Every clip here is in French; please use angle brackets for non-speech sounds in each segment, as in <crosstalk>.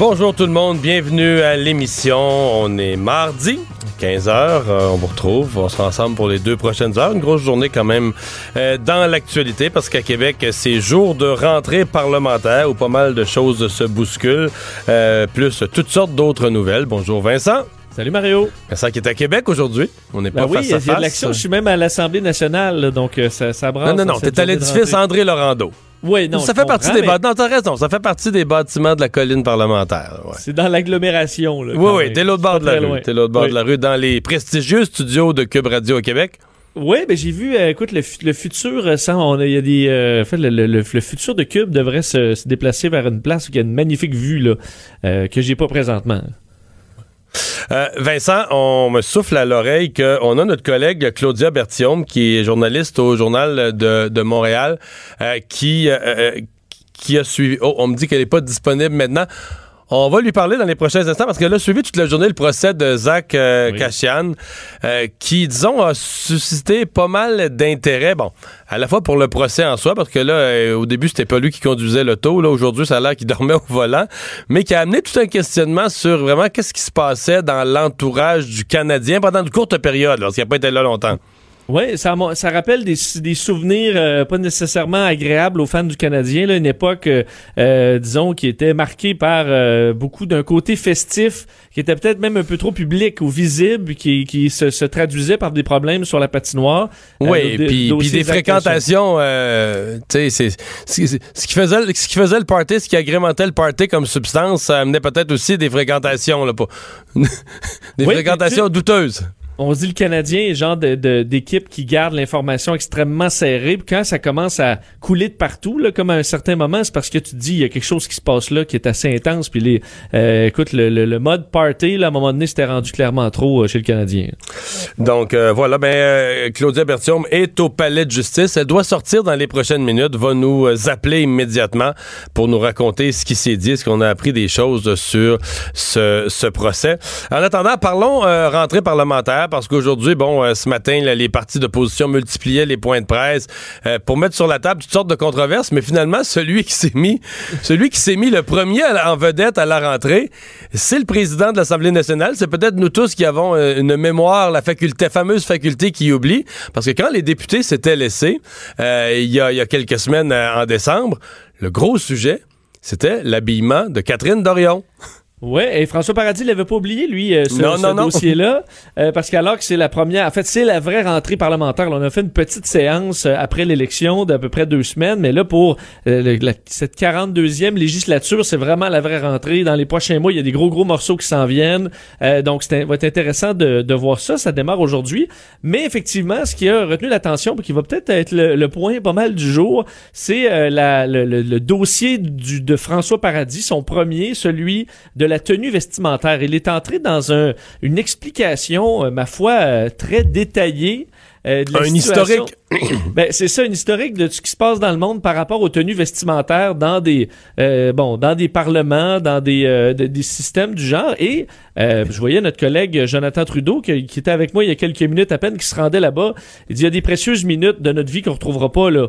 Bonjour tout le monde, bienvenue à l'émission. On est mardi, 15h, euh, on vous retrouve, on sera ensemble pour les deux prochaines heures. Une grosse journée quand même euh, dans l'actualité parce qu'à Québec, c'est jour de rentrée parlementaire où pas mal de choses se bousculent, euh, plus toutes sortes d'autres nouvelles. Bonjour Vincent. Salut Mario. Vincent qui est à Québec aujourd'hui. On n'est pas Ben oui, face il y à a de face. l'action. Je suis même à l'Assemblée nationale, donc euh, ça, ça. Non, non, non, t'es à l'édifice. André Laurando. Oui, non. ça fait partie des mais bâtiments. Non, t'as raison, ça fait partie des bâtiments de la colline parlementaire. ouais. C'est dans l'agglomération, là. Oui, oui, t'es l'autre bord de la rue. T'es l'autre bord Oui. de la rue, dans les prestigieux studios de Cube Radio au Québec. Oui, ben j'ai vu, euh, écoute, le, fu- le futur, euh, ça, on a- y a des, euh, en fait, le, le- le- le futur de Cube devrait se, se déplacer vers une place où il y a une magnifique vue là, euh, que j'ai pas présentement. Euh, Vincent, on me souffle à l'oreille qu'on a notre collègue Claudia Berthiaume, qui est journaliste au Journal de, Montréal, euh, qui, euh, qui a suivi. Oh, on me dit qu'elle n'est pas disponible maintenant. On va lui parler dans les prochains instants parce qu'elle a suivi toute la journée le procès de Zach euh, Oui. Euh, qui, disons, a suscité pas mal d'intérêt. Bon, à la fois pour le procès en soi, parce que là, euh, au début, c'était pas lui qui conduisait l'auto. Là, aujourd'hui, ça a l'air qu'il dormait au volant, mais qui a amené tout un questionnement sur vraiment qu'est-ce qui se passait dans l'entourage du Canadien pendant une courte période, parce qu'il n'a pas été là longtemps. Oui, ça, ça rappelle des, des souvenirs euh, pas nécessairement agréables aux fans du Canadien. Là, une époque, euh, euh, disons, qui était marquée par euh, beaucoup d'un côté festif, qui était peut-être même un peu trop public ou visible, qui, qui se, se traduisait par des problèmes sur la patinoire. Oui, puis des fréquentations, tu sais, c'est ce qui faisait ce qui faisait le party, ce qui agrémentait le party comme substance, ça amenait peut-être aussi des fréquentations là, <laughs> des Oui, fréquentations douteuses. On se dit le Canadien est genre de, d'équipe qui garde l'information extrêmement serrée. Puis quand ça commence à couler de partout, là, comme à un certain moment, c'est parce que tu te dis il y a quelque chose qui se passe là qui est assez intense. Puis les, euh, écoute, le, le- mode party, là, à un moment donné, c'était rendu clairement trop euh, chez le Canadien. Donc euh, voilà, ben euh, Claudia Bertium est au palais de justice. Elle doit sortir dans les prochaines minutes, va nous appeler immédiatement pour nous raconter ce qui s'est dit, ce qu'on a appris des choses sur ce, ce procès. En attendant, parlons rentrée parlementaire parce qu'aujourd'hui, bon, euh, ce matin, les partis d'opposition multipliaient les points de presse euh, pour mettre sur la table toutes sortes de controverses, mais finalement, celui qui s'est mis, celui qui s'est mis le premier en vedette à la rentrée, c'est le président de l'Assemblée nationale. C'est peut-être nous tous qui avons euh, une mémoire, la faculté, fameuse faculté qui oublie, parce que quand les députés s'étaient laissés, il y, y a quelques semaines en décembre, le gros sujet, c'était l'habillement de Catherine Dorion. Ouais, et François Paradis l'avait pas oublié, lui, euh, ce, Non, ce dossier-là, euh, parce qu'alors que c'est la première, en fait, c'est la vraie rentrée parlementaire. Là, on a fait une petite séance euh, après l'élection d'à peu près deux semaines, mais là, pour euh, le- la- cette 42e législature, c'est vraiment la vraie rentrée. Dans les prochains mois, il y a des gros, gros morceaux qui s'en viennent. Euh, donc, ça va être intéressant de, de voir ça. Ça démarre aujourd'hui. Mais effectivement, ce qui a retenu l'attention, qui va peut-être être le, le point pas mal du jour, c'est euh, le- le dossier du, de François Paradis, son premier, celui de la tenue vestimentaire. Il est entré dans un, une explication, euh, ma foi, euh, très détaillée. euh, de la Un situation- historique. <coughs> ben, c'est ça, une historique de ce qui se passe dans le monde par rapport aux tenues vestimentaires dans des euh, bon dans des parlements, dans des, euh, de- des systèmes du genre. Et je voyais notre collègue Jonathan Trudeau qui, qui était avec moi il y a quelques minutes à peine, qui se rendait là-bas. Il dit il y a des précieuses minutes de notre vie qu'on retrouvera pas là,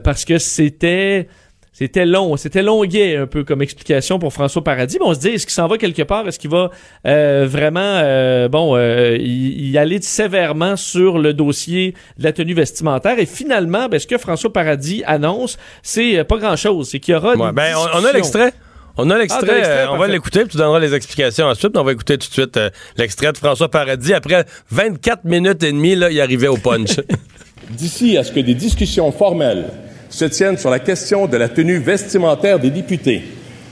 parce que c'était c'était long, c'était longuet un peu comme explication pour François Paradis. Mais on se dit, est-ce qu'il s'en va quelque part? Est-ce qu'il va euh, vraiment, euh, bon, euh, y, y aller sévèrement sur le dossier de la tenue vestimentaire? Et finalement, ben, ce que François Paradis annonce, c'est euh, pas grand-chose. C'est qu'il y aura Ouais, une ben, on, on a l'extrait. On a l'extrait, Ah, euh, on va l'écouter, puis tu donneras les explications ensuite. On va écouter tout de suite euh, l'extrait de François Paradis. Après 24 minutes et demie, là, il arrivait au punch. <laughs> D'ici à ce que des discussions formelles se tiennent sur la question de la tenue vestimentaire des députés,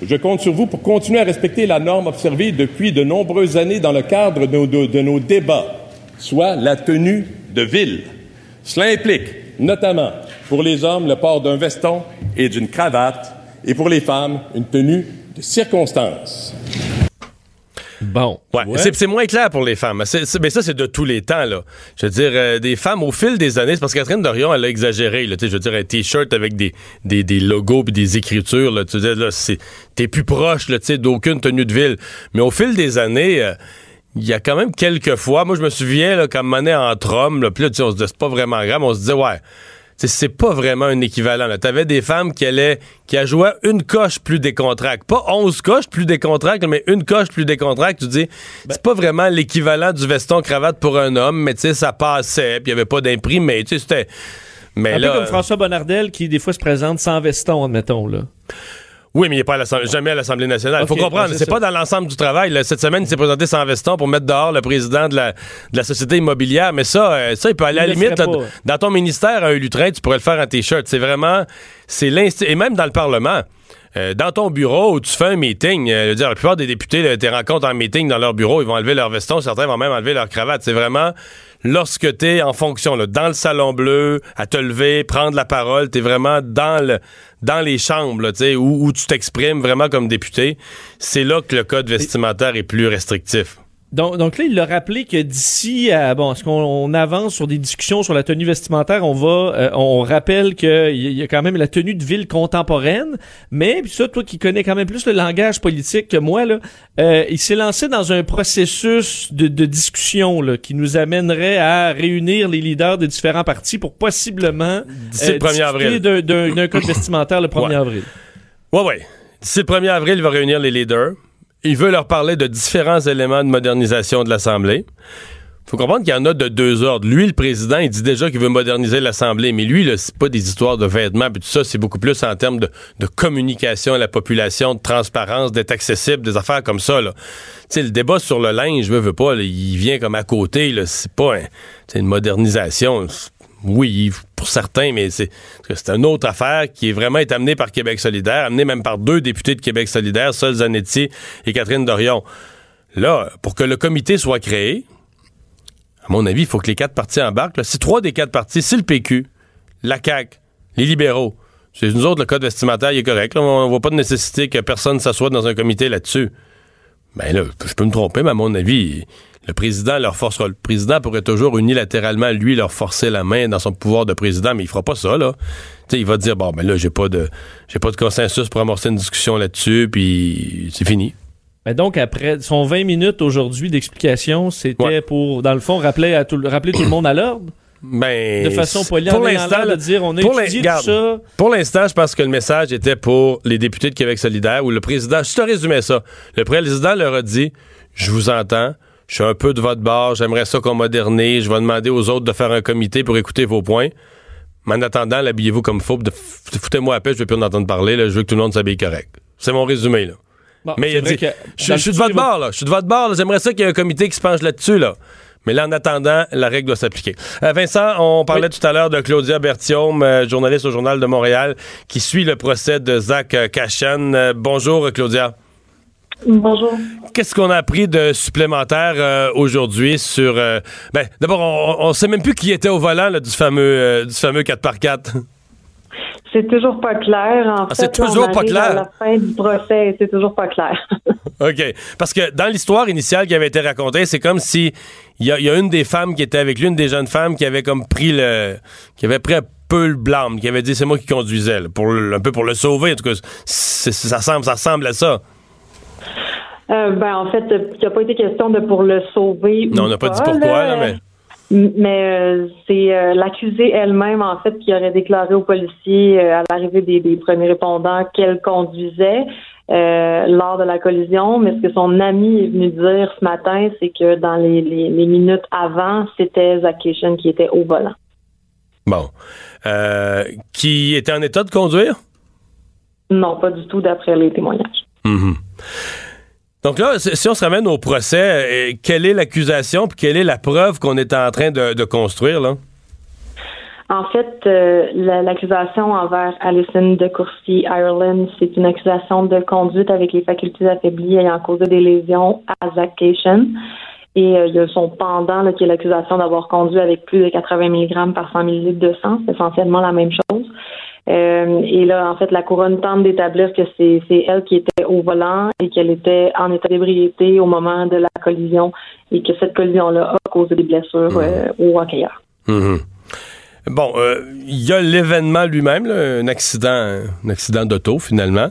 je compte sur vous pour continuer à respecter la norme observée depuis de nombreuses années dans le cadre de de nos débats, soit la tenue de ville. Cela implique notamment pour les hommes le port d'un veston et d'une cravate et pour les femmes une tenue de circonstance. Bon. Ouais, c'est- c'est moins clair pour les femmes. Mais ça, c'est de tous les temps, là. Je veux dire, euh, des femmes, au fil des années, c'est parce que Catherine Dorion, elle a exagéré, là. Tu sais, je veux dire, un T-shirt avec des, des, des logos puis des écritures, là. Tu veux dire, là, c'est- t'es plus proche, là, tu sais, d'aucune tenue de ville. Mais au fil des années, euh, il y a quand même quelques fois, moi, je me souviens, là, quand on est entre hommes, puis là, on se disait, c'est pas vraiment grave, on se disait, ouais, c'est pas vraiment un équivalent. là. T'avais des femmes qui allaient, qui a joué une coche plus décontracte. Pas 11 coches plus décontracte, mais une coche plus décontracte. Tu dis, c'est pas vraiment l'équivalent du veston-cravate pour un homme, mais tu sais, ça passait, puis il y avait pas d'imprimé. Tu sais, c'était. Mais Un là. peu comme François Bonnardel qui, des fois, se présente sans veston, admettons, là. Oui, mais il n'est pas à jamais à l'Assemblée nationale. Il faut comprendre, c'est pas dans l'ensemble du travail. là. Cette semaine, il s'est présenté sans veston pour mettre dehors le président de la, de la société immobilière. Mais ça, euh, ça, il peut aller à la limite. là, dans ton ministère, un lutrin, tu pourrais le faire en t-shirt. C'est vraiment, c'est Et même dans le Parlement. euh, dans ton bureau où tu fais un meeting, euh, je veux dire, la plupart des députés, les rencontres en meeting dans leur bureau, ils vont enlever leur veston, certains vont même enlever leur cravate. C'est vraiment lorsque tu es en fonction, là, dans le salon bleu, à te lever, prendre la parole, tu es vraiment dans le dans les chambres, là, tu sais, où, où tu t'exprimes vraiment comme député, c'est là que le code vestimentaire est plus restrictif. Donc, donc là, il a rappelé que d'ici à bon, est-ce qu'on on avance sur des discussions sur la tenue vestimentaire, on va, euh, on rappelle qu'il y, y a quand même la tenue de ville contemporaine, mais puis ça, toi qui connais quand même plus le langage politique que moi là, euh, il s'est lancé dans un processus de, de discussion là, qui nous amènerait à réunir les leaders des différents partis pour possiblement D'ici le 1er discuter avril. d'un- code vestimentaire le 1er Ouais. avril. Ouais, ouais. D'ici le 1er avril, il va réunir les leaders. Il veut leur parler de différents éléments de modernisation de l'Assemblée. faut comprendre qu'il y en a de deux ordres. Lui, le président, il dit déjà qu'il veut moderniser l'Assemblée, mais lui, c'est pas des histoires de vêtements, puis tout ça, c'est beaucoup plus en termes de, communication à la population, de transparence, d'être accessible, des affaires comme ça. Là. Le débat sur le linge, je veux, pas, il vient comme à côté. C'est pas un- une modernisation. C'est- Oui, pour certains, mais c'est c'est une autre affaire qui est vraiment est amenée par Québec solidaire, amenée même par deux députés de Québec solidaire, Sol Zanetti et Catherine Dorion. Là, pour que le comité soit créé, à mon avis, il faut que les quatre partis embarquent. Si trois des quatre partis, si le PQ, la CAQ, les libéraux, c'est nous autres, le code vestimentaire, il est correct. là. on ne voit pas de nécessité que personne s'assoie dans un comité là-dessus. Ben là, je peux me tromper, mais à mon avis, le président leur forcera. Le président pourrait toujours unilatéralement, lui, leur forcer la main dans son pouvoir de président, mais il fera pas ça, là. Il va dire, bon, ben là, j'ai pas de j'ai pas de consensus pour amorcer une discussion là-dessus, puis c'est fini. Mais donc, après son 20 minutes aujourd'hui d'explication, c'était Ouais. pour, dans le fond, rappeler, à tout, le- rappeler tout le monde à l'ordre, <clears throat> Ben, de façon polie, pour l'instant, de dire on a pour étudié l'in- tout ça. Pour l'instant, je pense que le message était pour les députés de Québec solidaire où le président, je te résumais ça, le président leur a dit, je vous entends, je suis un peu de votre bord, j'aimerais ça qu'on modernise, je vais demander aux autres de faire un comité pour écouter vos points. Mais en attendant, habillez-vous comme de- foutez-moi à paix, je veux plus en entendre parler, là, je veux que tout le monde s'habille correct. C'est mon résumé, là. Bon, Mais il a dit, que je, suis de votre bord, là. Je suis de votre bord. J'aimerais ça qu'il y ait un comité qui se penche là-dessus, là. Mais là, en attendant, la règle doit s'appliquer. Euh, Vincent, on parlait tout à l'heure de Claudia Berthiaume, euh, journaliste au Journal de Montréal, qui suit le procès de Zach euh, Cachan. Euh, bonjour, Claudia. Bonjour. Qu'est-ce qu'on a appris de supplémentaire euh, aujourd'hui sur... euh, ben, d'abord, on, on sait même plus qui était au volant là, du fameux euh, du fameux 4x4. C'est toujours pas clair. En Ah, fait, c'est toujours on pas clair. À la fin du procès, c'est toujours pas clair. <laughs> OK. Parce que dans l'histoire initiale qui avait été racontée, c'est comme si il y, a- il y a une des femmes qui était avec lui, une des jeunes femmes qui avait comme pris le. qui avait pris un peu le blâme, qui avait dit c'est moi qui conduisais, là, pour le- un peu pour le sauver. En tout cas, ça, ressemble, ça ressemble à ça. Euh, ben, en fait, il n'a pas été question de pour le sauver. Non, ou on n'a pas dit pourquoi, là, mais. Mais euh, c'est euh, l'accusée elle-même, en fait, qui aurait déclaré aux policiers à l'arrivée des, des premiers répondants qu'elle conduisait euh, lors de la collision. Mais ce que son ami est venu dire ce matin, c'est que dans les, les- les minutes avant, c'était Zach Cation qui était au volant. Bon. Euh, qui était en état de conduire? Non, pas du tout d'après les témoignages. Mhm. Donc là, si on se ramène au procès, euh, quelle est l'accusation puis quelle est la preuve qu'on est en train de, construire, là? En fait, euh, la- l'accusation envers Alison de Courcy Ireland, c'est une accusation de conduite avec les facultés affaiblies ayant causé des lésions à Cation. Et euh, il y a son pendant, qui est l'accusation d'avoir conduit avec plus de 80 mg par 100 ml de sang. C'est essentiellement la même chose. Euh, et là, en fait, la couronne tente d'établir que c'est elle qui était au volant et qu'elle était en état d'ébriété au moment de la collision et que cette collision-là a causé des blessures euh, au hockeyeur. Mhm. Bon, euh, il y a l'événement lui-même, un accident, un accident d'auto finalement.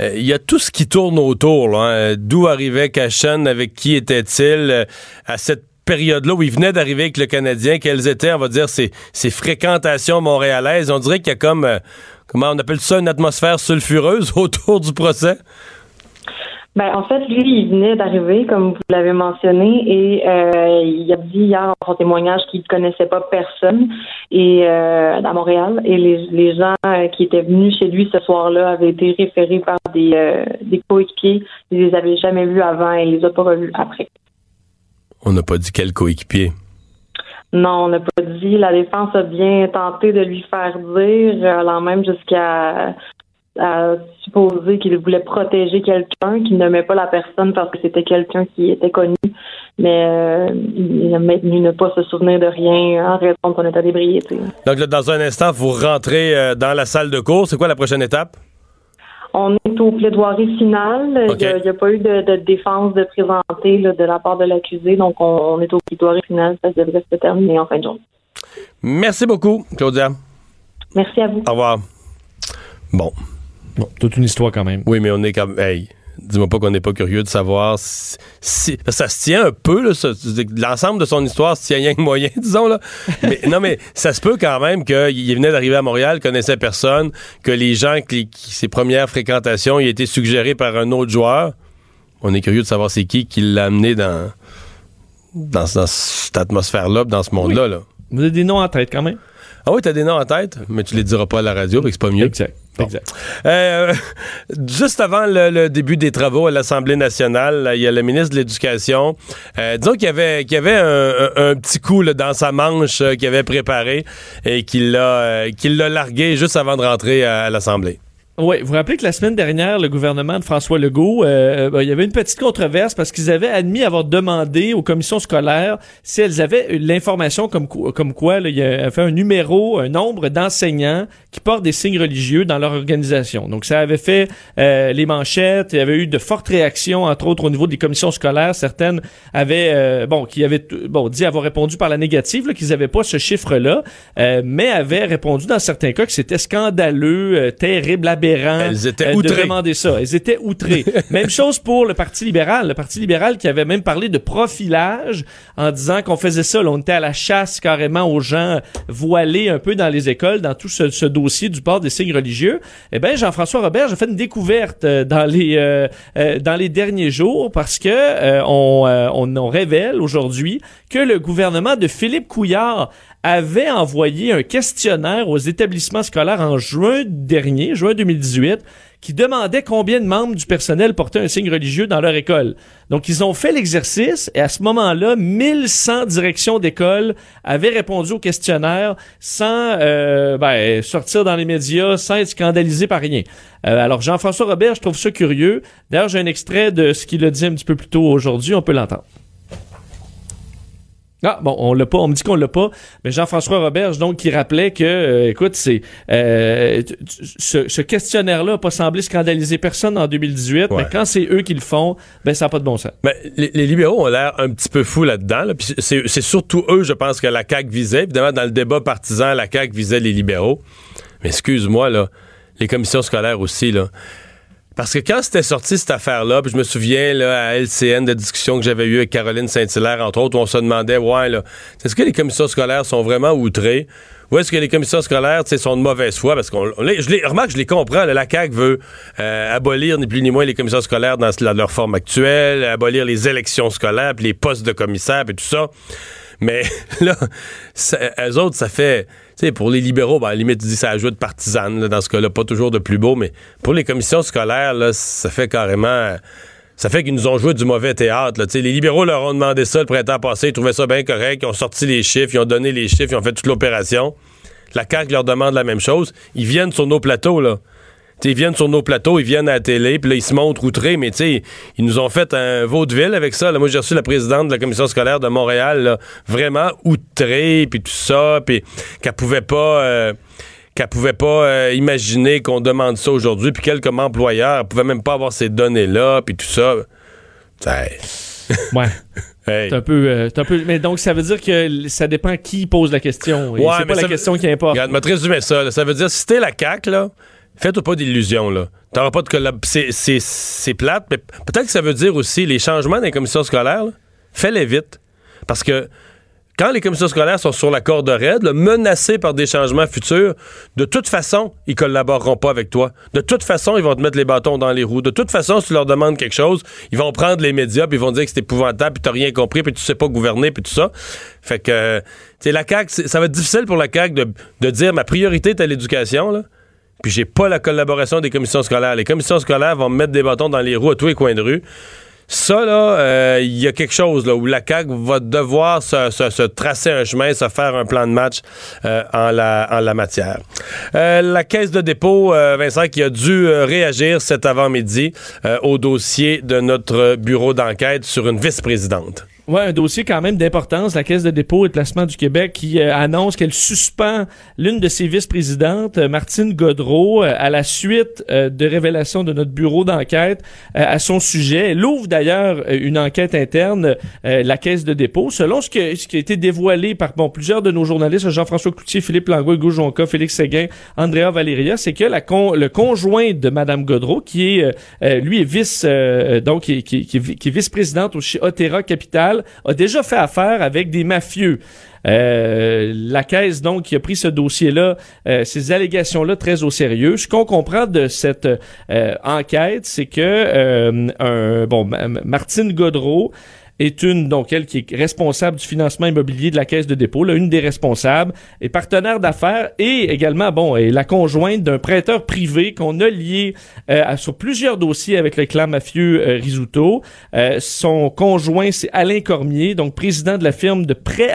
Euh, Il y a tout ce qui tourne autour. hein. D'où arrivait Cashen, avec qui était-il à cette période-là où il venait d'arriver avec le Canadien, quelles étaient, on va dire, ses, fréquentations montréalaises. On dirait qu'il y a comme, euh, comment on appelle ça, une atmosphère sulfureuse <laughs> autour du procès? Ben, en fait, lui, il venait d'arriver, comme vous l'avez mentionné, et euh, il a dit hier dans son témoignage qu'il ne connaissait pas personne et euh, à Montréal. Et les, les gens qui étaient venus chez lui ce soir-là avaient été référés par des, des coéquipiers. Ils les avaient jamais vus avant et ils les a pas revus après. On n'a pas dit quel coéquipier. Non, on n'a pas dit. La défense a bien tenté de lui faire dire, allant même jusqu'à à supposer qu'il voulait protéger quelqu'un, qu'il ne met pas la personne parce que c'était quelqu'un qui était connu, mais euh, il a maintenu ne pas se souvenir de rien en raison de son état d'ébriété. Donc là, dans un instant, vous rentrez euh, dans la salle de cours. C'est quoi la prochaine étape? On est au plaidoirie final. Il n'y a, pas eu de, de défense de présenter là, de la part de l'accusé, donc on, on est au plaidoirie final. Ça devrait se terminer en fin de journée. Merci beaucoup, Claudia. Merci à vous. Au revoir. Bon. Bon, toute une histoire quand même. Oui, mais on est comme. Hey, dis-moi pas qu'on n'est pas curieux de savoir si. si- ça se tient un peu, là. L'ensemble de son histoire se tient rien que moyen, <laughs> disons, là. Mais non, mais ça se peut quand même qu'il venait d'arriver à Montréal, connaissait personne, que les gens, qui, qui- ses premières fréquentations, il a été suggéré par un autre joueur. On est curieux de savoir c'est qui qui l'a amené dans, dans, dans cette atmosphère-là, dans ce monde-là, là. Vous avez des noms en tête quand même? Ah oui, t'as des noms en tête, mais tu les diras pas à la radio, fait que c'est pas mieux. Exact. Exact. Euh, <laughs> juste avant le, début des travaux à l'Assemblée nationale, il y a le ministre de l'Éducation. Euh, disons qu'il y avait, qu'il avait un, un- petit coup dans sa manche euh, qu'il avait préparé et qu'il l'a, euh, qu'il l'a largué juste avant de rentrer à l'Assemblée. Oui, vous vous rappelez que la semaine dernière, le gouvernement de François Legault, euh, ben, il y avait une petite controverse parce qu'ils avaient admis avoir demandé aux commissions scolaires si elles avaient l'information comme, co- comme quoi là, il y a fait un numéro, un nombre d'enseignants qui portent des signes religieux dans leur organisation. Donc ça avait fait euh, les manchettes, il y avait eu de fortes réactions, entre autres au niveau des commissions scolaires. Certaines avaient, euh, bon, qui avaient bon dit avoir répondu par la négative, qu'ils n'avaient pas ce chiffre-là, euh, mais avaient répondu dans certains cas que c'était scandaleux, euh, terrible, aberrant. Elles étaient euh, de outrées. demander ça. Elles étaient outrées. <laughs> même chose pour le Parti libéral. Le Parti libéral qui avait même parlé de profilage en disant qu'on faisait ça. là, on était à la chasse carrément aux gens voilés un peu dans les écoles, dans tout ce, ce dossier du port des signes religieux. Eh bien, Jean-François Robert, j'ai fait une découverte euh, dans les euh, dans les derniers jours parce que euh, on, on, on révèle aujourd'hui que le gouvernement de Philippe Couillard avait envoyé un questionnaire aux établissements scolaires en juin dernier, juin 2018, qui demandait combien de membres du personnel portaient un signe religieux dans leur école. Donc, ils ont fait l'exercice et à ce moment-là, 1100 directions d'école avaient répondu au questionnaire sans euh, ben, sortir dans les médias, sans être scandalisés par rien. Euh, alors, Jean-François Robert, je trouve ça curieux. D'ailleurs, j'ai un extrait de ce qu'il a dit un petit peu plus tôt aujourd'hui. On peut l'entendre. Ah bon, on l'a pas, on me dit qu'on l'a pas, mais Jean-François Roberge donc qui rappelait que, euh, écoute, c'est euh, ce, ce questionnaire-là n'a pas semblé scandaliser personne en 2018, Ouais. mais quand c'est eux qui le font, ben ça n'a pas de bon sens. Mais les, les libéraux ont l'air un petit peu fous là-dedans. là. Puis c'est, c'est surtout eux, je pense, que la CAQ visait. Évidemment, dans le débat partisan, la CAQ visait les libéraux. Mais excuse-moi, là, les commissions scolaires aussi, là. Parce que quand c'était sorti cette affaire-là, puis je me souviens là, à LCN de discussions que j'avais eues avec Caroline Saint-Hilaire, entre autres, où on se demandait, ouais, là, est-ce que les commissions scolaires sont vraiment outrées? Ou est-ce que les commissions scolaires sont de mauvaise foi? Parce qu'on je les, remarque, je les comprends. là, la CAQ veut euh, abolir ni plus ni moins les commissions scolaires dans leur forme actuelle, abolir les élections scolaires, puis les postes de commissaires, et tout ça. Mais <laughs> là, ça, eux autres, ça fait. Tu sais, pour les libéraux, ben, à la limite, tu dis ça ajoute partisane, là, dans ce cas-là, pas toujours de plus beau, mais pour les commissions scolaires, là, ça fait carrément. Ça fait qu'ils nous ont joué du mauvais théâtre. Là. Les libéraux leur ont demandé ça le printemps passé, ils trouvaient ça bien correct, ils ont sorti les chiffres, ils ont donné les chiffres, ils ont fait toute l'opération. La CAQ leur demande la même chose. Ils viennent sur nos plateaux, là. T'sais, ils viennent sur nos plateaux, ils viennent à la télé, puis là, ils se montrent outrés, mais tu sais, ils nous ont fait un vaudeville avec ça. Là. Moi, j'ai reçu la présidente de la commission scolaire de Montréal, là, vraiment outrée, puis tout ça, puis qu'elle pouvait pas... euh, qu'elle pouvait pas euh, imaginer qu'on demande ça aujourd'hui, puis qu'elle, comme employeur, elle pouvait même pas avoir ces données-là, puis tout ça. Ouais. <laughs> hey. C'est un peu, euh, un peu. Mais donc, ça veut dire que ça dépend qui pose la question. Ouais, c'est pas la question qui importe. Regarde, te résumer ça. là. Ça veut dire, si t'es la CAQ, là, fais-toi pas d'illusions, là. T'auras pas de collab... C'est, plate, mais peut-être que ça veut dire aussi les changements dans les commissions scolaires, fais-les vite. Parce que quand les commissions scolaires sont sur la corde raide, là, menacées par des changements futurs, de toute façon, ils collaboreront pas avec toi. De toute façon, ils vont te mettre les bâtons dans les roues. De toute façon, si tu leur demandes quelque chose, ils vont prendre les médias, puis ils vont dire que c'est épouvantable, puis t'as rien compris, puis tu sais pas gouverner, puis tout ça. Fait que, euh, tu la CAQ, ça va être difficile pour la CAQ de, de dire ma priorité est à l'éducation, là. Puis j'ai pas la collaboration des commissions scolaires. Les commissions scolaires vont me mettre des bâtons dans les roues à tous les coins de rue. Ça, là, euh, il y a quelque chose là, où la CAQ va devoir se, tracer un chemin, se faire un plan de match euh, en, la, matière. Euh, la Caisse de dépôt, Vincent, qui a dû réagir cet avant-midi au dossier de notre bureau d'enquête sur une vice-présidente. Ouais, un dossier quand même d'importance. La Caisse de dépôt et de placement du Québec qui euh, annonce qu'elle suspend l'une de ses vice-présidentes, euh, Martine Godreau, euh, à la suite de révélations de notre bureau d'enquête à son sujet. Elle ouvre d'ailleurs une enquête interne, la Caisse de dépôt. Selon ce, qui a été dévoilé par bon, plusieurs de nos journalistes, Jean-François Cloutier, Philippe Langlois, Hugo Jonca, Félix Séguin, Andrea Valeria, c'est que la con- le conjoint de Madame Godreau, qui est, lui est vice, donc qui est vice-présidente au chez Otera Capital, a déjà fait affaire avec des mafieux. Euh, la caisse donc qui a pris ce dossier-là, euh, ces allégations-là très au sérieux. Ce qu'on comprend de cette euh, enquête, c'est que euh, un bon Ma- Ma- Martine Godreau est une, donc elle qui est responsable du financement immobilier de la Caisse de dépôt, là, une des responsables, est partenaire d'affaires et également, bon, est la conjointe d'un prêteur privé qu'on a lié euh, sur plusieurs dossiers avec le clan mafieux euh, Risuto. Euh, son conjoint, c'est Alain Cormier, donc président de la firme de prêt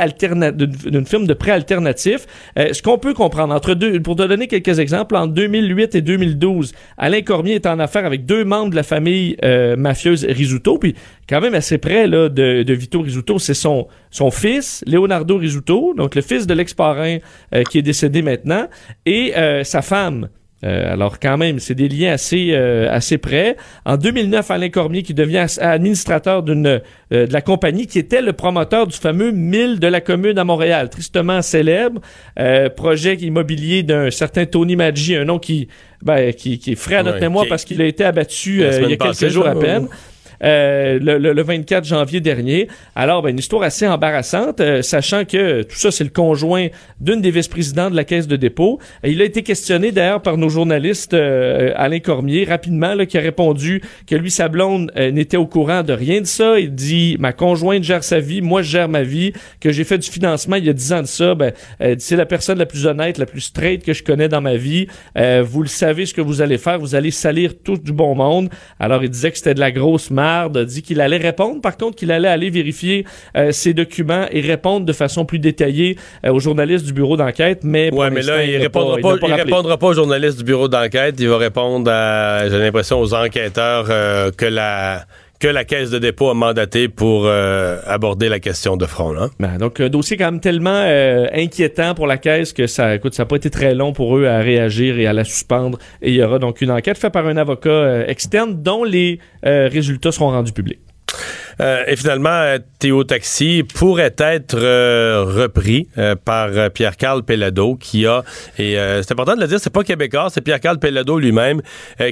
d'une firme de prêt alternatif. Euh, ce qu'on peut comprendre, entre deux, pour te donner quelques exemples, en 2008 et 2012, Alain Cormier est en affaire avec deux membres de la famille euh, mafieuse Risuto, puis quand même assez près là, de, de Vito Risuto, c'est son, son fils, Leonardo Risuto, donc le fils de l'ex-parrain euh, qui est décédé maintenant, et euh, sa femme. Euh, alors quand même, c'est des liens assez euh, assez près. En 2009, Alain Cormier qui devient administrateur d'une euh, de la compagnie qui était le promoteur du fameux mille de la commune à Montréal, tristement célèbre euh, projet immobilier d'un certain Tony Maggi, un nom qui ben, qui, qui est frais à notre Ouais, mémoire qui- parce qu'il a été abattu euh, il y a quelques jours à peine. ou- Euh, le, le- le 24 janvier dernier. Alors, ben, une histoire assez embarrassante, euh, sachant que tout ça, c'est le conjoint d'une des vice-présidents de la Caisse de dépôt. Et il a été questionné d'ailleurs par nos journalistes euh, Alain Cormier, rapidement, là, qui a répondu que lui, sa blonde, euh, n'était au courant de rien de ça. Il dit, ma conjointe gère sa vie, moi, je gère ma vie, que j'ai fait du financement il y a 10 ans de ça. Ben, euh, c'est la personne la plus honnête, la plus straight que je connais dans ma vie. Euh, vous le savez ce que vous allez faire, vous allez salir tout du bon monde. Alors, il disait que c'était de la grosse a dit qu'il allait répondre, par contre, qu'il allait aller vérifier euh, ses documents et répondre de façon plus détaillée euh, aux journalistes du bureau d'enquête, mais Ouais, mais là, il n'a répondra pas, il répondra pas aux journalistes du bureau d'enquête. Il va répondre à, j'ai l'impression, aux enquêteurs euh, que la que la caisse de dépôt a mandaté pour euh, aborder la question de front. Là. Ben, donc, un dossier quand même tellement euh, inquiétant pour la caisse que ça, écoute, ça n'a pas été très long pour eux à réagir et à la suspendre. Et il y aura donc une enquête faite par un avocat euh, externe dont les résultats seront rendus publics. Euh, et finalement, Théo Taxi pourrait être euh, repris euh, par Pierre-Carl Pellado, qui a, et c'est important de le dire, c'est pas québécois, c'est Pierre-Carl Pellado lui-même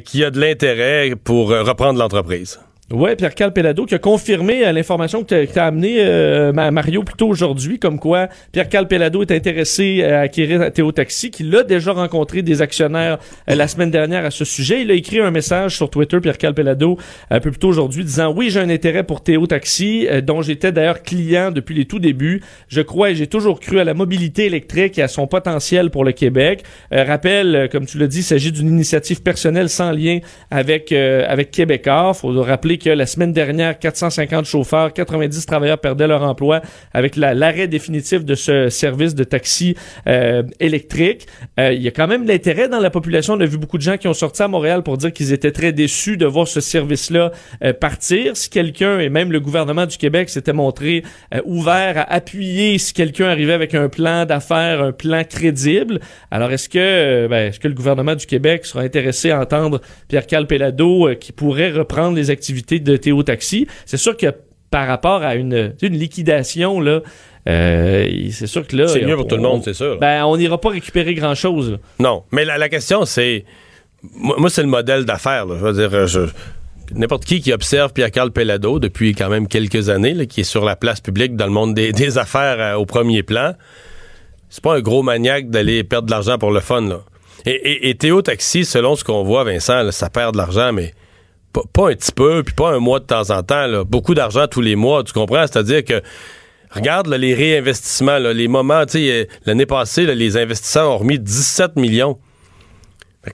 qui a de l'intérêt pour reprendre l'entreprise. Oui, Pierre-Carl Pelado qui a confirmé euh, l'information que tu as amenée, euh, Mario, plus tôt aujourd'hui, comme quoi Pierre-Carl Pelado est intéressé à acquérir Théo Taxi, qu'il a déjà rencontré des actionnaires euh, la semaine dernière à ce sujet. Il a écrit un message sur Twitter, Pierre-Carl Pelado, un peu plus tôt aujourd'hui, disant « Oui, j'ai un intérêt pour Théo Taxi, dont j'étais d'ailleurs client depuis les tout débuts. Je crois et j'ai toujours cru à la mobilité électrique et à son potentiel pour le Québec. rappel, comme tu l'as dit, il s'agit d'une initiative personnelle sans lien avec, avec Québécois. faut rappeler que la semaine dernière, 450 chauffeurs, 90 travailleurs perdaient leur emploi avec l'arrêt définitif de ce service de taxi euh, électrique. Euh, il y a quand même l'intérêt dans la population. On a vu beaucoup de gens qui ont sorti à Montréal pour dire qu'ils étaient très déçus de voir ce service-là euh, partir. Si quelqu'un, et même le gouvernement du Québec s'était montré ouvert à appuyer si quelqu'un arrivait avec un plan d'affaires, un plan crédible. Alors est-ce que, ben, est-ce que le gouvernement du Québec sera intéressé à entendre Pierre Calpelado qui pourrait reprendre les activités de Théo Taxi. C'est sûr que par rapport à une, une liquidation, là, euh, c'est sûr que là. C'est mieux pour tout le monde, c'est sûr. Ben, on n'ira pas récupérer grand-chose. Non, mais la, question, c'est. Moi, c'est le modèle d'affaires. Je veux dire, euh, n'importe qui qui observe Pierre-Carl Pellado depuis quand même quelques années, qui est sur la place publique dans le monde des, affaires euh, au premier plan, c'est pas un gros maniaque d'aller perdre de l'argent pour le fun. Là. Et, Théo Taxi, selon ce qu'on voit, Vincent, ça perd de l'argent, mais pas, un petit peu, puis pas un mois de temps en temps, beaucoup d'argent tous les mois, tu comprends? C'est-à-dire que Regarde les réinvestissements, les moments, tu sais, euh, l'année passée, les investisseurs ont remis 17 millions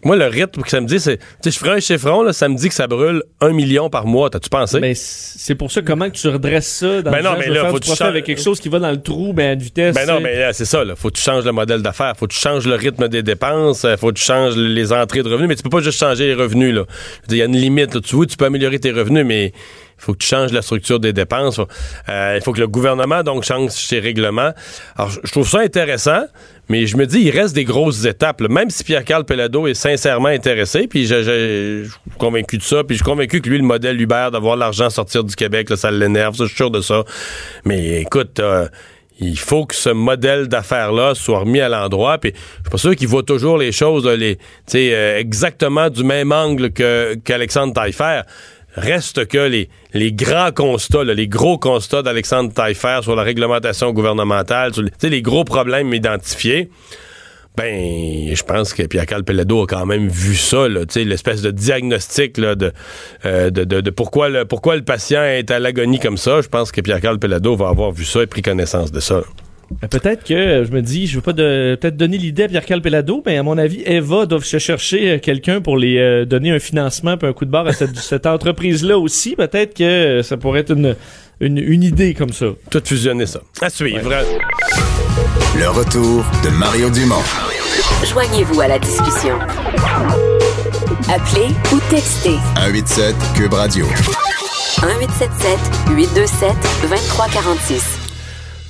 moi, le rythme que ça me dit, c'est. Tu sais, je ferai un chiffron, là, ça me dit que ça brûle un million par mois. T'as-tu pensé? Mais c'est pour ça, comment que tu redresses ça dans ben le non, mais là, faut tu changes... avec quelque chose qui va dans le trou, ben, à vitesse. Ben non, mais là, c'est ça, là. Faut que tu changes le modèle d'affaires. Faut que tu changes le rythme des dépenses. Faut que tu changes les entrées de revenus. Mais tu peux pas juste changer les revenus, là. Il y a une limite, là. Tu vois, tu peux améliorer tes revenus, mais faut que tu changes la structure des dépenses. Euh, il faut que le gouvernement donc change ses règlements. Alors, je trouve ça intéressant, mais je me dis, il reste des grosses étapes. Même si Pierre-Carl Pelado est sincèrement intéressé, puis je, suis convaincu de ça, puis je suis convaincu que lui, le modèle Uber, d'avoir l'argent sortir du Québec, ça l'énerve, je suis sûr de ça. Mais écoute, euh, il faut que ce modèle d'affaires-là soit remis à l'endroit. Puis je suis pas sûr qu'il voit toujours les choses euh, exactement du même angle qu'Alexandre Taillefer. Reste que les, les grands constats, les gros constats d'Alexandre Taillefer sur la réglementation gouvernementale, sur les, les gros problèmes identifiés, ben, je pense que Pierre Calpelado a quand même vu ça, l'espèce de diagnostic de, euh, de, de, pourquoi, le, pourquoi le patient est à l'agonie comme ça. Je pense que Pierre Calpelado va avoir vu ça et pris connaissance de ça. Peut-être que, je me dis, je veux pas de, peut-être donner l'idée à Pierre Calpelado, mais à mon avis, Eva doit se chercher euh, quelqu'un pour les euh, donner un financement puis un coup de barre à cette, <laughs> cette entreprise-là aussi. Peut-être que euh, ça pourrait être une, une, une, idée comme ça. Tout fusionner ça. À suivre. Le retour de Mario Dumont. Joignez-vous à la discussion. Appelez ou textez. 187 Cube Radio. 1877 827 2346.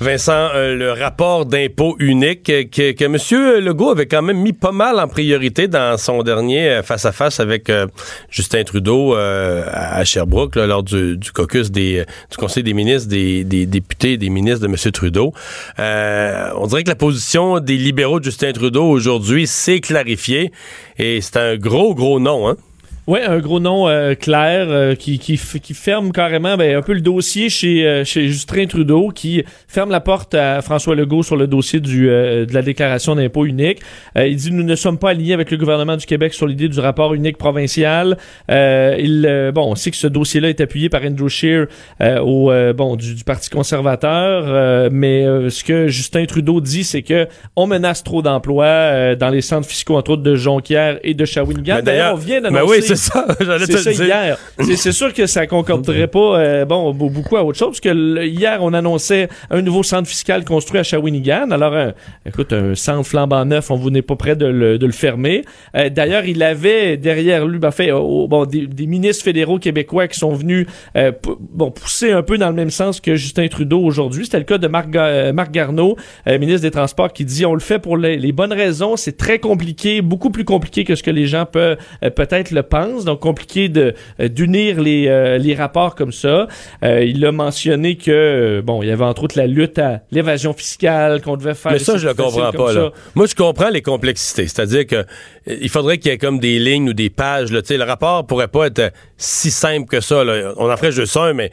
Vincent, euh, le rapport d'impôt unique euh, que, que, M. Legault avait quand même mis pas mal en priorité dans son dernier face-à-face avec euh, Justin Trudeau à Sherbrooke lors du, caucus des, du Conseil des ministres, des, des députés des ministres de M. Trudeau. on dirait que la position des libéraux de Justin Trudeau aujourd'hui s'est clarifiée et c'est un gros, gros nom, hein? Oui, un gros nom euh, clair euh, qui, qui, qui, ferme carrément ben, un peu le dossier chez, euh, chez Justin Trudeau, qui ferme la porte à François Legault sur le dossier du, de la déclaration d'impôt unique. il dit nous ne sommes pas alignés avec le gouvernement du Québec sur l'idée du rapport unique provincial. il bon, on sait que ce dossier-là est appuyé par Andrew Scheer au bon du, du, Parti conservateur, mais ce que Justin Trudeau dit, c'est que on menace trop d'emplois dans les centres fiscaux entre autres de Jonquière et de Shawinigan. D'ailleurs, on vient d'annoncer c'est ça. <laughs> C'est ça hier. C'est sûr que ça concorderait pas euh, bon beaucoup à autre chose parce que hier on annonçait un nouveau centre fiscal construit à Shawinigan. Alors écoute un centre flambant neuf, on vous n'est pas prêt de le, de le fermer. Euh, d'ailleurs il avait derrière lui ben, fait bon des, ministres fédéraux québécois qui sont venus euh, bon pousser un peu dans le même sens que Justin Trudeau aujourd'hui. C'était le cas de Marc, Marc Garneau, ministre des Transports, qui dit on le fait pour les, les bonnes raisons. C'est très compliqué, beaucoup plus compliqué que ce que les gens peuvent peut-être le pensent donc compliqué de euh, d'unir les, euh, les rapports comme ça. Euh, il a mentionné que bon, il y avait entre autres la lutte à l'évasion fiscale qu'on devait faire. Mais ça, je le comprends pas. Là. Moi, je comprends les complexités. C'est-à-dire que il faudrait qu'il y ait comme des lignes ou des pages. Là. le rapport pourrait pas être si simple que ça. Là. On en ferait juste un, mais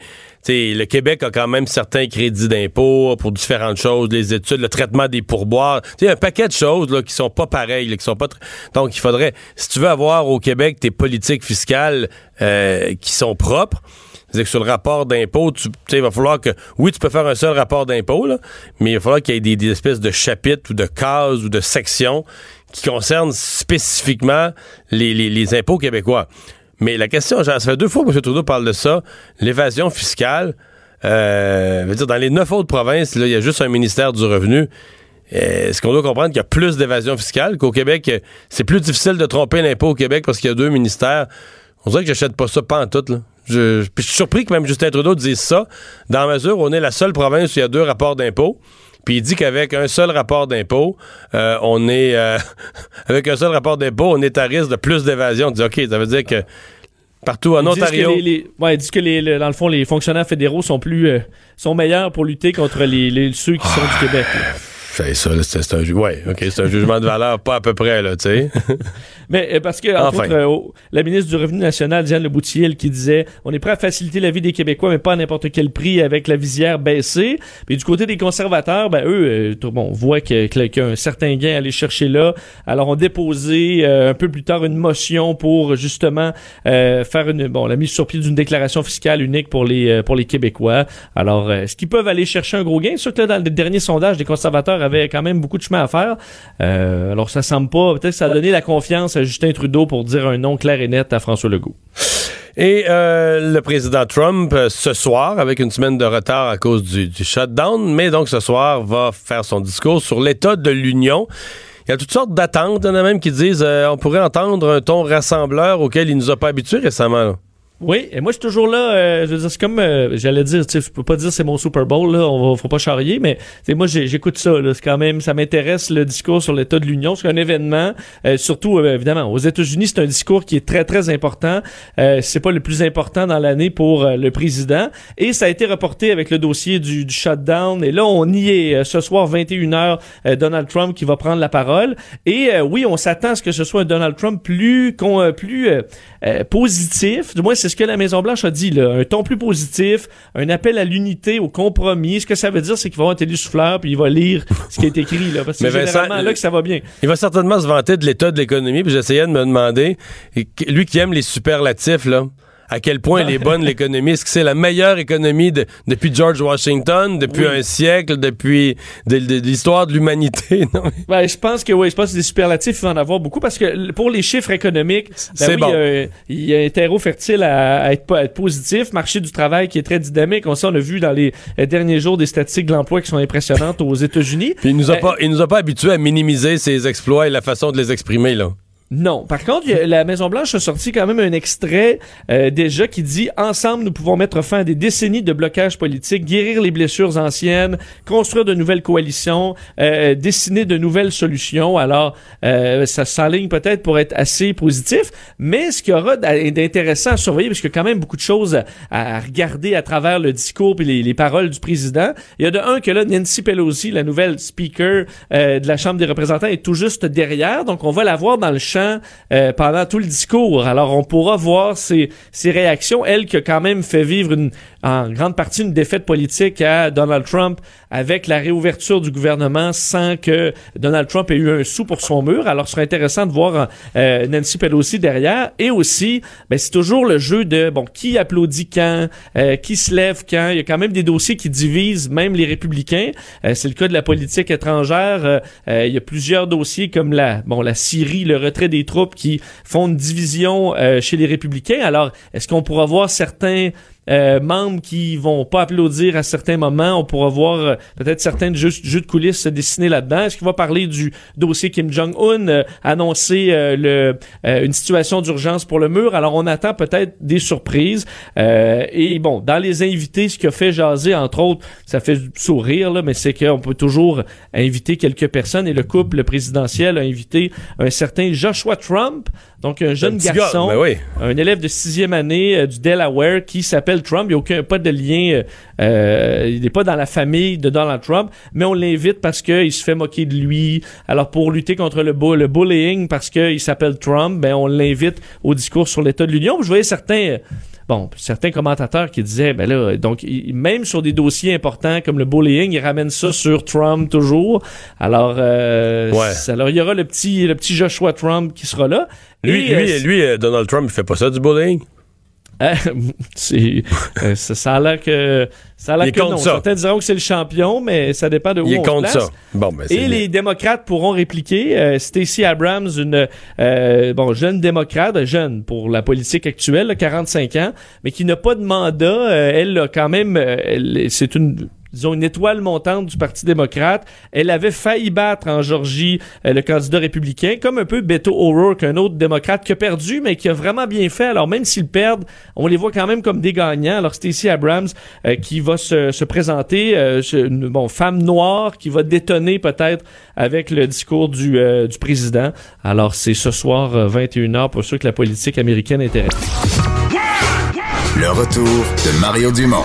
le Québec a quand même certains crédits d'impôt pour différentes choses, les études, le traitement des pourboires, tu un paquet de choses là, qui sont pas pareilles, qui sont pas donc il faudrait, si tu veux avoir au Québec des politiques fiscales euh, qui sont propres, c'est que sur le rapport d'impôt, tu il va falloir que oui, tu peux faire un seul rapport d'impôt, mais il va falloir qu'il y ait des, espèces de chapitres ou de cases ou de sections qui concernent spécifiquement les, les impôts québécois. Mais la question, ça fait deux fois que M. Trudeau parle de ça, l'évasion fiscale. Euh, dire, dans les neuf autres provinces, il y a juste un ministère du revenu. Est-ce qu'on doit comprendre qu'il y a plus d'évasion fiscale? Qu'au Québec? C'est plus difficile de tromper l'impôt au Québec parce qu'il y a deux ministères. On dirait que j'achète pas ça pas en tout. Là. Je, je, suis surpris que même Justin Trudeau dise ça, dans la mesure où on est la seule province où il y a deux rapports d'impôt. Puis il dit qu'avec un seul rapport d'impôt, euh, on est euh, <laughs> avec un seul rapport d'impôt, on est à risque de plus d'évasion. On dit OK, ça veut dire que partout en Ontario. Les, ouais, ils disent que les, dans le fond, les fonctionnaires fédéraux sont plus euh, sont meilleurs pour lutter contre les, ceux qui sont du Québec. C'est ça, c'est un, ouais, jugement de valeur, pas à peu près, là, tu sais. <laughs> Mais euh, parce que, entre autres, euh, la ministre du Revenu national, Diane Leboutillier, qui disait on est prêt à faciliter la vie des Québécois, mais pas à n'importe quel prix avec la visière baissée. Puis du côté des conservateurs, ben eux, euh, bon, on voit qu'il y, a un certain gain à aller chercher là. Alors, on déposé un peu plus tard une motion pour justement faire une, bon, la mise sur pied d'une déclaration fiscale unique pour les pour les Québécois. Alors, est-ce qu'ils peuvent aller chercher un gros gain? Surtout dans le dernier sondage des conservateurs avait quand même beaucoup de chemin à faire. Euh, alors ça semble pas, peut-être que ça a donné la confiance à Justin Trudeau pour dire un nom clair et net à François Legault. Et euh, le président Trump, euh, ce soir, avec une semaine de retard à cause du, shutdown, mais donc ce soir, va faire son discours sur l'état de l'Union. Il y a toutes sortes d'attentes. Il y en a même qui disent on pourrait entendre un ton rassembleur auquel il nous a pas habitués récemment. Oui, et moi je suis toujours là. Euh, je veux dire, c'est comme euh, j'allais dire, tu sais, je peux pas dire c'est mon Super Bowl là, on va, faut pas charrier, mais moi j'écoute ça. Là, c'est quand même, ça m'intéresse le discours sur l'état de l'Union. C'est un événement, euh, surtout évidemment aux États-Unis, c'est un discours qui est très très important. c'est pas le plus important dans l'année pour le président, et ça a été reporté avec le dossier du, du shutdown. Et là, on y est ce soir 21 h Donald Trump qui va prendre la parole. Et oui, on s'attend à ce que ce soit un Donald Trump plus plus positif. Du moins, c'est ce que la Maison-Blanche a dit, là, un ton plus positif, un appel à l'unité, au compromis. Ce que ça veut dire, c'est qu'il va avoir un télésouffleur puis il va lire ce qui est écrit, là, parce que <laughs> c'est généralement là que ça va bien. Il va certainement se vanter de l'état de l'économie, puis j'essayais de me demander, lui qui aime les superlatifs, là, à quel point elle est bonne l'économie. Est-ce que c'est la meilleure économie depuis George Washington, depuis un siècle, depuis de, l'histoire de l'humanité? <laughs> Ben, je pense que oui, je pense que des superlatifs, il va en avoir beaucoup parce que pour les chiffres économiques, ben bon. il, y a, un terreau fertile à, être, positif. Marché du travail qui est très dynamique. On, sait, on a vu dans les derniers jours des statistiques de l'emploi qui sont impressionnantes aux États-Unis. il nous a pas, il nous a pas habitués à minimiser ses exploits et la façon de les exprimer, là. Non. Par contre, la Maison-Blanche a sorti quand même un extrait euh, déjà qui dit « Ensemble, nous pouvons mettre fin à des décennies de blocage politique, guérir les blessures anciennes, construire de nouvelles coalitions, euh, dessiner de nouvelles solutions. » Alors, euh, ça s'enligne peut-être pour être assez positif, mais ce qu'il y aura d'intéressant à surveiller, parce qu'il y a quand même beaucoup de choses à, regarder à travers le discours et les, les, paroles du président, il y a de un que là, Nancy Pelosi, la nouvelle speaker de la Chambre des représentants, est tout juste derrière, donc on va la voir dans le champ euh, pendant tout le discours. Alors, on pourra voir ses, ses réactions. Elle qui a quand même fait vivre une, en grande partie une défaite politique à Donald Trump avec la réouverture du gouvernement sans que Donald Trump ait eu un sou pour son mur. Alors, ce serait intéressant de voir euh, Nancy Pelosi derrière. Et aussi, ben, c'est toujours le jeu de, bon, qui applaudit quand, euh, qui se lève quand. Il y a quand même des dossiers qui divisent même les républicains. c'est le cas de la politique étrangère. il y a plusieurs dossiers comme la, bon, la Syrie, le retrait des troupes qui font une division euh, chez les républicains. Alors, est-ce qu'on pourra voir certains euh, membres qui vont pas applaudir à certains moments. On pourra voir euh, peut-être certains jeux, jeux, de coulisses se dessiner là-dedans. Est-ce qu'il va parler du dossier Kim Jong-un, euh, annoncer le, une situation d'urgence pour le mur? Alors, on attend peut-être des surprises. et bon, dans les invités, ce qui a fait jaser, entre autres, ça fait sourire, là, mais c'est qu'on peut toujours inviter quelques personnes. Et le couple présidentiel a invité un certain Joshua Trump, Donc, un jeune gars, garçon, ben oui. un élève de sixième année euh, du Delaware qui s'appelle Trump. Il n'y a aucun, pas de lien, euh, euh, il n'est pas dans la famille de Donald Trump, mais on l'invite parce qu'il se fait moquer de lui. Alors, pour lutter contre le, bull- le bullying, parce qu'il s'appelle Trump, ben, on l'invite au discours sur l'état de l'Union. Je voyais certains... euh, Bon, certains commentateurs qui disaient, ben là, donc, il- même sur des dossiers importants comme le bullying, ils ramènent ça sur Trump toujours. Alors, euh, Ouais. alors il y aura le petit, le petit Joshua Trump qui sera là. Lui, Et, lui, euh, lui, euh, Donald Trump, il fait pas ça du bullying? <laughs> C'est, euh, ça, a l'air que, ça a l'air que compte non. ça. Certains diront que c'est le champion, mais ça dépend de où Il est on se contre place. ça. Bon, ben, Et bien. les démocrates pourront répliquer. Euh, Stacey Abrams, une euh, bon jeune démocrate, jeune pour la politique actuelle, là, 45 ans, mais qui n'a pas de mandat. Euh, elle a quand même, euh, c'est une disons une étoile montante du Parti démocrate. Elle avait failli battre en Georgie euh, le candidat républicain, comme un peu Beto O'Rourke, un autre démocrate qui a perdu, mais qui a vraiment bien fait. Alors même s'ils perdent, on les voit quand même comme des gagnants. Alors Stacey Abrams euh, qui va se, se présenter, euh, une bon, femme noire qui va détonner peut-être avec le discours du, euh, président. Alors c'est ce soir euh, 21h pour ceux que la politique américaine intéresse. Le retour de Mario Dumont.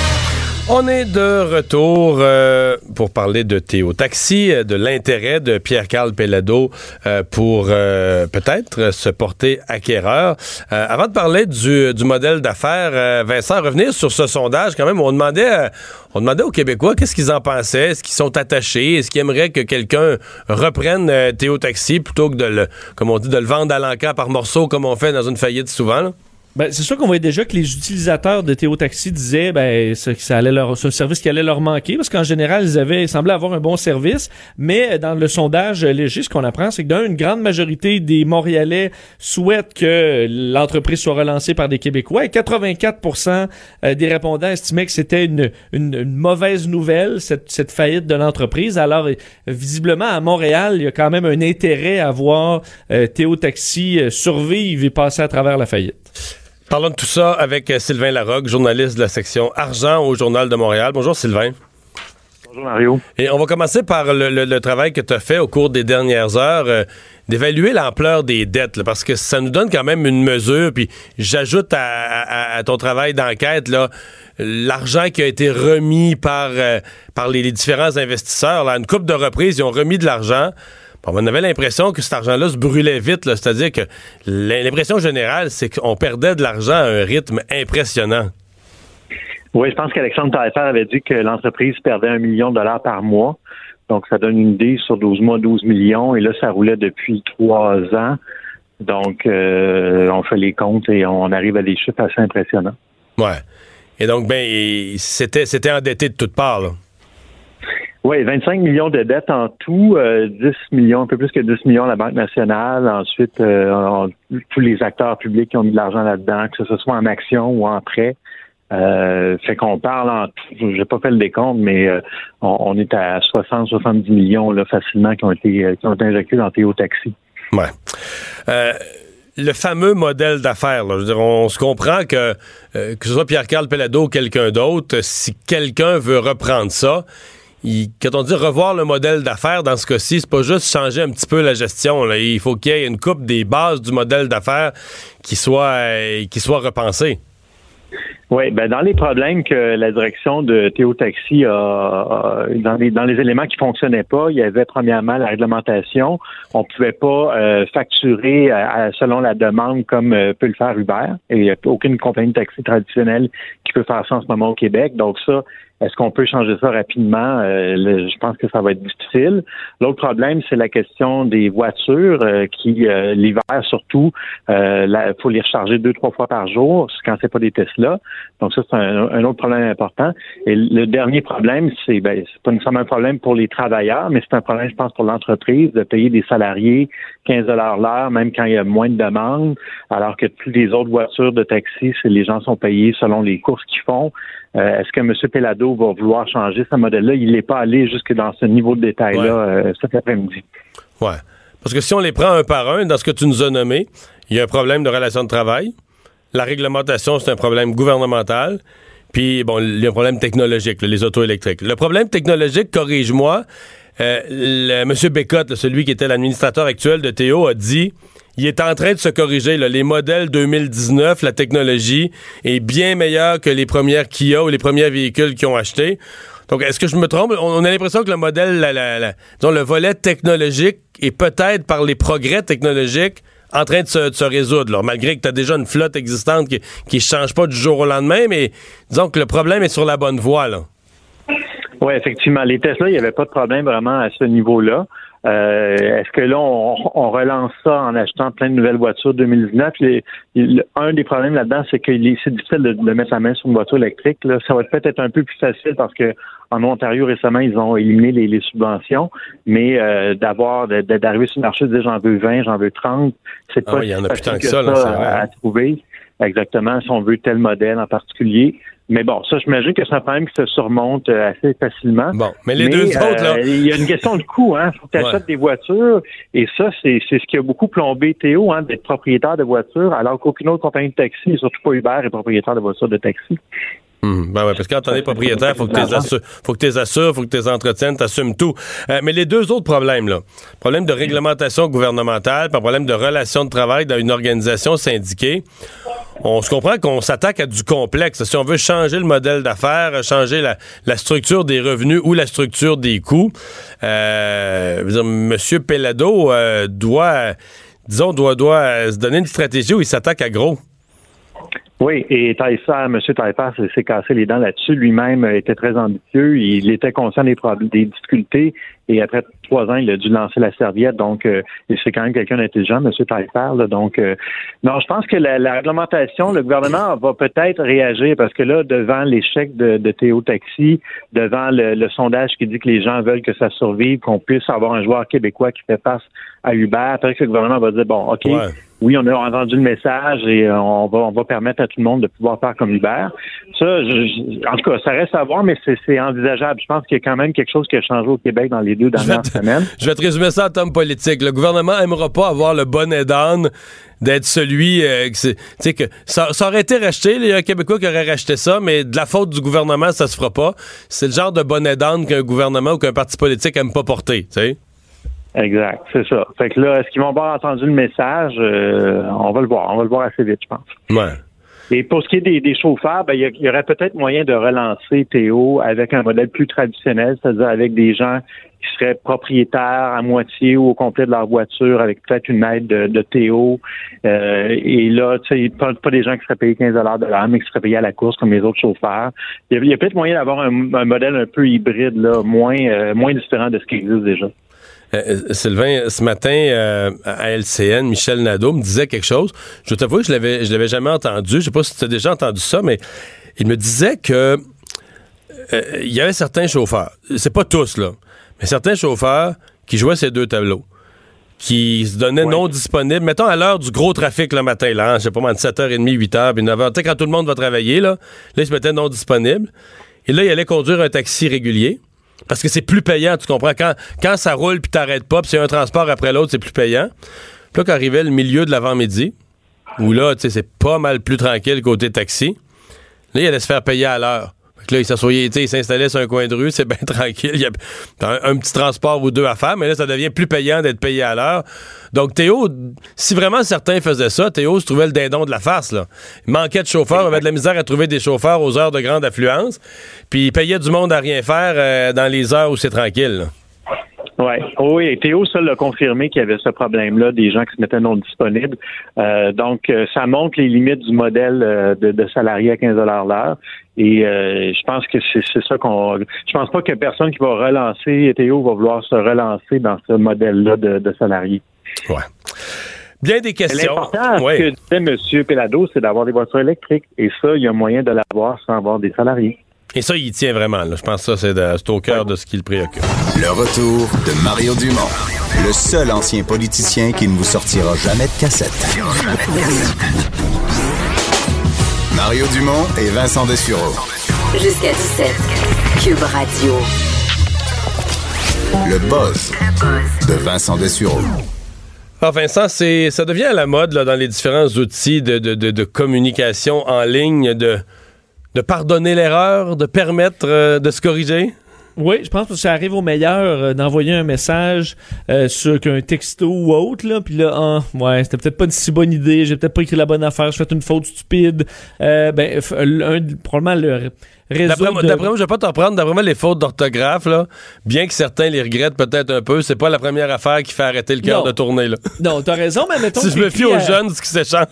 On est de retour euh, pour parler de Théo Taxi, euh, de l'intérêt de Pierre-Carl Pellado euh, pour peut-être se porter acquéreur. Avant de parler du, modèle d'affaires, Vincent, revenir sur ce sondage, quand même, on demandait, on demandait aux Québécois qu'est-ce qu'ils en pensaient, est-ce qu'ils sont attachés, est-ce qu'ils aimeraient que quelqu'un reprenne Théo Taxi plutôt que de le, comme on dit, de le vendre à l'encan par morceaux comme on fait dans une faillite souvent. Ben, c'est sûr qu'on voyait déjà que les utilisateurs de Théo Taxi disaient ben que ça allait leur c'est un service qui allait leur manquer parce qu'en général ils avaient ils semblaient avoir un bon service. Mais dans le sondage léger ce qu'on apprend c'est que d'un une grande majorité des Montréalais souhaitent que l'entreprise soit relancée par des Québécois. Et 84% euh, des répondants estimaient que c'était une, une, une mauvaise nouvelle cette, cette faillite de l'entreprise. Alors euh, visiblement à Montréal il y a quand même un intérêt à voir euh, Théo Taxi euh, survivre et passer à travers la faillite. Parlons de tout ça avec euh, Sylvain Larocque, journaliste de la section Argent au Journal de Montréal. Bonjour Sylvain. Bonjour Mario. Et on va commencer par le, le- le travail que tu as fait au cours des dernières heures, euh, d'évaluer l'ampleur des dettes, là, parce que ça nous donne quand même une mesure. Puis j'ajoute à, à- à ton travail d'enquête là l'argent qui a été remis par, euh, par les, les différents investisseurs. Là, à une coupe de reprises, ils ont remis de l'argent. On avait l'impression que cet argent-là se brûlait vite, c'est-à-dire que l'impression générale, c'est qu'on perdait de l'argent à un rythme impressionnant. Oui, je pense qu'Alexandre Taillefer avait dit que l'entreprise perdait un million de dollars par mois. Donc, ça donne une idée sur 12 mois, 12 millions. Et là, ça roulait depuis trois ans. Donc, euh, on fait les comptes et on arrive à des chiffres assez impressionnants. Ouais. Et donc, ben, c'était, c'était endetté de toutes parts, là. Oui, 25 millions de dettes en tout, euh, 10 millions, un peu plus que 10 millions à la Banque nationale. Ensuite, euh, tous les acteurs publics qui ont mis de l'argent là-dedans, que ce soit en action ou en prêt. Euh, fait qu'on parle en tout, j'ai pas fait le décompte, mais euh, on, est à 60-70 millions là, facilement qui ont été euh, qui ont été injectés dans Théo Taxi. Ouais. Euh, le fameux modèle d'affaires, on se comprend que euh, que ce soit Pierre-Carl Pellado ou quelqu'un d'autre, si quelqu'un veut reprendre ça, quand on dit revoir le modèle d'affaires, dans ce cas-ci, c'est pas juste changer un petit peu la gestion. Là. Il faut qu'il y ait une coupe des bases du modèle d'affaires qui soit, euh, qui soit repensée. Oui, ben dans les problèmes que la direction de Théo Taxi a, dans les dans les éléments qui fonctionnaient pas, il y avait premièrement la réglementation. On pouvait pas euh, facturer à- selon la demande comme euh, peut le faire Uber. Et il n'y a aucune compagnie de taxi traditionnelle qui peut faire ça en ce moment au Québec. Donc ça, est-ce qu'on peut changer ça rapidement? Euh, je pense que ça va être difficile. L'autre problème, c'est la question des voitures euh, qui, euh, l'hiver surtout, il faut les recharger deux, trois fois par jour quand c'est pas des Tesla. Donc ça, c'est un, autre problème important. Et le dernier problème, c'est ben, c'est pas nécessairement un problème pour les travailleurs, mais c'est un problème, je pense, pour l'entreprise de payer des salariés 15 l'heure, même quand il y a moins de demandes, alors que toutes les autres voitures de taxi, les gens sont payés selon les courses qu'ils font. Euh, Est-ce que M. Pelado va vouloir changer ce modèle-là? Il n'est pas allé jusque dans ce niveau de détail-là Ouais. euh, cet après-midi. Ouais. Parce que si on les prend un par un, dans ce que tu nous as nommé, il y a un problème de relation de travail. La réglementation, c'est un problème gouvernemental. Puis, bon, il y a un problème technologique, là, les autos électriques. Le problème technologique, corrige-moi, euh, M. Bécotte, celui qui était l'administrateur actuel de Théo, a dit il est en train de se corriger. Les modèles 2019, la technologie est bien meilleure que les premières Kia ou les premiers véhicules qu'ils ont achetés. Donc, est-ce que je me trompe? On a l'impression que le modèle, la- le volet technologique est peut-être par les progrès technologiques en train de se, résoudre, malgré que tu as déjà une flotte existante qui ne change pas du jour au lendemain, mais disons que le problème est sur la bonne voie. Oui, effectivement. Les Tesla, il n'y avait pas de problème vraiment à ce niveau-là. Euh, Est-ce que là, on, on relance ça en achetant plein de nouvelles voitures 2019? Les- le- un des problèmes là-dedans, c'est que c'est difficile de, de mettre la main sur une voiture électrique. Là. Ça va peut-être être un peu plus facile parce que en Ontario, récemment, ils ont éliminé les, les subventions, mais euh, d'avoir d'arriver sur le marché et de dire j'en veux 20, j'en veux 30, c'est Ah pas il y en a plus si tant facile que ça, là, c'est vrai, à, à trouver. Exactement, si on veut tel modèle en particulier. Mais bon, ça, j'imagine que c'est un problème qui se surmonte euh, assez facilement. Bon, mais les deux autres, là. euh, Il y a une question de coût, hein. Faut que tu achètes Ouais. des voitures. Et ça, c'est c'est ce qui a beaucoup plombé Théo, hein, d'être propriétaire de voitures, alors qu'aucune autre compagnie de taxi, et surtout pas Uber, est propriétaire de voitures de taxi. Hum, ben ouais, parce que quand on est propriétaire, faut que tu assures, faut que tu assures, faut que tu entretiennes, t'assumes tout. Euh, mais les deux autres problèmes là, problème de réglementation gouvernementale, puis problème de relation de travail dans une organisation syndiquée. On se comprend qu'on s'attaque à du complexe. Si on veut changer le modèle d'affaires, changer la, la structure des revenus ou la structure des coûts, euh, dire, Monsieur Pellado euh, doit, disons, doit, doit se donner une stratégie où il s'attaque à gros. Oui, et Taïsa, M. Taïfa s'est cassé les dents là-dessus. Lui-même était très ambitieux. Il était conscient des, problèmes, des difficultés. Et après trois ans, il a dû lancer la serviette. Donc, euh, c'est quand même quelqu'un d'intelligent, M. Taïfa. là. Donc, euh, non, je pense que la, la réglementation, le gouvernement va peut-être réagir parce que là, devant l'échec de, de Théo Taxi, devant le, le sondage qui dit que les gens veulent que ça survive, qu'on puisse avoir un joueur québécois qui fait face à Uber, peut-être que le gouvernement va dire, bon, OK, Ouais. oui, on a entendu le message et on va on va permettre à tout le monde de pouvoir faire comme Uber. Ça, je- en tout cas, ça reste à voir, mais c'est envisageable. Je pense qu'il y a quand même quelque chose qui a changé au Québec dans les deux dernières te- semaines. Je vais te résumer ça en termes politiques. Le gouvernement aimera pas avoir le bonnet d'âne d'être celui euh, que c'est- tu sais que ça, ça aurait été racheté, il y a un Québécois qui aurait racheté ça, mais de la faute du gouvernement, ça se fera pas. C'est le genre de bonnet d'âne qu'un gouvernement ou qu'un parti politique aime pas porter, tu sais. Exact, c'est ça. Fait que là, est-ce qu'ils vont avoir entendu le message? Euh, on va le voir. On va le voir assez vite, je pense. Ouais. Et pour ce qui est des, des chauffeurs, ben, il y aurait peut-être moyen de relancer Théo avec un modèle plus traditionnel, c'est-à-dire avec des gens qui seraient propriétaires à moitié ou au complet de leur voiture, avec peut-être une aide de, de Théo. Euh, et là, tu sais, pas, pas des gens qui seraient payés 15 de l'heure, mais qui seraient payés à la course comme les autres chauffeurs. Il y a, a peut-être moyen d'avoir un, un modèle un peu hybride, là, moins, euh, moins différent de ce qui existe déjà. Euh, euh, Sylvain, ce matin, euh, à LCN, Michel Nadeau me disait quelque chose. Je t'avoue que je l'avais, je l'avais jamais entendu. Je sais pas si tu as déjà entendu ça, mais il me disait que euh, il y avait certains chauffeurs, c'est pas tous, là, mais certains chauffeurs qui jouaient ces deux tableaux, qui se donnaient non disponibles, mettons à l'heure du gros trafic le matin, là, hein, je sais pas, de 7h30, 8h, puis 9h, tu sais, quand tout le monde va travailler, là, là, ils se mettaient non disponibles. Et là, il allait conduire un taxi régulier. Parce que c'est plus payant, tu comprends? Quand, quand ça roule puis t'arrêtes pas, puis c'est un transport après l'autre, c'est plus payant. Puis là, quand arrivait le milieu de l'avant-midi, où là, tu sais, c'est pas mal plus tranquille côté taxi, là, il allait se faire payer à l'heure. Là, il s'assoyait, tu sais, il s'installait sur un coin de rue, c'est bien <laughs> tranquille. Il y a un, petit transport ou deux à faire, mais là, ça devient plus payant d'être payé à l'heure. Donc, Théo, si vraiment certains faisaient ça, Théo se trouvait le dindon de la farce, là. Il manquait de chauffeurs, il avait de la misère à trouver des chauffeurs aux heures de grande affluence, puis il payait du monde à rien faire euh, dans les heures où c'est tranquille. Ouais. Oh oui, et Théo seul l'a confirmé qu'il y avait ce problème-là, des gens qui se mettaient non disponibles. Euh, donc, euh, ça montre les limites du modèle euh, de, de salarié à 15 l'heure. Et euh, je pense que c'est ça qu'on. Je pense pas que personne qui va relancer Théo va vouloir se relancer dans ce modèle-là de, de salarié. Ouais. Bien des questions. L'important, Ouais. ce que disait M. Pelado, c'est d'avoir des voitures électriques. Et ça, il y a moyen de l'avoir sans avoir des salariés. Et ça, il y tient vraiment. là. Je pense que ça, c'est de- c'est au cœur de ce qui le préoccupe. Le retour de Mario Dumont, le seul ancien politicien qui ne vous sortira jamais de cassette. Mario Dumont et Vincent Dessureau. Jusqu'à 17. Cube Radio. Le buzz de Vincent Dessureau. Ah, Vincent, c'est, ça devient à la mode là, dans les différents outils de, de- de- de communication en ligne de, de pardonner l'erreur, de permettre euh, de se corriger? Oui, je pense que ça arrive au meilleur euh, d'envoyer un message euh, sur qu'un texto ou autre, là, puis là, ah, ouais, c'était peut-être pas une si bonne idée, j'ai peut-être pas écrit la bonne affaire, j'ai fait une faute stupide. Ben, un- probablement le D'après moi, de- moi, je vais pas t'en prendre. D'après moi, les fautes d'orthographe, là, bien que certains les regrettent peut-être un peu, c'est pas la première affaire qui fait arrêter le cœur de tourner. Là. <laughs> Non, t'as raison, mais mettons Si je me fie aux à- jeunes, ce qui s'échange.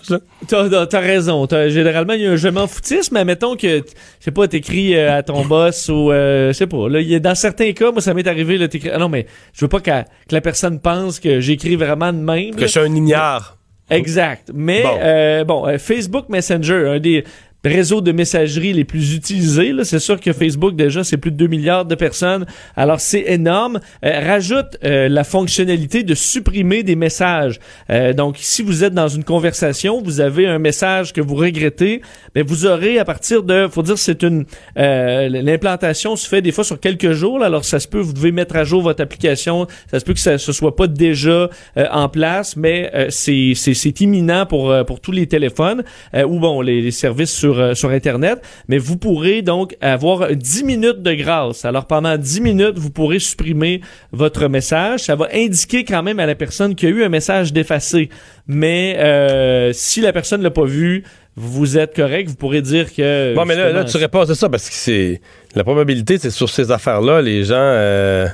T'as, t'as raison. Généralement, il y a un je m'en foutisme, mais mettons que, je sais pas, t'écris euh, à ton boss ou, euh, je sais pas. Là, y a- dans certains cas, moi, ça m'est arrivé, là, t'écris, ah non, mais je veux pas que la personne pense que j'écris vraiment de même. Que là. je suis un ignare. Exact. Mais Bon. bon, euh, bon euh, Facebook Messenger, un des réseaux de messagerie les plus utilisés, c'est sûr que Facebook déjà c'est plus de 2 milliards de personnes, alors c'est énorme. Euh, rajoute euh, la fonctionnalité de supprimer des messages. Euh, donc si vous êtes dans une conversation, vous avez un message que vous regrettez, mais vous aurez à partir de, faut dire c'est une euh, l'implantation se fait des fois sur quelques jours, là, alors ça se peut vous devez mettre à jour votre application, ça se peut que ça ce soit pas déjà euh, en place, mais c'est imminent pour pour tous les téléphones. Ou bon les, les services sur euh, sur internet, mais vous pourrez donc avoir 10 minutes de grâce. Alors pendant 10 minutes, vous pourrez supprimer votre message, ça va indiquer quand même à la personne qu'il y a eu un message d'effacé. Mais euh, si la personne l'a pas vu, vous êtes correct, vous pourrez dire que Bon, mais là, là, tu réponds à ça parce que c'est. La probabilité, c'est sur ces affaires-là, les gens. euh,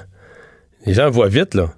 les gens voient vite, là.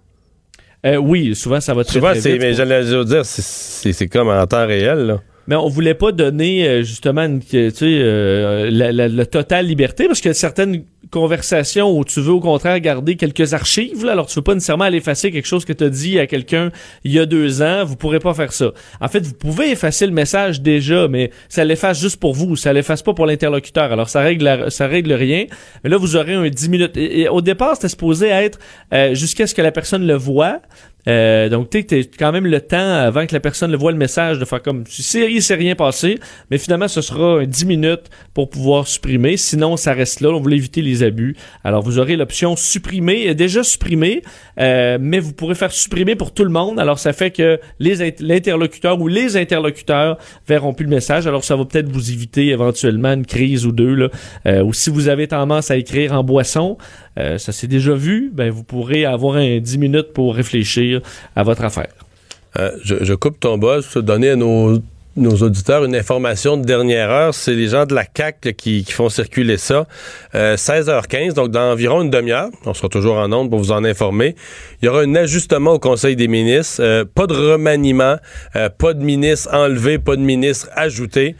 euh, oui, souvent ça va très, Souvent, très c'est. vite. Mais j'allais dire, c'est- comme en temps réel, là. Mais on voulait pas donner euh, justement une, que, tu sais, euh, la, la- la totale liberté parce a certaines conversations où tu veux au contraire garder quelques archives. Là, alors tu veux pas nécessairement aller effacer quelque chose que tu as dit à quelqu'un il y a deux ans. Vous pourrez pas faire ça. En fait, vous pouvez effacer le message déjà, mais ça l'efface juste pour vous. Ça l'efface pas pour l'interlocuteur. Alors ça règle ça règle rien. Mais là, vous aurez un 10 minutes. Et au départ, c'était supposé être euh, jusqu'à ce que la personne le voit. Euh, donc, tu as quand même le temps avant que la personne le voit le message de faire comme si il s'est rien passé, mais finalement, ce sera un 10 minutes pour pouvoir supprimer. Sinon, ça reste là. On voulait éviter les abus. Alors, vous aurez l'option supprimer, euh, déjà supprimé, euh, mais vous pourrez faire supprimer pour tout le monde. Alors, ça fait que les int- l'interlocuteur ou les interlocuteurs verront plus le message. Alors, ça va peut-être vous éviter éventuellement une crise ou deux. Là. Euh, ou si vous avez tendance à écrire en boisson, euh, ça s'est déjà vu, ben vous pourrez avoir un 10 minutes pour réfléchir à votre affaire. Euh, je, coupe ton boss pour donner à nos, auditeurs une information de dernière heure. C'est les gens de la CAC qui, font circuler ça. Euh, 16h15, donc dans environ une demi-heure. On sera toujours en onde pour vous en informer. Il y aura un ajustement au Conseil des ministres. Euh, pas de remaniement, euh, pas de ministre enlevé, pas de ministre ajouté.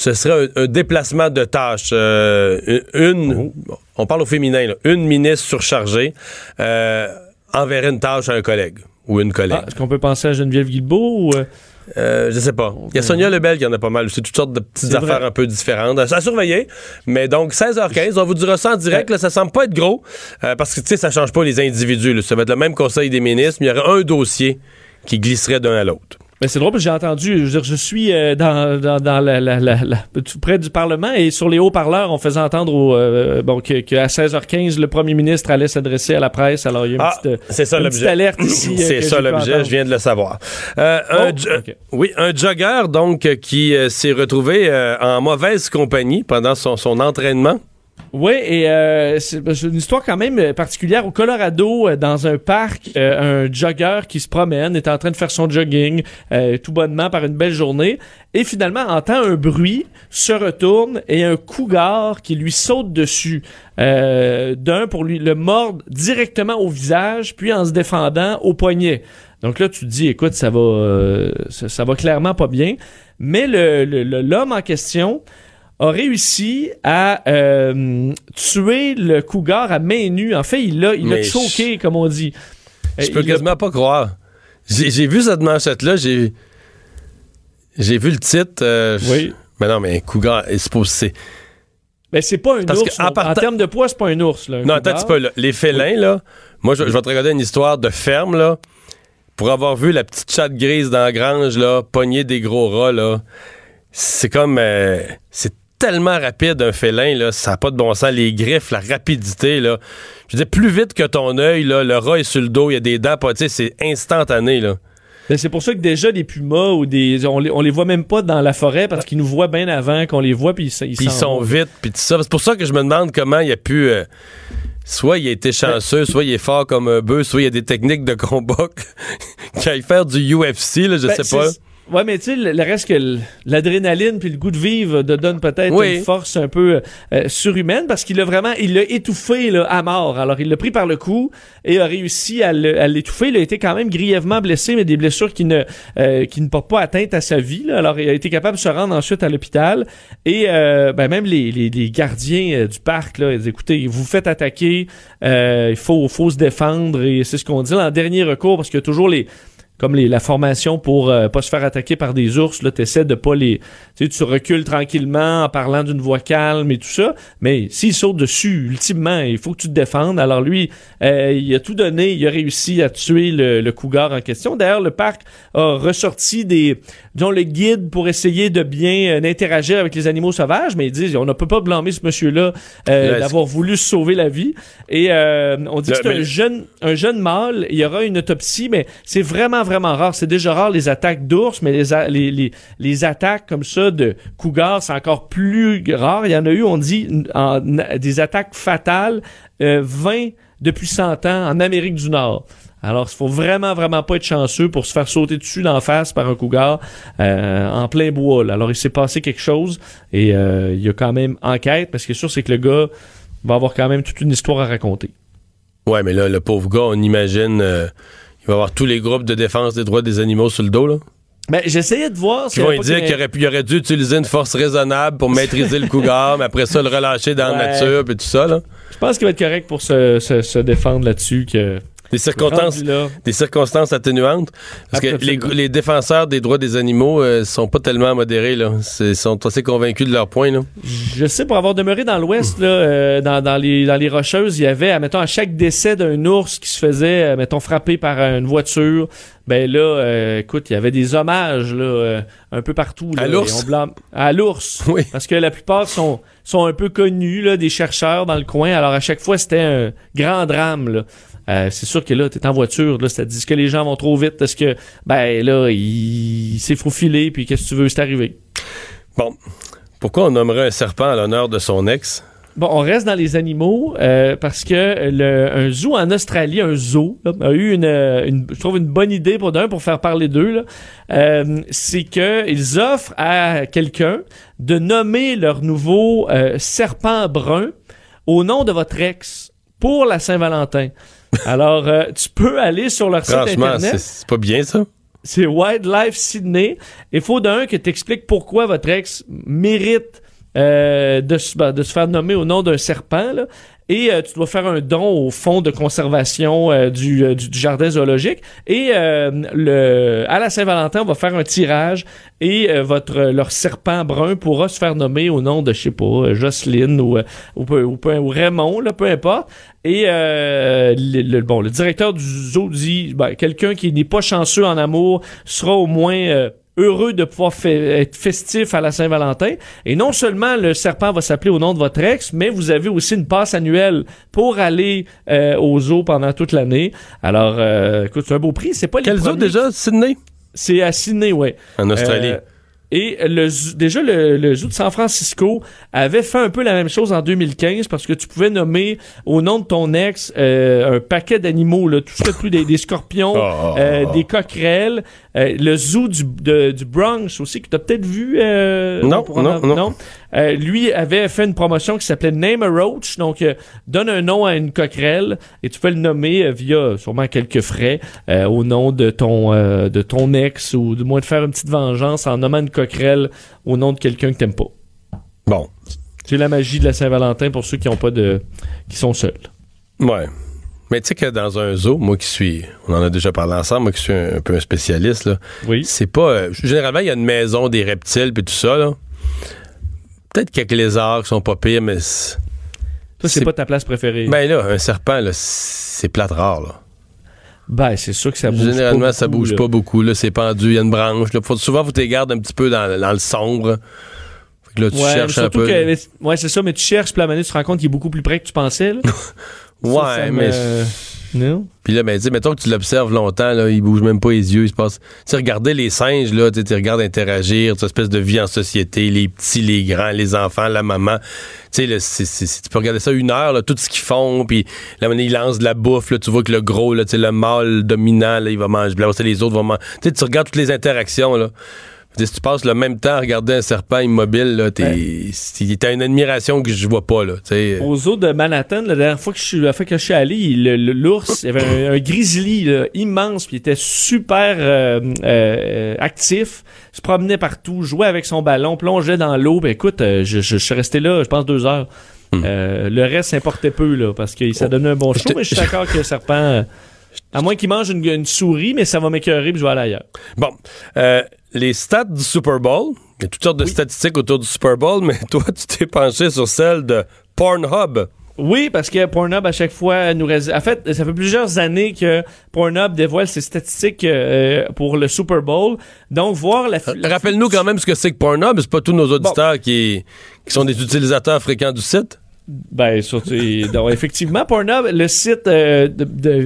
Ce serait un, un déplacement de tâches. Euh, une, on parle au féminin, là, une ministre surchargée euh, enverrait une tâche à un collègue ou une collègue. Ah, Est-ce qu'on peut penser à Geneviève Guilbeault ou... euh, Euh, je sais pas. Il y a Sonia Lebel qui en a pas mal aussi, toutes sortes de petites C'est affaires vrai. un peu différentes. À à surveiller. Mais donc, 16h15, on vous dira ça en direct. Là, ça semble pas être gros euh, parce que, tu sais, ça change pas les individus. là. Ça va être le même conseil des ministres, mais il y aurait un dossier qui glisserait d'un à l'autre. Ben c'est drôle parce que j'ai entendu, je veux dire, je suis euh, dans, dans, dans la, la, la, la- près du Parlement et sur les haut-parleurs, on faisait entendre au, euh, bon, que, que à 16h15, le premier ministre allait s'adresser à la presse. Alors, il y a une Ah, petite, euh, c'est ça une l'objet. petite alerte ici. euh, C'est que ça l'objet, je viens de le savoir. Euh, un Oh. Oui, un jogger donc euh, qui euh, s'est retrouvé euh, en mauvaise compagnie pendant son, son entraînement. Oui, et euh, c'est c'est une histoire quand même euh, particulière. Au Colorado, euh, dans un parc, euh, un jogger qui se promène est en train de faire son jogging euh, tout bonnement par une belle journée et finalement entend un bruit, se retourne et un cougar qui lui saute dessus. Euh, D'un pour lui le mordre directement au visage, puis en se défendant au poignet. Donc là, tu te dis, écoute, ça va, ça, ça va clairement pas bien. Mais le le- le- l'homme en question a réussi à euh, tuer le cougar à main nue. En fait, il l'a il l'a Mais choqué, comme on dit. Je Euh, peux il a- quasiment pas croire. J'ai vu cette manchette-là, j'ai j'ai vu le titre. euh, Oui. Mais non, mais cougar, c'est pas c'est- Ben, c'est pas un Parce ours. que en non. En, partant- termes de poids, c'est pas un ours. Là, un Non, attends un petit peu, là. Les félins, là, moi, je, je vais te regarder une histoire de ferme, là. Pour avoir vu la petite chatte grise dans la grange, là, pogner des gros rats, là, c'est comme... euh, c'est tellement rapide, un félin, là, ça n'a pas de bon sens. Les griffes, la rapidité, là. Je veux dire, plus vite que ton œil, là, le rat est sur le dos, il y a des dents, pas- tu sais, c'est instantané, là. Ben, c'est pour ça que déjà des pumas ou des on les, on les voit même pas dans la forêt parce qu'ils nous voient bien avant qu'on les voit puis ils, ils ils sont vite, puis tout ça. C'est pour ça que je me demande comment il a pu... euh, soit il a été chanceux, soit il est fort comme un bœuf, soit il y a des techniques de combat <laughs> qu'il aille faire du UFC, là, je Ben, sais pas. Ouais, mais tu sais, le, le reste que l'adrénaline puis le goût de vivre te donne peut-être Oui. une force un peu euh, surhumaine parce qu'il a vraiment, il l'a étouffé là, à mort. Alors, il l'a pris par le cou et a réussi à l'étouffer. Il a été quand même grièvement blessé, mais des blessures qui ne, euh, qui ne portent pas atteinte à sa vie. là. Alors, il a été capable de se rendre ensuite à l'hôpital. Et euh, ben, même les, les, les gardiens euh, du parc, là, ils disent, écoutez, vous vous faites attaquer, euh, il faut, faut se défendre. Et c'est ce qu'on dit là, en dernier recours parce qu'il y a toujours les comme les, la formation pour euh, pas se faire attaquer par des ours, là, t'essaies de pas les, tu sais, tu recules tranquillement en parlant d'une voix calme et tout ça, mais s'il saute dessus, ultimement, il faut que tu te défendes. Alors lui, euh, il a tout donné, il a réussi à tuer le, le cougar en question. D'ailleurs, le parc a ressorti des, disons, le guide pour essayer de bien euh, interagir avec les animaux sauvages, mais ils disent, on ne peut pas blâmer ce monsieur-là euh, Là, d'avoir voulu sauver la vie. Et euh, on dit Le- que c'est mais- un jeune, un jeune mâle. Il y aura une autopsie, mais c'est vraiment, vraiment rare. C'est déjà rare les attaques d'ours, mais les, les, les, attaques comme ça de cougars, c'est encore plus rare. Il y en a eu, on dit, des attaques fatales, euh, 20 depuis 100 ans en Amérique du Nord. Alors, il faut vraiment, vraiment pas être chanceux pour se faire sauter dessus d'en face par un cougar euh, en plein bois. Alors, il s'est passé quelque chose et euh, il y a quand même enquête. Parce que sûr, c'est que le gars va avoir quand même toute une histoire à raconter. Ouais, mais là, le pauvre gars, on imagine... euh, il va avoir tous les groupes de défense des droits des animaux sur le dos, là. Mais j'essayais de voir Qui vont dire qu'il aurait, aurait dû utiliser une force raisonnable pour maîtriser le cougar, mais après ça, le relâcher dans la nature, puis tout ça, là. Je pense qu'il va être correct pour se, se, se défendre là-dessus. que Des circonstances, des atténuantes. Parce que les, défenseurs des droits des animaux euh, sont pas tellement modérés, là. Ils sont assez convaincus de leur point, là. Je sais, pour avoir demeuré dans l'Ouest, euh, dans, dans, les, dans les Rocheuses, il y avait, admettons, à chaque décès d'un ours qui se faisait, euh, mettons, frapper par une voiture, ben là, euh, écoute, il y avait des hommages là, euh, un peu partout. Là, À l'ours? Blâme- À l'ours. <laughs> Oui. Parce que la plupart sont, sont un peu connus, là, des chercheurs dans le coin. Alors, à chaque fois, c'était un grand drame. Là. Euh, c'est sûr que là, t'es en voiture, là, ça te dit que les gens vont trop vite, est-ce que, ben là, il, il s'est faufilé, puis qu'est-ce que tu veux, c'est arrivé. Bon. Pourquoi on nommerait un serpent à l'honneur de son ex? Bon, on reste dans les animaux euh, parce que le, un zoo en Australie, un zoo, là, a eu une, euh, une- je trouve une bonne idée pour d'un pour faire parler d'eux. Euh, c'est que ils offrent à quelqu'un de nommer leur nouveau euh, serpent brun au nom de votre ex pour la Saint-Valentin. Alors, euh, tu peux aller sur leur site internet. c'est c'est pas bien, ça? C'est Wildlife Sydney. Il faut d'un que t'expliques pourquoi votre ex mérite euh, de, se, ben, de se faire nommer au nom d'un serpent. là. Et euh, tu dois faire un don au fonds de conservation euh, du, jardin zoologique. Et euh, le, à la Saint-Valentin, on va faire un tirage et euh, votre leur serpent brun pourra se faire nommer au nom de, je sais pas, Jocelyne ou, ou, ou Raymond, là, peu importe. Et euh, le, le- bon, le directeur du zoo dit ben, quelqu'un qui n'est pas chanceux en amour sera au moins euh, heureux de pouvoir être festif à la Saint-Valentin. Et non seulement le serpent va s'appeler au nom de votre ex, mais vous avez aussi une passe annuelle pour aller euh, au zoo pendant toute l'année. Alors, euh, écoute, c'est un beau prix. C'est pas les Quel zoo premiers- déjà? Sydney? C'est à Sydney, ouais. En Australie. Euh, et le, déjà, le, le zoo de San Francisco avait fait un peu la même chose en 2015 parce que tu pouvais nommer au nom de ton ex euh, un paquet d'animaux, là, tout ce que plus des, des scorpions, Oh. euh, des coquerelles. Euh, le zoo du, de- du Bronx aussi, que tu as peut-être vu. euh, Non, non, avoir- non. Euh, lui avait fait une promotion qui s'appelait Name a Roach, donc donne un nom à une coquerelle et tu peux le nommer via sûrement quelques frais au nom de ton de ton ex ou du moins de faire une petite vengeance en nommant une coquerelle au nom de quelqu'un que t'aimes pas. Bon. C'est la magie de la Saint-Valentin pour ceux qui ont pas de qui sont seuls. Ouais. Mais tu sais que dans un zoo, moi qui suis, on en a déjà parlé ensemble, moi qui suis un, un peu un spécialiste, là, Oui. c'est pas. euh, généralement, il y a une maison des reptiles puis tout ça, là. Peut-être quelques lézards qui sont pas pires, mais. Toi, c'est pas ta place préférée. Ben là, un serpent, là, c'est plate rare, là. Ben, c'est sûr que ça bouge Généralement, pas ça beaucoup, bouge là. pas beaucoup, là. C'est pendu, il y a une branche, là. Faut, souvent, faut t'es gardes un petit peu dans, dans le sombre. Fait là, tu Ouais, cherches un peu. que- ouais, c'est ça, mais tu cherches, puis donné, tu te rends compte qu'il est beaucoup plus près que tu pensais. Là. <laughs> ouais, Ça, mais. me- Non? Puis là, ben, tu sais, mettons que tu l'observes longtemps, là, il bouge même pas les yeux, il se passe. Tu sais, regarder les singes, là, tu regardes interagir, cette espèce de vie en société, les petits, les grands, les enfants, la maman. Tu sais, tu peux regarder ça une heure, là, tout ce qu'ils font, puis là, ils lancent de la bouffe, là, tu vois que le gros, là, le mâle dominant, là, il va manger, là, les autres vont manger. Tu regardes toutes les interactions, là. Si tu passes le même temps à regarder un serpent immobile, là, t'es, t'as une admiration que je vois pas, là. tu sais. Aux eaux de Manhattan, la dernière fois que je suis, la fois que je suis allé, il- le- l'ours, il y avait un, un grizzly là, immense, puis il était super euh, euh, actif, se promenait partout, jouait avec son ballon, plongeait dans l'eau. Ben écoute, euh, je, je- je suis resté là, je pense deux heures. Euh, le reste importait peu là, parce que ça donnait un bon show. Mais je suis d'accord que le serpent, euh, à moins qu'il mange une, une souris, mais ça va m'écœurer, puis je vais aller ailleurs. Bon, euh, les stats du Super Bowl, il y a toutes sortes de statistiques autour du Super Bowl, mais toi, tu t'es penché sur celle de Pornhub. Oui, parce que Pornhub, à chaque fois, nous rés- En fait, ça fait plusieurs années que Pornhub dévoile ses statistiques euh, pour le Super Bowl. Donc, voir la... la- Rappelle-nous quand même ce que c'est que Pornhub, c'est pas tous nos auditeurs qui, qui sont des utilisateurs fréquents du site. Ben, surtout, <laughs> donc, effectivement, Pornhub, le site euh, de,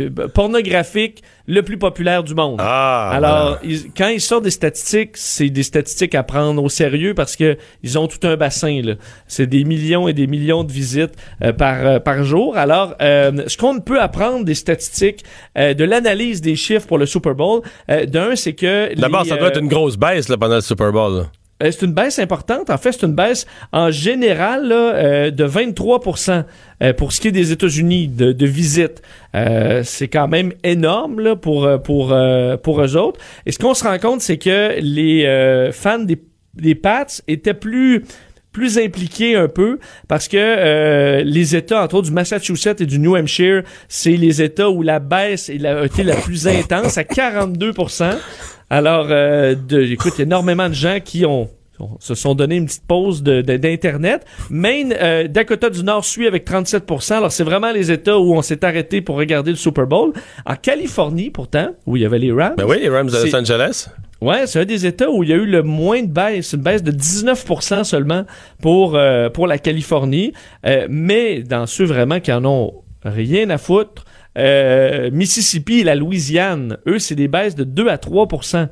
de- pornographique le plus populaire du monde. Ah, Alors, ils- quand ils sortent des statistiques, c'est des statistiques à prendre au sérieux parce que ils ont tout un bassin. là. C'est des millions et des millions de visites euh, par, euh, par jour. Alors, euh, ce qu'on peut apprendre des statistiques, euh, de l'analyse des chiffres pour le Super Bowl, euh, d'un, c'est que... D'abord, les, ça doit euh, être une grosse baisse là, pendant le Super Bowl. là. Euh, c'est une baisse importante. En fait, c'est une baisse en général là, euh, de 23% euh, pour ce qui est des États-Unis de, de visites. Euh, c'est quand même énorme là, pour euh, pour euh, pour eux autres. Et ce qu'on se rend compte, c'est que les fans des des Pats étaient plus plus impliqués un peu parce que euh, les États, entre autres du Massachusetts et du New Hampshire, c'est les États où la baisse est la, a été la plus intense à 42% Alors, euh, de, écoute, énormément de gens qui ont se sont donné une petite pause d'Internet. Maine, euh, Dakota du Nord suit avec 37% Alors, c'est vraiment les États où on s'est arrêté pour regarder le Super Bowl. En Californie, pourtant, où il y avait les Rams, Ben oui, les Rams de Los Angeles. Ouais, c'est un des États où il y a eu le moins de baisse, une baisse de 19% seulement pour euh, pour la Californie. Euh, mais dans ceux vraiment qui en ont rien à foutre, euh, Mississippi et la Louisiane, eux, c'est des baisses de 2 à 3%.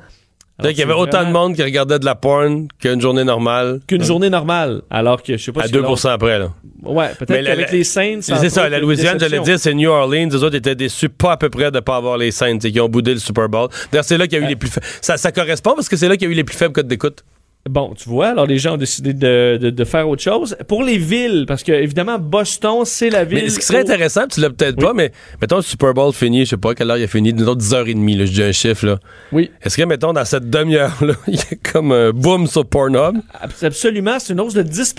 C'est-à-dire qu'il y avait autant de monde qui regardait de la porn qu'une journée normale. qu'une journée normale, alors que je sais pas À si 2 l'autre- après, là. Ouais, peut-être qu'avec la- les Saints, C'est ça, la Louisiane, j'allais dire, c'est New Orleans. Les autres étaient déçus pas à peu près de pas avoir les Saints et qui ont boudé le Super Bowl. D'ailleurs, c'est là qu'il y a eu les plus fa- ça, ça correspond parce que c'est là qu'il y a eu les plus faibles codes d'écoute. Bon, tu vois, alors les gens ont décidé de, de, de faire autre chose. Pour les villes, parce que évidemment, Boston, c'est la ville. Mais ce qui serait où- intéressant, tu l'as peut-être pas, mais mettons le Super Bowl fini, je sais pas quelle heure il a fini, disons 10h30, là, je dis un chiffre, là. Oui. Est-ce que, mettons, dans cette demi-heure-là, <laughs> il y a comme un boom sur Pornhub? Ab- Absolument, c'est une hausse de 10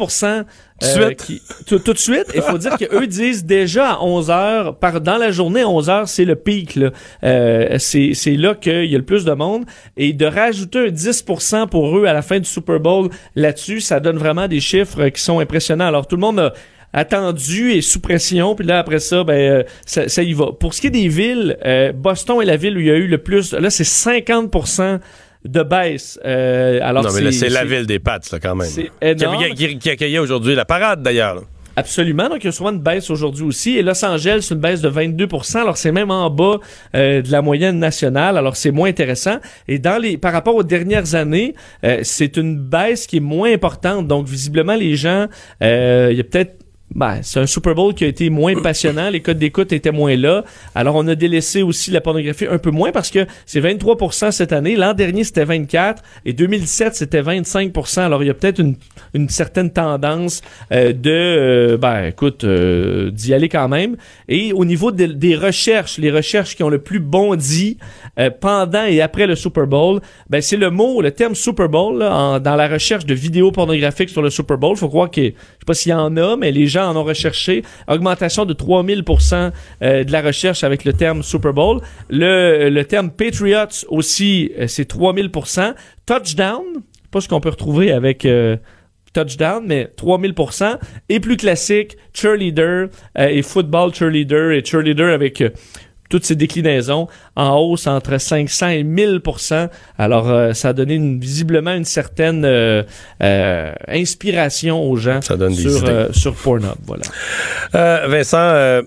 Tout de suite. qui- tout, tout de suite. Il faut dire qu'eux disent déjà à 11 heures, par, dans la journée, 11 heures, c'est le pic. là. Euh, c'est c'est là qu'il y a le plus de monde. Et de rajouter un 10% pour eux à la fin du Super Bowl là-dessus, ça donne vraiment des chiffres euh, qui sont impressionnants. Alors, tout le monde a attendu et sous pression, puis là, après ça, ben, euh, ça, ça y va. Pour ce qui est des villes, euh, Boston est la ville où il y a eu le plus... Là, c'est 50 de baisse. Euh, alors non, mais c'est la ville des Pats, là, quand même. C'est énorme. qui- qui accueillait aujourd'hui la parade, d'ailleurs. Absolument. Donc, il y a souvent une baisse aujourd'hui aussi. Et Los Angeles, c'est une baisse de 22% Alors, c'est même en bas euh, de la moyenne nationale. Alors, c'est moins intéressant. Et dans les, par rapport aux dernières années, euh, c'est une baisse qui est moins importante. Donc, visiblement, les gens, euh, il y a peut-être ben, c'est un Super Bowl qui a été moins passionnant, les codes d'écoute étaient moins là. Alors on a délaissé aussi la pornographie un peu moins parce que c'est 23% cette année. L'an dernier c'était 24 et 2017 c'était 25%. Alors il y a peut-être une, certaine tendance euh, de, euh, ben écoute, euh, d'y aller quand même. Et au niveau de- des recherches, les recherches qui ont le plus bondi pendant et après le Super Bowl, ben c'est le mot, le terme Super Bowl dans la recherche de vidéos pornographiques sur le Super Bowl. Faut croire que je sais pas s'il y en a, mais les gens en ont recherché. Augmentation de 3000% euh, de la recherche avec le terme Super Bowl. Le, le terme Patriots aussi, euh, c'est 3000% Touchdown, pas ce qu'on peut retrouver avec euh, touchdown, mais 3000% Et plus classique, cheerleader et football cheerleader et cheerleader avec toutes ces déclinaisons en hausse entre 500 et 1000% Alors, euh, ça a donné une, visiblement une certaine euh, euh, inspiration aux gens Ça donne des sur, Pornhub. Voilà. Vincent,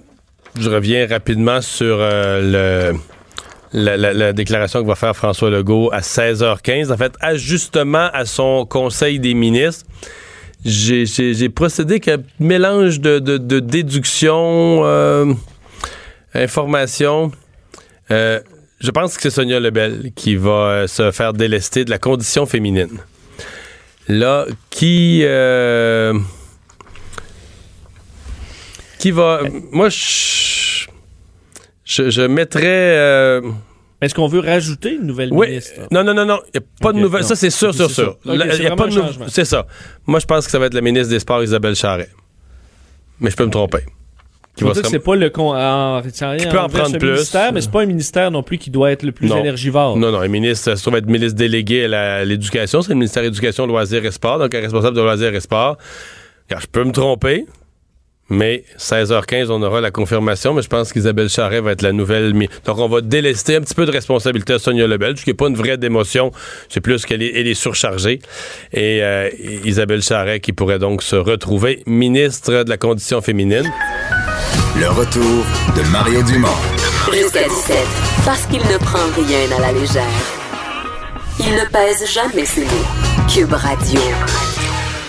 je reviens rapidement sur le. La, la- la déclaration que va faire François Legault à 16h15. En fait, ajustement à son Conseil des ministres. J'ai- procédé qu'un mélange de, de, de déduction, euh, information. Euh, je pense que c'est Sonia Lebel qui va euh, se faire délester de la condition féminine. Là, qui. euh, qui va. Moi, je. Je, je mettrais. euh, Est-ce qu'on veut rajouter une nouvelle oui. ministre? Non, non, non, non. Il n'y a pas de nouvelle. non. Ça, c'est sûr, sûr, sûr. il y a pas de nou-. C'est ça. Moi, je pense que ça va être la ministre des Sports, Isabelle Charret. Mais je peux me tromper. Qui va dire que c'est pas le con en, rien Qui peut en prendre plus. ministère, mais c'est pas un ministère non plus qui doit être le plus Non. énergivore. Non, non, un ministre, ça se trouve être ministre délégué à l'éducation, c'est le ministère de l'Éducation, Loisirs et Sport, donc un responsable de Loisirs et Sport. Je peux me tromper, mais 16h15, on aura la confirmation, mais je pense qu'Isabelle Charret va être la nouvelle. Donc, on va délester un petit peu de responsabilité à Sonia Lebel, ce qui n'est pas une vraie démotion, c'est plus qu'elle est, elle est surchargée. Et euh, Isabelle Charret qui pourrait donc se retrouver ministre de la Condition féminine. Le retour de Mario Dumont. Jusqu'à 17, parce qu'il ne prend rien à la légère. Il ne pèse jamais ses mots. Cube Radio.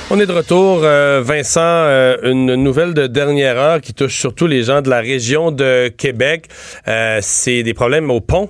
On est de retour, euh, Vincent, euh, une nouvelle de dernière heure qui touche surtout les gens de la région de Québec. Euh, c'est des problèmes au pont.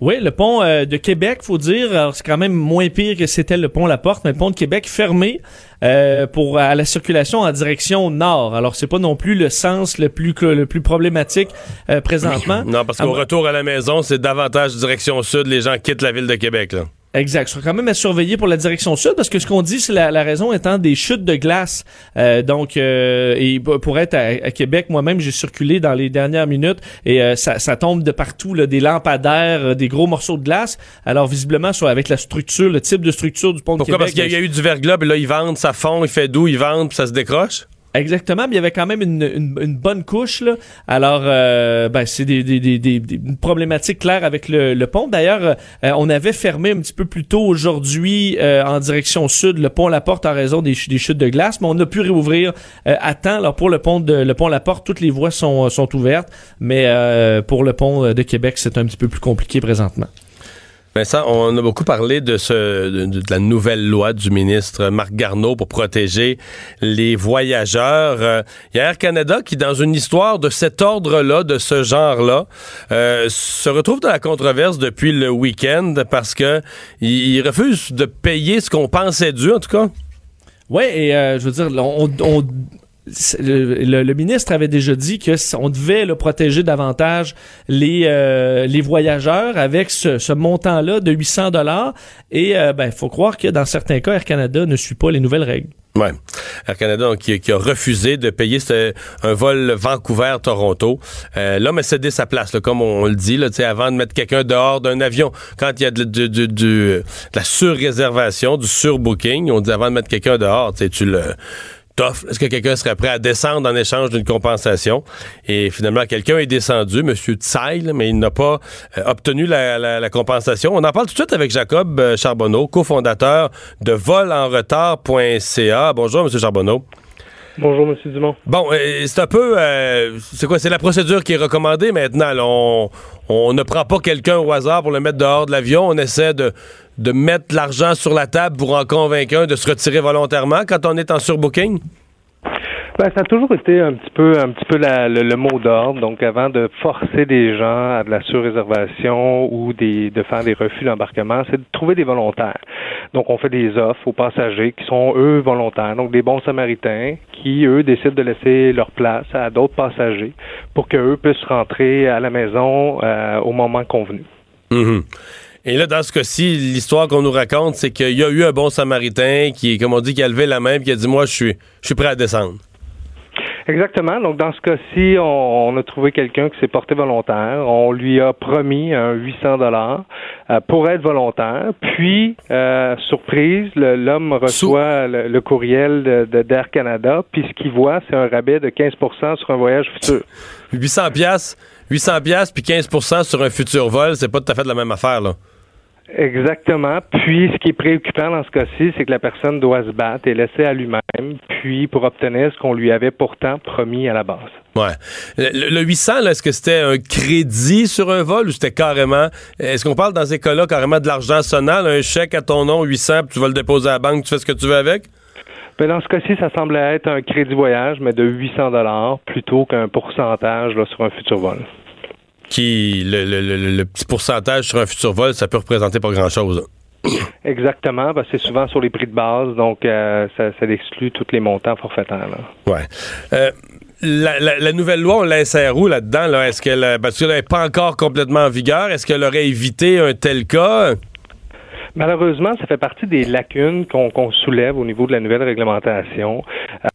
Oui, le pont euh, de Québec, faut dire, alors c'est quand même moins pire que c'était le pont La Porte, mais le pont de Québec fermé euh, pour à la circulation en direction nord. Alors c'est pas non plus le sens le plus le plus problématique euh, présentement. Non, parce qu'au retour à la maison, c'est davantage direction sud. Les gens quittent la ville de Québec. Là. Exact. Ce sera quand même à surveiller pour la direction sud parce que ce qu'on dit, c'est la, la raison étant des chutes de glace. Euh, donc, euh, et pour être à, à Québec, moi-même, j'ai circulé dans les dernières minutes et euh, ça, ça tombe de partout, là, des lampadaires, euh, des gros morceaux de glace. Alors, visiblement, soit avec la structure, le type de structure du pont Pourquoi? de Parce Québec. qu'il y, a- il y a eu du verglas, puis là, ils vendent, ça fond, il fait doux, ils vendent, puis ça se décroche? Exactement, mais il y avait quand même une, une, une bonne couche là. Alors, euh, ben, c'est des, des, des, des, une problématique claire avec le, le pont. D'ailleurs, euh, on avait fermé un petit peu plus tôt aujourd'hui euh, en direction sud le pont La Porte en raison des, des chutes de glace, mais on a pu réouvrir euh, à temps. Alors pour le pont de le pont La Porte, toutes les voies sont sont ouvertes, mais euh, pour le pont de Québec, c'est un petit peu plus compliqué présentement. Vincent, on a beaucoup parlé de, ce, de, la nouvelle loi du ministre Marc Garneau pour protéger les voyageurs. Euh, y a Air Canada qui, dans une histoire de cet ordre-là, de ce genre-là, euh, se retrouve dans la controverse depuis le week-end parce que il, il refuse de payer ce qu'on pensait dû, en tout cas. Ouais, et euh, je veux dire, on, on- le, le- le ministre avait déjà dit que on devait là, protéger davantage les euh, les voyageurs avec ce, ce montant-là de 800 dollars. Et euh, ben, faut croire que dans certains cas, Air Canada ne suit pas les nouvelles règles. Ouais. Air Canada donc, qui, qui a refusé de payer un vol Vancouver-Toronto. Euh, L'homme a cédé sa place, là, comme on, le dit, là, avant de mettre quelqu'un dehors d'un avion. Quand il y a de, de- de- de la surréservation, du surbooking, on dit avant de mettre quelqu'un dehors, tu le Est-ce que quelqu'un serait prêt à descendre en échange d'une compensation? Et finalement, quelqu'un est descendu, M. Tsai, là, mais il n'a pas euh, obtenu la, la- la compensation. On en parle tout de suite avec Jacob euh, Charbonneau, cofondateur de volenretard.ca. Bonjour, M. Charbonneau. Bonjour, M. Dumont. Bon, euh, c'est un peu... euh, c'est quoi? C'est la procédure qui est recommandée maintenant. on ne prend pas quelqu'un au hasard pour le mettre dehors de l'avion. On essaie de, de mettre l'argent sur la table pour en convaincre un de se retirer volontairement quand on est en surbooking. Ben, ça a toujours été un petit peu, un petit peu le, mot d'ordre. Donc, avant de forcer des gens à de la surréservation ou de faire des refus d'embarquement, c'est de trouver des volontaires. Donc, on fait des offres aux passagers qui sont eux volontaires, donc des bons samaritains qui eux décident de laisser leur place à d'autres passagers pour qu'eux puissent rentrer à la maison euh, au moment convenu. Mhm. Et là, dans ce cas-ci, l'histoire qu'on nous raconte, c'est qu'il y a eu un bon samaritain qui, comme on dit, qui a levé la main et qui a dit Moi, je suis, je suis prêt à descendre. Exactement. Donc, dans ce cas-ci, on, on a trouvé quelqu'un qui s'est porté volontaire. On lui a promis un 800 dollars euh, pour être volontaire. Puis, euh, surprise, l'homme reçoit le, le courriel de, de- d'Air Canada. Puis, ce qu'il voit, c'est un rabais de 15% sur un voyage futur. 800 pièces, 800 pièces puis 15% sur un futur vol, c'est pas tout à fait la même affaire là. Exactement. Puis, ce qui est préoccupant dans ce cas-ci, c'est que la personne doit se battre et laisser à lui-même, puis pour obtenir ce qu'on lui avait pourtant promis à la base. Ouais. Le, le 800, là, est-ce que c'était un crédit sur un vol ou c'était carrément. Est-ce qu'on parle dans ces cas-là carrément de l'argent sonnant, un chèque à ton nom, 800, puis tu vas le déposer à la banque, tu fais ce que tu veux avec? Ben, dans ce cas-ci, ça semblait être un crédit voyage, mais de 800 dollars plutôt qu'un pourcentage là, sur un futur vol. Qui, le, le- le- le petit pourcentage sur un futur vol, ça peut représenter pas grand-chose. <coughs> Exactement, parce que c'est souvent sur les prix de base, donc euh, ça, ça exclut tous les montants forfaitaires. Là. Ouais. Euh, la, la- la nouvelle loi, on la SRO là-dedans, là, est-ce qu'elle. Parce qu'elle n'est pas encore complètement en vigueur, est-ce qu'elle aurait évité un tel cas? Malheureusement, ça fait partie des lacunes qu'on soulève au niveau de la nouvelle réglementation.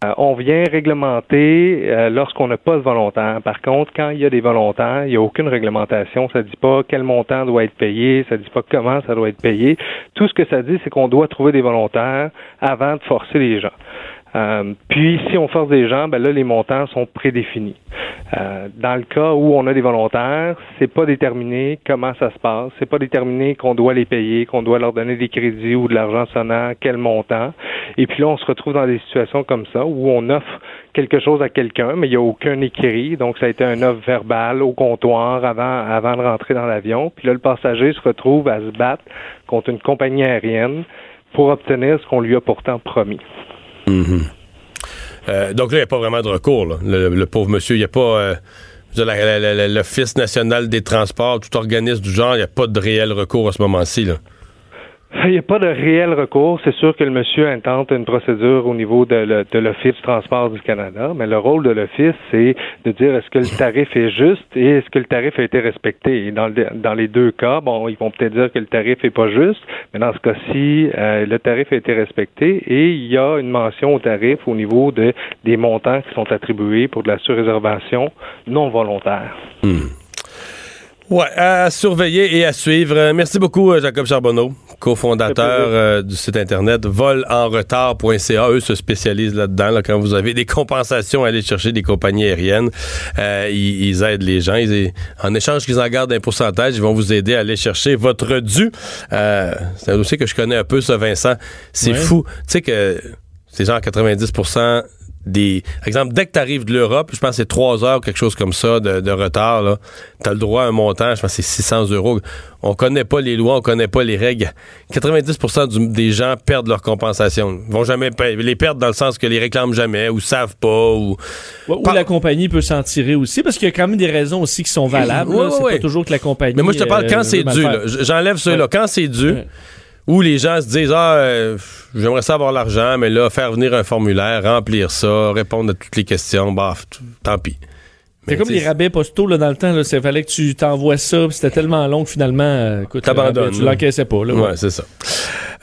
Euh, on vient réglementer euh, lorsqu'on n'a pas de volontaire. Par contre, quand il y a des volontaires, il n'y a aucune réglementation. Ça dit pas quel montant doit être payé, ça dit pas comment ça doit être payé. Tout ce que ça dit, c'est qu'on doit trouver des volontaires avant de forcer les gens. Euh, puis, si on force des gens, ben là, les montants sont prédéfinis. Euh, dans le cas où on a des volontaires, c'est pas déterminé comment ça se passe. C'est pas déterminé qu'on doit les payer, qu'on doit leur donner des crédits ou de l'argent sonnant, quel montant. Et puis là, on se retrouve dans des situations comme ça où on offre quelque chose à quelqu'un, mais il n'y a aucun écrit. Donc, ça a été un offre verbal au comptoir avant, avant de rentrer dans l'avion. Puis là, le passager se retrouve à se battre contre une compagnie aérienne pour obtenir ce qu'on lui a pourtant promis. Euh, donc là, il n'y a pas vraiment de recours. Le, pauvre monsieur, il n'y a pas. euh, l'Office national des transports, tout organisme du genre, il n'y a pas de réel recours à ce moment-ci. Il n'y a pas de réel recours. C'est sûr que le monsieur intente une procédure au niveau de, l'Office du transport du Canada, mais le rôle de l'Office, c'est de dire est-ce que le tarif est juste et est-ce que le tarif a été respecté. Dans, le- dans les deux cas, bon, ils vont peut-être dire que le tarif est pas juste, mais dans ce cas-ci, euh, le tarif a été respecté et il y a une mention au tarif au niveau de, des montants qui sont attribués pour de la surréservation non volontaire. Ouais, à surveiller et à suivre. Euh, Merci beaucoup, euh, Jacob Charbonneau, cofondateur euh, du site internet volenretard.ca. Eux se spécialisent là-dedans. là, quand vous avez des compensations à aller chercher des compagnies aériennes, euh, ils, ils aident les gens. Ils- en échange qu'ils en gardent un pourcentage, ils vont vous aider à aller chercher votre dû. Euh, c'est un dossier que je connais un peu, ça, Vincent. C'est Ouais. fou. Tu sais que c'est genre 90 des. Par exemple, dès que tu arrives de l'Europe, je pense que c'est 3 heures ou quelque chose comme ça de, de retard. Tu as le droit à un montant, je pense que c'est 600 euros. On connaît pas les lois, on connaît pas les règles. 90 du- des gens perdent leur compensation. Ils vont jamais. Les perdent dans le sens que les réclament jamais ou savent pas ou. Ouais, Ou Par- la compagnie peut s'en tirer aussi, parce qu'il y a quand même des raisons aussi qui sont valables. <laughs> C'est pas toujours que la compagnie. Mais moi, je te parle euh, quand c'est dû. J'enlève ceux-là. Quand c'est dû. Où les gens se disent Ah, euh, j'aimerais ça avoir l'argent, mais là, faire venir un formulaire, remplir ça, répondre à toutes les questions, bah, t- tant pis. C'est comme les rabais postaux là, dans le temps. Il fallait que tu t'envoies ça, puis c'était tellement long que finalement, euh, écoute, le T'abandonnes, rabais, tu l'encaissais pas. Là, Ouais, c'est ça.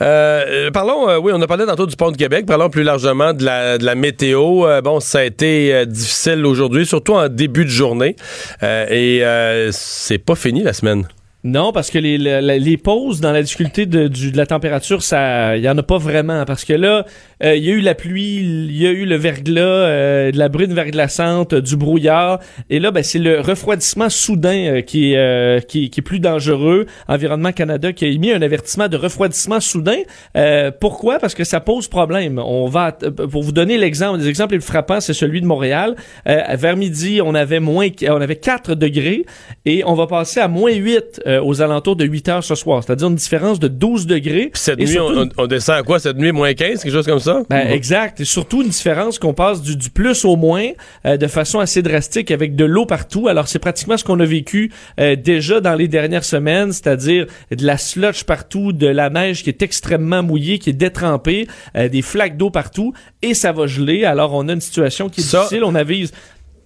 Euh, parlons, euh, oui, on a parlé tantôt du pont de Québec. Parlons plus largement de la, de la météo. Euh, bon, ça a été difficile aujourd'hui, surtout en début de journée. Et c'est pas fini la semaine. Non, parce que les, les pauses dans la difficulté de, du- de la température, ça, il y en a pas vraiment. Parce que là, euh, il y a eu la pluie, il y a eu le verglas, euh, de la brune verglaçante, euh, du brouillard. Et là, ben, c'est le refroidissement soudain euh, qui, est, euh, qui, qui est plus dangereux. Environnement Canada qui a émis un avertissement de refroidissement soudain. Euh, pourquoi? Parce que ça pose problème. On va, pour vous donner l'exemple, des exemples les plus frappants, c'est celui de Montréal. Euh, vers midi, on avait moins, on avait 4 degrés et on va passer à moins 8 euh, aux alentours de 8 heures ce soir. C'est-à-dire une différence de 12 degrés. Puis cette Et nuit, surtout on- on descend à quoi? Cette nuit? Moins 15, quelque chose comme ça? Ben, exact. Et surtout une différence qu'on passe du, du plus au moins euh, de façon assez drastique avec de l'eau partout. Alors c'est pratiquement ce qu'on a vécu euh, déjà dans les dernières semaines, c'est-à-dire de la sludge partout, de la neige qui est extrêmement mouillée, qui est détrempée, euh, des flaques d'eau partout et ça va geler. Alors on a une situation qui est Ça- difficile. On avise.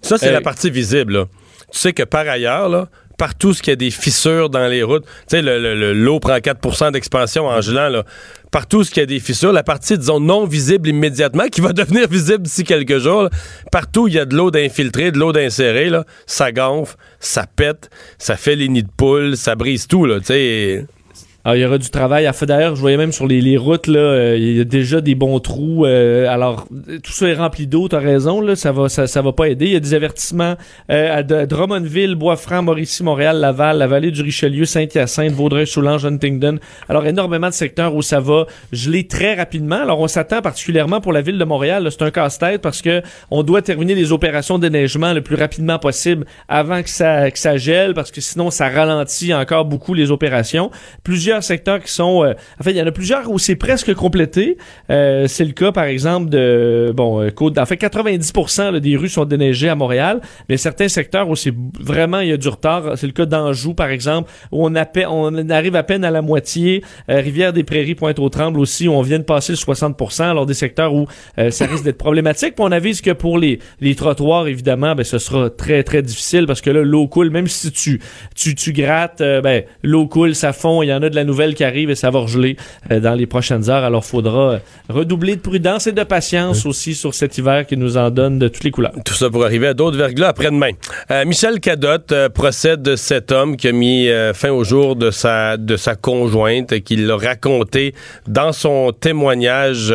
Ça, c'est la partie visible. là. Tu sais que par ailleurs, là, partout ce qu'il y a des fissures dans les routes. Tu sais, l'eau le, prend 4% d'expansion en gelant, là. Partout ce qu'il y a des fissures, la partie, disons, non visible immédiatement, qui va <laughs> devenir visible d'ici quelques jours, partout il y a de l'eau d'infiltrée, de l'eau d'insérée, ça gonfle, ça pète, ça fait les nids de poules, ça brise tout, là, tu sais. Alors, il y aura du travail à faire. D'ailleurs, je voyais même sur les, les routes, là, euh, il y a déjà des bons trous. euh, alors, tout ça est rempli d'eau, t'as raison, là, ça va, ça, ça va pas aider. Il y a des avertissements euh, à, Drummondville, Bois-Franc, Mauricie, Montréal, Laval, la vallée du Richelieu, Saint-Hyacinthe, Vaudreuil, Soulanges, Huntingdon. Alors, énormément de secteurs où ça va geler très rapidement. Alors, on s'attend particulièrement pour la ville de Montréal. C'est un casse-tête parce que on doit terminer les opérations de déneigement le plus rapidement possible avant que ça, que ça gèle parce que sinon, ça ralentit encore beaucoup les opérations. Plusieurs secteurs qui sont... euh, en fait, il y en a plusieurs où c'est presque complété. Euh, c'est le cas, par exemple, de... Bon, euh, Côte... En fait, 90% là, des rues sont déneigées à Montréal, mais certains secteurs où c'est vraiment, il y a du retard. C'est le cas d'Anjou, par exemple, où on, arrive à peine à la moitié. Euh, Rivière-des-Prairies, Pointe-aux-Trembles aussi, où on vient de passer le 60%, alors des secteurs où euh, ça risque d'être problématique. Puis on avise que pour les, les trottoirs, évidemment, ben, ce sera très, très difficile parce que là, l'eau coule. Même si tu, tu, tu grattes, ben, l'eau coule, ça fond. Il y en a de la nouvelle qui arrive et ça va regeler euh, dans les prochaines heures. Alors, faudra euh, redoubler de prudence et de patience aussi sur cet hiver qui nous en donne de toutes les couleurs. Tout ça pour arriver à d'autres verglas après-demain. Euh, Michel Cadotte euh, procède de cet homme qui a mis euh, fin au jour de sa, de sa conjointe, qui l'a raconté dans son témoignage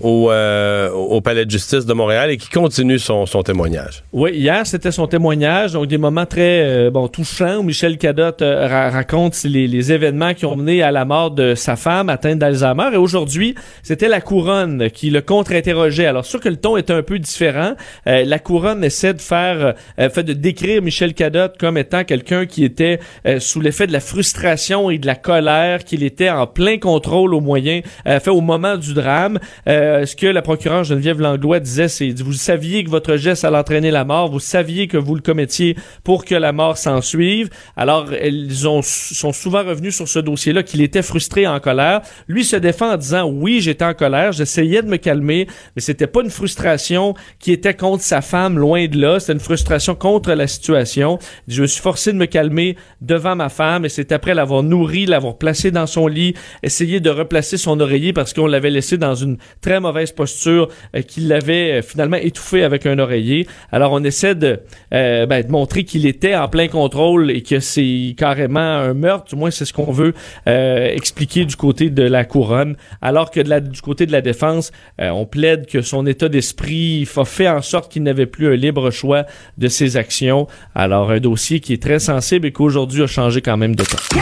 au, au Palais de justice de Montréal et qui continue son, son témoignage. Oui, hier, c'était son témoignage, donc des moments très bon touchants où Michel Cadotte ra- raconte les, les événements qui ont à la mort de sa femme atteinte d'Alzheimer. Et aujourd'hui, c'était la couronne qui le contre-interrogeait. Alors, sûr que le ton est un peu différent. Euh, la couronne essaie de faire, euh, fait de décrire Michel Cadotte comme étant quelqu'un qui était euh, sous l'effet de la frustration et de la colère, qu'il était en plein contrôle au moyen, euh, fait au moment du drame. Euh, ce que la procureure Geneviève Langlois disait, c'est vous saviez que votre geste allait entraîner la mort, vous saviez que vous le commettiez pour que la mort s'en suive. Alors, ils ont, sont souvent revenus sur ce dossier-là, qu'il était frustré, en colère. Lui se défend en disant, oui, j'étais en colère, j'essayais de me calmer, mais c'était pas une frustration qui était contre sa femme, loin de là. C'était une frustration contre la situation. Je me suis forcé de me calmer devant ma femme et c'est après l'avoir nourrie, l'avoir placée dans son lit, essayer de replacer son oreiller parce qu'on l'avait laissé dans une très mauvaise posture, euh, qu'il l'avait euh, finalement étouffé avec un oreiller. Alors on essaie de, euh, ben, de montrer qu'il était en plein contrôle et que c'est carrément un meurtre. Du moins c'est ce qu'on veut euh, expliquer du côté de la couronne. Alors que de la, du côté de la défense, euh, on plaide que son état d'esprit a fait en sorte qu'il n'avait plus un libre choix de ses actions. Alors un dossier qui est très sensible et qu'aujourd'hui a changé quand même de temps.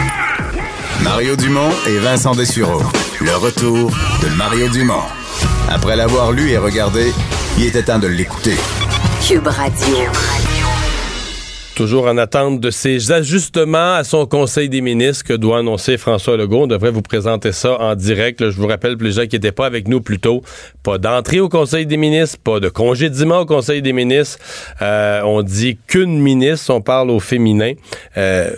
Mario Dumont et Vincent Dessureau. Le retour de Mario Dumont. Après l'avoir lu et regardé, il était temps de l'écouter. Cube Radio. Toujours en attente de ces ajustements à son Conseil des ministres que doit annoncer François Legault. On devrait vous présenter ça en direct. Je vous rappelle, pour les gens qui n'étaient pas avec nous plus tôt, pas d'entrée au Conseil des ministres, pas de congédiement au Conseil des ministres. Euh, on dit qu'une ministre, on parle au féminin. Euh,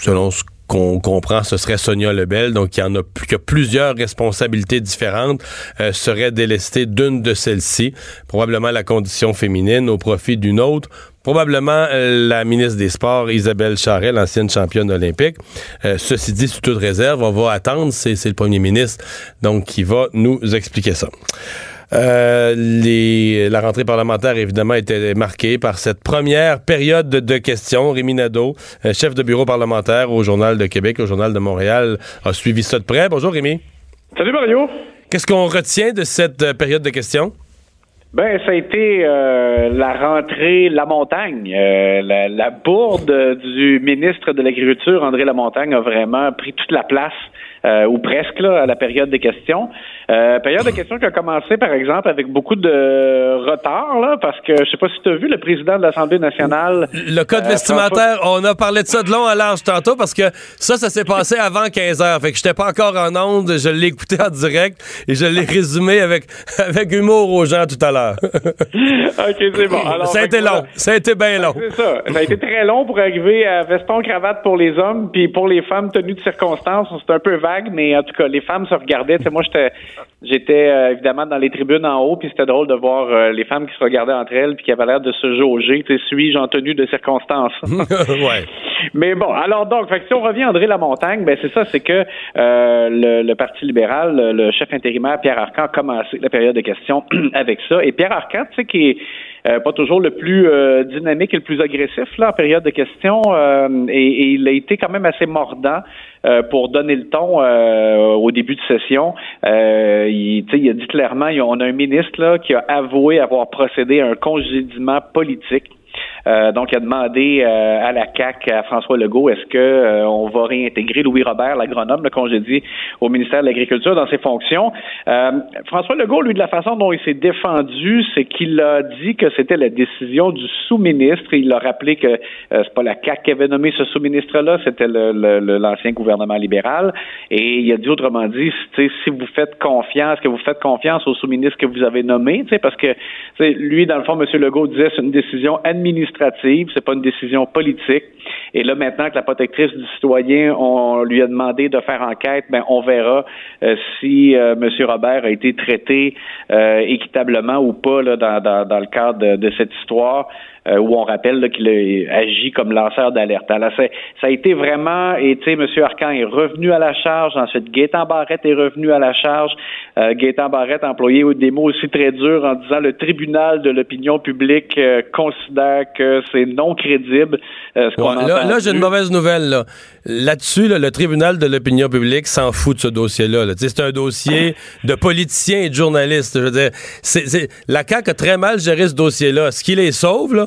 selon ce qu'on comprend, ce serait Sonia Lebel, donc il y en a plusieurs responsabilités différentes, euh, serait délestée d'une de celles-ci, probablement la condition féminine au profit d'une autre, probablement euh, la ministre des Sports, Isabelle Charret, l'ancienne championne olympique. Euh, ceci dit, sous toute réserve, on va attendre, c'est le premier ministre, donc qui va nous expliquer ça. Euh, les, la rentrée parlementaire, évidemment, était marquée par cette première période de, de questions. Rémi Nadeau, chef de bureau parlementaire au Journal de Québec, au Journal de Montréal, a suivi ça de près. Bonjour, Rémi. Salut Mario. Qu'est-ce qu'on retient de cette période de questions? Ben, ça a été euh, la rentrée La Montagne. Euh, la, la bourde du ministre de l'Agriculture, André Lamontagne, a vraiment pris toute la place, euh, ou presque, là, à la période des questions. Euh, période de questions qui a commencé, par exemple, avec beaucoup de retard, là, parce que je sais pas si tu as vu le président de l'Assemblée nationale. Le code euh, vestimentaire, on a parlé de ça de long à large tantôt parce que ça, ça s'est passé avant 15 heures. Fait que j'étais pas encore en onde, je l'ai écouté en direct et je l'ai résumé avec, <laughs> avec humour aux gens tout à l'heure. <laughs> OK, c'est bon. Alors, ça a fait été long. Ça a été bien long. C'est ça. Ça a été très long pour arriver à veston cravate pour les hommes, puis pour les femmes tenues de circonstances, c'est un peu vague, mais en tout cas, les femmes se regardaient. Moi, j'étais, j'étais euh, évidemment dans les tribunes en haut, puis c'était drôle de voir euh, les femmes qui se regardaient entre elles, puis qui avaient l'air de se jauger. Suis-je en tenue de circonstances <laughs> ouais. Mais bon, alors donc, fait que si on revient à André Lamontagne, ben c'est ça, c'est que euh, le, le Parti libéral, le, le chef intérimaire Pierre Arcan a commencé la période de questions <clears throat> avec ça. Et Pierre Arcan, tu sais, qui est euh, pas toujours le plus euh, dynamique et le plus agressif là en période de questions, euh, et, et il a été quand même assez mordant. euh, pour donner le ton euh, au début de session, euh, il, il a dit clairement, on a un ministre là, qui a avoué avoir procédé à un congédiement politique. Euh, donc, il a demandé euh, à la CAC, à François Legault, est-ce que euh, on va réintégrer Louis Robert, l'agronome, le congédié au ministère de l'Agriculture dans ses fonctions? Euh, François Legault, lui, de la façon dont il s'est défendu, c'est qu'il a dit que c'était la décision du sous-ministre. Il a rappelé que euh, c'est pas la CAC qui avait nommé ce sous-ministre-là, c'était le- le- le- l'ancien gouvernement libéral. Et il a dit autrement dit, si vous faites confiance, que vous faites confiance au sous-ministre que vous avez nommé, parce que lui, dans le fond, M. Legault disait c'est une décision administrative, c'est pas une décision politique. Et là, maintenant que la protectrice du citoyen, on lui a demandé de faire enquête, ben on verra euh, si euh, M. Robert a été traité euh, équitablement ou pas là, dans, dans, dans le cadre de, de cette histoire. Euh, où on rappelle qu'il a agi comme lanceur d'alerte. Alors, ça a été vraiment, et tu sais, M. Arcan est revenu à la charge, ensuite Gaétan Barrette est revenu à la charge. Euh, Gaétan Barrette a employé des mots aussi très durs en disant le tribunal de l'opinion publique euh, considère que c'est non crédible. euh, ce qu'on Ouais, a là, là, j'ai une mauvaise nouvelle. Là. Là-dessus, là, le tribunal de l'opinion publique s'en fout de ce dossier-là. là. C'est un dossier de politiciens et de journalistes. Je veux dire, c'est, c'est- la CAQ a très mal géré ce dossier-là. Ce qui les sauve, là,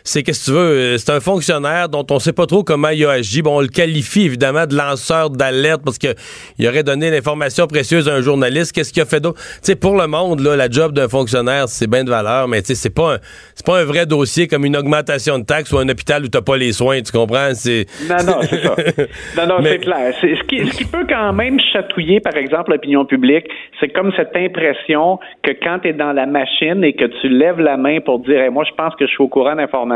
c'est qu'est-ce que tu veux, euh, c'est un fonctionnaire dont on sait pas trop comment il a agi. Bon, on le qualifie évidemment de lanceur d'alerte parce que il aurait donné l'information précieuse à un journaliste. Qu'est-ce qu'il a fait d'autre? Tu sais, pour le monde, là, la job d'un fonctionnaire, c'est bien de valeur, mais tu sais, c'est pas un, c'est pas un vrai dossier comme une augmentation de taxes ou un hôpital où t'as pas les soins, tu comprends? C'est... Non, non, c'est ça. <laughs> Non, non, Mais- c'est clair. C'est- ce, qui, ce qui peut quand même chatouiller, par exemple, l'opinion publique, c'est comme cette impression que quand tu es dans la machine et que tu lèves la main pour dire Hey, moi, je pense que je suis au courant d'informations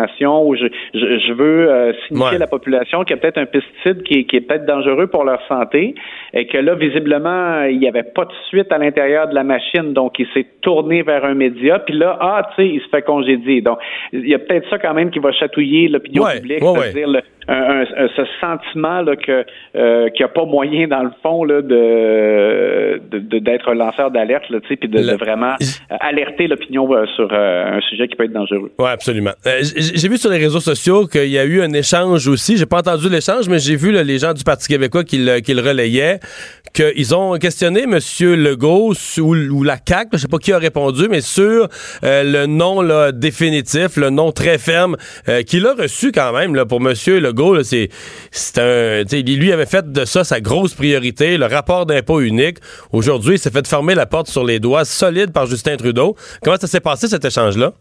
ou je, je, je veux euh, signifier Ouais. à la population qu'il y a peut-être un pesticide qui, est- qui est peut-être dangereux pour leur santé et que là, visiblement, il n'y avait pas de suite à l'intérieur de la machine, donc il s'est tourné vers un média, puis là, ah, tu sais, il se fait congédier. Donc, il y a peut-être ça quand même qui va chatouiller l'opinion Ouais, publique, ouais, ouais. c'est-à-dire le- un, un- ce sentiment là, que euh, qu'il n'y a pas moyen dans le fond là, de d'être un lanceur d'alerte là, tu sais, puis de, Le- de vraiment euh, alerter l'opinion euh, sur euh, un sujet qui peut être dangereux. Oui, absolument. J'ai vu sur les réseaux sociaux qu'il y a eu un échange aussi. J'ai pas entendu l'échange, mais j'ai vu là, les gens du Parti québécois qui le, qui le relayaient, qu'ils ont questionné M. Legault ou, ou la CAQ, je sais pas qui a répondu, mais sur euh, le nom là, définitif, le nom très ferme euh, qu'il a reçu quand même là, pour M. Legault. C'est c'est un, lui avait fait de ça sa grosse priorité, le rapport d'impôt unique. Aujourd'hui, il s'est fait fermer la porte sur les doigts solide par Justin Trudeau. Comment ça s'est passé cet échange-là?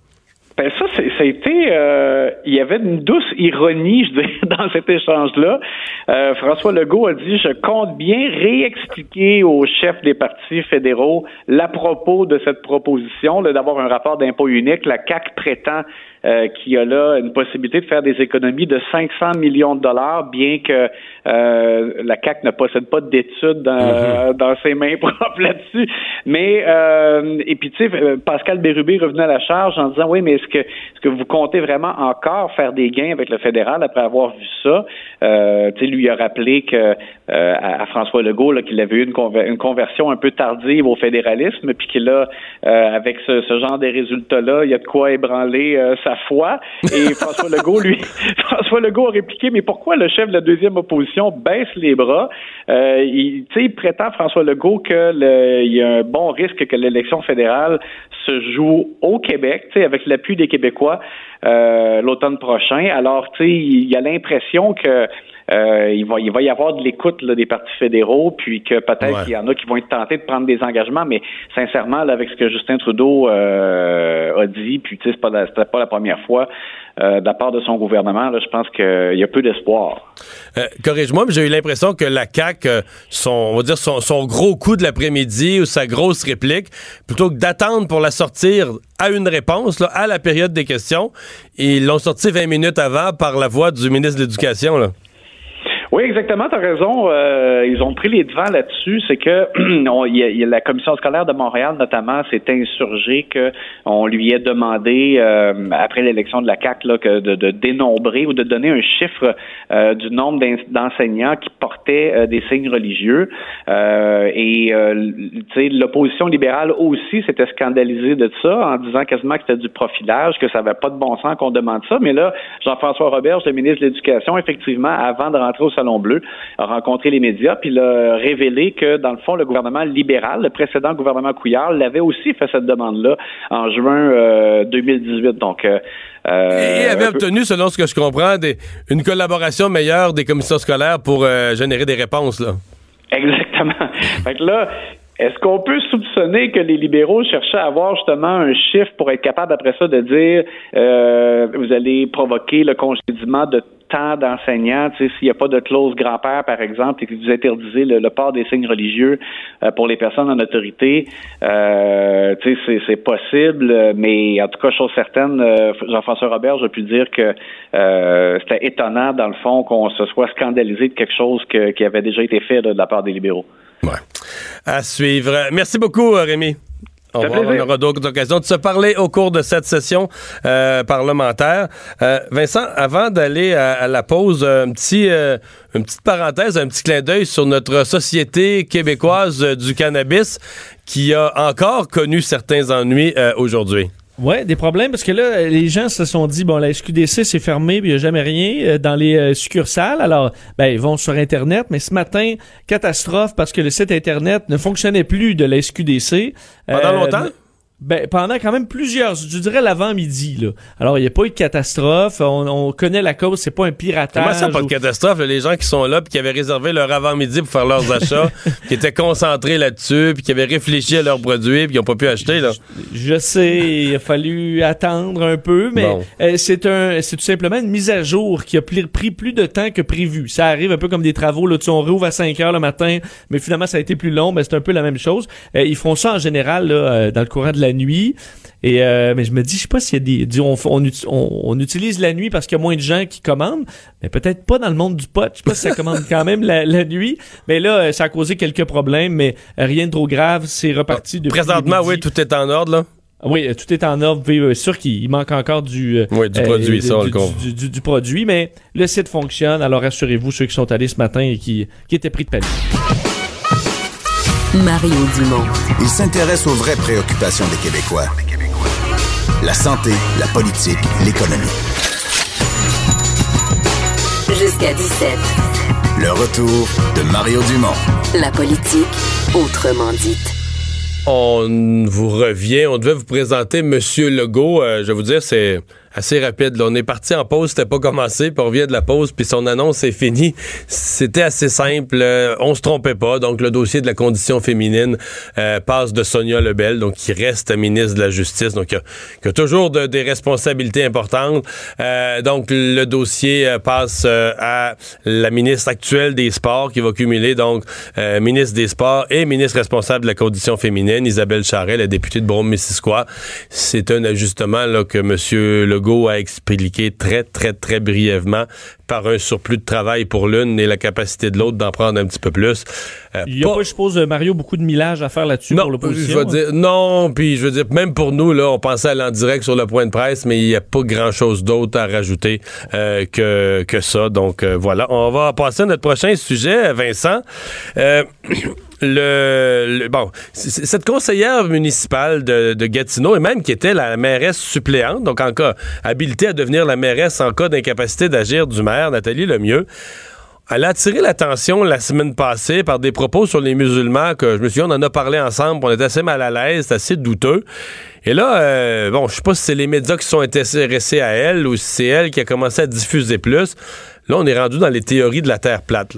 Ben ça, c'est- ça a été, euh, il y avait une douce ironie, je dirais, <laughs> dans cet échange-là. Euh, François Legault a dit, je compte bien réexpliquer aux chefs des partis fédéraux l'à propos de cette proposition, d'avoir un rapport d'impôt unique. La CAC prétend euh, qu'il y a là une possibilité de faire des économies de 500 millions de dollars, bien que euh, la CAC ne possède pas d'études dans, dans ses mains <laughs> propres là-dessus. Mais euh, et puis tu sais, euh, Pascal Bérubé revenu à la charge en disant oui, mais est-ce que est-ce que vous comptez vraiment encore faire des gains avec le fédéral après avoir vu ça? Euh, Tu sais, lui a rappelé que euh, à, à François Legault là, qu'il avait eu une, conver- une conversion un peu tardive au fédéralisme, puis qu'il a euh, avec ce, ce genre de résultats-là, il y a de quoi ébranler euh, foi. Et <laughs> François Legault, lui, <laughs> François Legault a répliqué, mais pourquoi le chef de la deuxième opposition baisse les bras? Euh, il, il prétend, François Legault, que le- il y a un bon risque que l'élection fédérale se joue au Québec, avec l'appui des Québécois euh, l'automne prochain. Alors, il y a l'impression que euh, il, va, il va y avoir de l'écoute là, des partis fédéraux, puis que peut-être Ouais. qu'il y en a qui vont être tentés de prendre des engagements, mais sincèrement, là, avec ce que Justin Trudeau euh, a dit, puis tu sais, c'est pas la- c'était pas la première fois euh, de la part de son gouvernement, là, je pense qu'il y a peu d'espoir. Euh, Corrige-moi, mais j'ai eu l'impression que la CAQ, euh, son, on va dire son, son gros coup de l'après-midi ou sa grosse réplique, plutôt que d'attendre pour la sortir à une réponse, là, à la période des questions, ils l'ont sorti 20 minutes avant par la voix du ministre de l'Éducation. Oui, exactement, tu as raison. Euh, ils ont pris les devants là-dessus. C'est que <clears throat> on- y a- y a la commission scolaire de Montréal, notamment, s'est insurgée qu'on lui ait demandé, euh, après l'élection de la CAC, de, de dénombrer ou de donner un chiffre euh, du nombre d'en- d'enseignants qui portaient euh, des signes religieux. Euh, et euh, l'opposition libérale aussi s'était scandalisée de ça en disant quasiment que c'était du profilage, que ça n'avait pas de bon sens qu'on demande ça. Mais là, Jean-François Roberge, le ministre de l'Éducation, effectivement, avant de rentrer au Salon Bleu, a rencontré les médias, puis il a révélé que, dans le fond, le gouvernement libéral, le précédent gouvernement Couillard, l'avait aussi fait cette demande-là en juin euh, 2018. Donc, euh, Et euh, avait un peu- obtenu, selon ce que je comprends, des- une collaboration meilleure des commissions scolaires pour euh, générer des réponses. Là. Exactement. <laughs> fait que là, est-ce qu'on peut soupçonner que les libéraux cherchaient à avoir justement un chiffre pour être capable après ça de dire euh, vous allez provoquer le congédiement de tant d'enseignants, s'il n'y a pas de clause grand-père, par exemple, et que vous interdisez le, le port des signes religieux euh, pour les personnes en autorité, euh, c'est, possible, mais en tout cas, chose certaine, euh, Jean-François Robert, j'ai pu dire que euh, c'était étonnant, dans le fond, qu'on se soit scandalisé de quelque chose que- qui avait déjà été fait là, de la part des libéraux. À suivre. Merci beaucoup, euh, Rémi. On, va- on aura d'autres occasions de se parler au cours de cette session euh, parlementaire. Euh, Vincent, avant d'aller à, à la pause, un petit, euh, une petite parenthèse, un petit clin d'œil sur notre société québécoise du cannabis qui a encore connu certains ennuis aujourd'hui. Ouais, des problèmes parce que là, les gens se sont dit bon, la SQDC c'est fermé, il n'y a jamais rien euh, dans les euh, succursales. Alors, ben ils vont sur Internet, mais ce matin, catastrophe parce que le site Internet ne fonctionnait plus de la SQDC. Pendant Euh, longtemps? Ben, pendant quand même plusieurs, je dirais l'avant-midi, là. Alors, il n'y a pas eu de catastrophe. On, on connaît la cause, c'est pas un piratage. Comment ça, pas de catastrophe? là? Les gens qui sont là, puis qui avaient réservé leur avant-midi pour faire leurs achats, <laughs> qui étaient concentrés là-dessus, puis qui avaient réfléchi à leurs produits, puis qui n'ont pas pu acheter. Là. Je sais, il a fallu attendre un peu, mais Bon. euh, c'est un, c'est tout simplement une mise à jour qui a pli- pris plus de temps que prévu. Ça arrive un peu comme des travaux, là, tu on rouvre à 5 heures le matin, mais finalement ça a été plus long, mais c'est un peu la même chose. Euh, ils font ça en général là, euh, dans le courant de la nuit. Et euh, mais je me dis, je sais pas s'il y a des, on, on, uti- on- on utilise la nuit parce qu'il y a moins de gens qui commandent, mais peut-être pas dans le monde du pot. Je sais pas si ça commande <laughs> quand même la, la nuit. Mais là, euh, ça a causé quelques problèmes, mais rien de trop grave. C'est reparti depuis Présentement, oui, tout est en ordre. Là. Oui, euh, tout est en ordre. C'est sûr qu'il il manque encore du, Oui, du produit, ça, du- du produit, mais le site fonctionne. Alors rassurez-vous, ceux qui sont allés ce matin et qui, qui étaient pris de panique. Mario Dumont. Il s'intéresse aux vraies préoccupations des Québécois. La santé, la politique, l'économie. Jusqu'à 17. Le retour de Mario Dumont. La politique, autrement dite. On vous revient. On devait vous présenter Monsieur Legault. Euh, je vais vous dire, c'est assez rapide. là. On est parti en pause, c'était pas commencé, puis on revient de la pause, puis son annonce est finie. C'était assez simple. euh, on se trompait pas. Donc, le dossier de la condition féminine euh, passe de Sonia Lebel, donc qui reste ministre de la Justice, donc qui a, qui a toujours de- des responsabilités importantes. Euh, donc, le dossier euh, passe euh, à la ministre actuelle des Sports, qui va cumuler donc euh, ministre des Sports et ministre responsable de la condition féminine, Isabelle Charret, la députée de Brome-Missisquoi. C'est un ajustement là, que M. Legault a expliqué très, très, très brièvement par un surplus de travail pour l'une et la capacité de l'autre d'en prendre un petit peu plus. Euh, Il y a pas- pas, je suppose, euh, Mario, beaucoup de millage à faire là-dessus pour je l'opposition. veux dire, non, puis je veux dire, même pour nous, là, on pensait aller en direct sur le point de presse, mais il n'y a pas grand-chose d'autre à rajouter euh, que, que ça. Donc euh, voilà, on va passer à notre prochain sujet, Vincent. <clears throat> Cette conseillère municipale de, Gatineau, et même qui était la mairesse suppléante, donc en cas habilitée à devenir la mairesse en cas d'incapacité d'agir du maire, Nathalie Lemieux, elle a attiré l'attention la semaine passée par des propos sur les musulmans que je me souviens, on en a parlé ensemble, on était assez mal à l'aise, c'est assez douteux. Et là, euh, bon, je sais pas si c'est les médias qui sont intéressés à elle ou si c'est elle qui a commencé à diffuser plus, Là, on est rendu dans les théories de la Terre plate.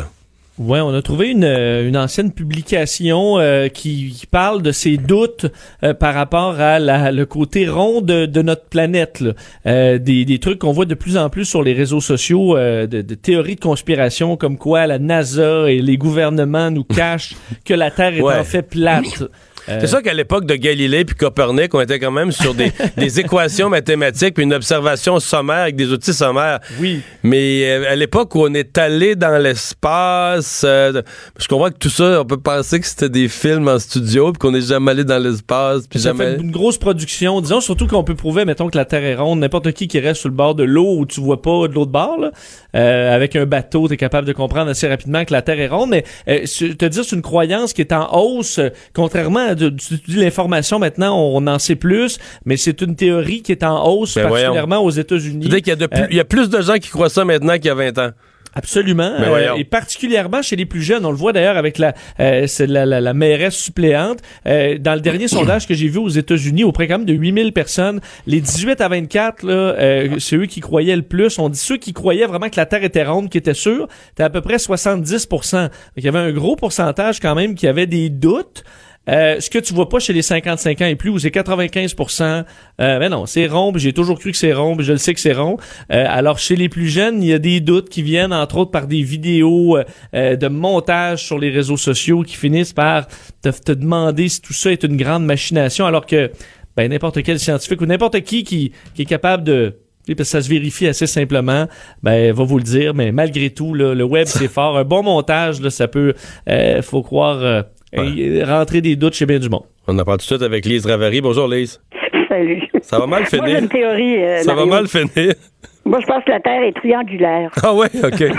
Ouais, on a trouvé une, euh, une ancienne publication euh, qui, qui parle de ses doutes euh, par rapport à la, le côté rond de, de notre planète. là. Euh, des, des trucs qu'on voit de plus en plus sur les réseaux sociaux, euh, de, de théories de conspiration comme quoi la NASA et les gouvernements nous cachent que la Terre est Ouais. en fait plate. Euh, C'est sûr qu'à l'époque de Galilée puis Copernic, on était quand même sur des, <laughs> des équations mathématiques puis une observation sommaire avec des outils sommaires. Oui. Mais euh, à l'époque où on est allé dans l'espace, euh, je comprends que tout ça, on peut penser que c'était des films en studio puis qu'on n'est jamais allé dans l'espace puis Ça jamais. fait une grosse production. Disons surtout qu'on peut prouver, mettons, que la Terre est ronde. N'importe qui qui reste sur le bord de l'eau où tu vois pas de l'autre bord, là, euh, avec un bateau, tu es capable de comprendre assez rapidement que la Terre est ronde. Mais euh, te dire c'est une croyance qui est en hausse, contrairement à tu tu dis l'information maintenant, on en sait plus, mais c'est une théorie qui est en hausse, Ben particulièrement aux États-Unis. Tu qu'il y a, de plus, Euh, y a plus de gens qui croient ça maintenant qu'il y a 20 ans. Absolument. Mais euh, et particulièrement chez les plus jeunes. On le voit d'ailleurs avec la, euh, c'est la, la, la mairesse suppléante. Euh, dans le dernier <coughs> sondage que j'ai vu aux États-Unis, auprès quand même de 8000 personnes, les 18 à 24, là, c'est eux qui croyaient le plus. On dit ceux qui croyaient vraiment que la Terre était ronde, qui étaient sûrs, c'était à peu près 70 Donc, il y avait un gros pourcentage quand même qui avait des doutes. Euh, ce que tu vois pas chez les 55 ans et plus, où c'est 95 euh, Mais non, c'est rond, j'ai toujours cru que c'est rond, je le sais que c'est rond. Euh, alors, chez les plus jeunes, il y a des doutes qui viennent, entre autres, par des vidéos euh, euh, de montage sur les réseaux sociaux qui finissent par te, demander si tout ça est une grande machination, alors que ben, n'importe quel scientifique ou n'importe qui, qui qui est capable de parce que ça se vérifie assez simplement, ben va vous le dire, mais malgré tout, là, le web c'est fort. Un bon montage, là, ça peut, euh, faut croire, euh, rentrer des doutes chez bien du monde. On en parle tout de suite avec Lise Ravary. Bonjour Lise. <laughs> Salut. Ça va mal Moi, finir? une théorie. euh, Ça va mal finir? Moi, je pense que la Terre est triangulaire. Ah ouais, OK. <laughs>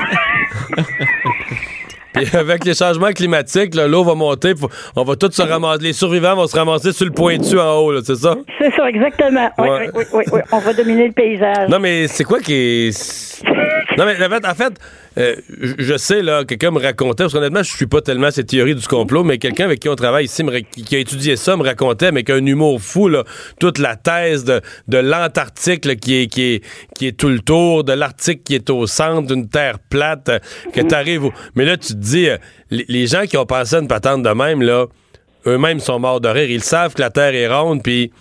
Puis avec les changements climatiques, l'eau va monter, on va tous se ramasser, les survivants vont se ramasser sur le pointu en haut, là, c'est ça? C'est ça, exactement. Oui, Ouais. oui, oui, oui, oui. On va dominer le paysage. Non, mais c'est quoi qui est. <laughs> Non, mais en fait, en fait euh, je sais, là, quelqu'un me racontait, parce qu'honnêtement, je suis pas tellement ces théories du complot, mais quelqu'un avec qui on travaille ici, qui, a étudié ça, me racontait, mais avec un humour fou, là, toute la thèse de, l'Antarctique, qui est, tout le tour, de l'Arctique qui est au centre d'une terre plate, euh, que t'arrives au... Mais là, tu te dis, euh, les, gens qui ont pensé à une patente de même, là, eux-mêmes sont morts de rire. Ils savent que la Terre est ronde, puis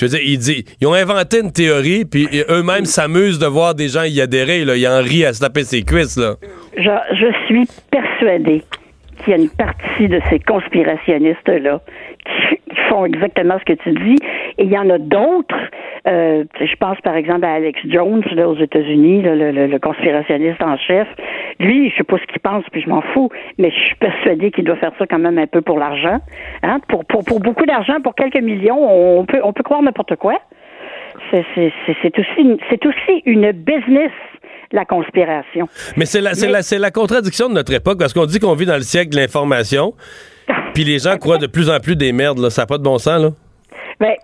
je veux dire, ils, ils ont inventé une théorie, puis eux-mêmes s'amusent de voir des gens y adhérer. Là. Ils en rient à se taper ses cuisses. Là. Je, je suis persuadée qu'il y a une partie de ces conspirationnistes-là qui font exactement ce que tu dis. Et il y en a d'autres. Euh, je pense par exemple à Alex Jones là, aux États-Unis, là, le, le- le conspirationniste en chef. Lui, je sais pas ce qu'il pense, puis je m'en fous, mais je suis persuadée qu'il doit faire ça quand même un peu pour l'argent. Hein? Pour, pour, pour beaucoup d'argent, pour quelques millions, on peut, on peut croire n'importe quoi. C'est c'est- c'est- c'est aussi, c'est aussi une business, la conspiration. Mais c'est la, c'est la, c'est la contradiction de notre époque, parce qu'on dit qu'on vit dans le siècle de l'information, puis les gens croient de plus en plus des merdes. Là. Ça n'a pas de bon sens. Là. Ben,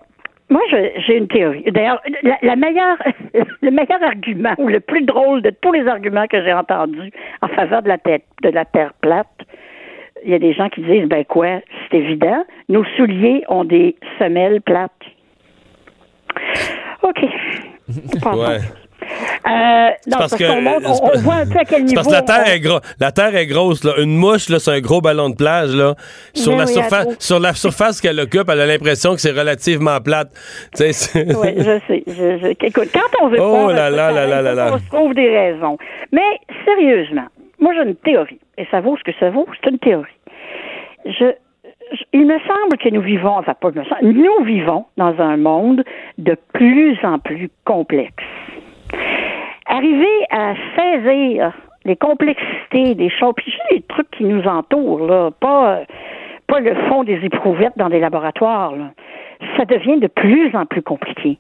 moi, j'ai une théorie. D'ailleurs, la, la meilleure, <laughs> le meilleur argument, ou le plus drôle de tous les arguments que j'ai entendus en faveur de la, tête, de la Terre plate, il y a des gens qui disent, ben quoi, c'est évident, nos souliers ont des semelles plates. OK. <laughs> Ouais. Euh, non, parce, parce qu'on c'est on, voit un peu à quel niveau. parce que la Terre, on- est gros, la Terre est grosse. Là. Une mouche, là, c'est un gros ballon de plage. Là. Sur, Mais la oui, surface, sur la surface qu'elle occupe, elle a l'impression que c'est relativement plate. <laughs> Oui, je sais. Je, je- écoute, quand on veut Oh là là là là là là. on se trouve des raisons. Mais sérieusement, moi j'ai une théorie, et ça vaut ce que ça vaut, c'est une théorie. Je, il me semble que nous vivons, enfin pas me semble, nous vivons dans un monde de plus en plus complexe. Arriver à saisir les complexités des choses, puis les trucs qui nous entourent, là, pas, pas le fond des éprouvettes dans des laboratoires, là. ça devient de plus en plus compliqué.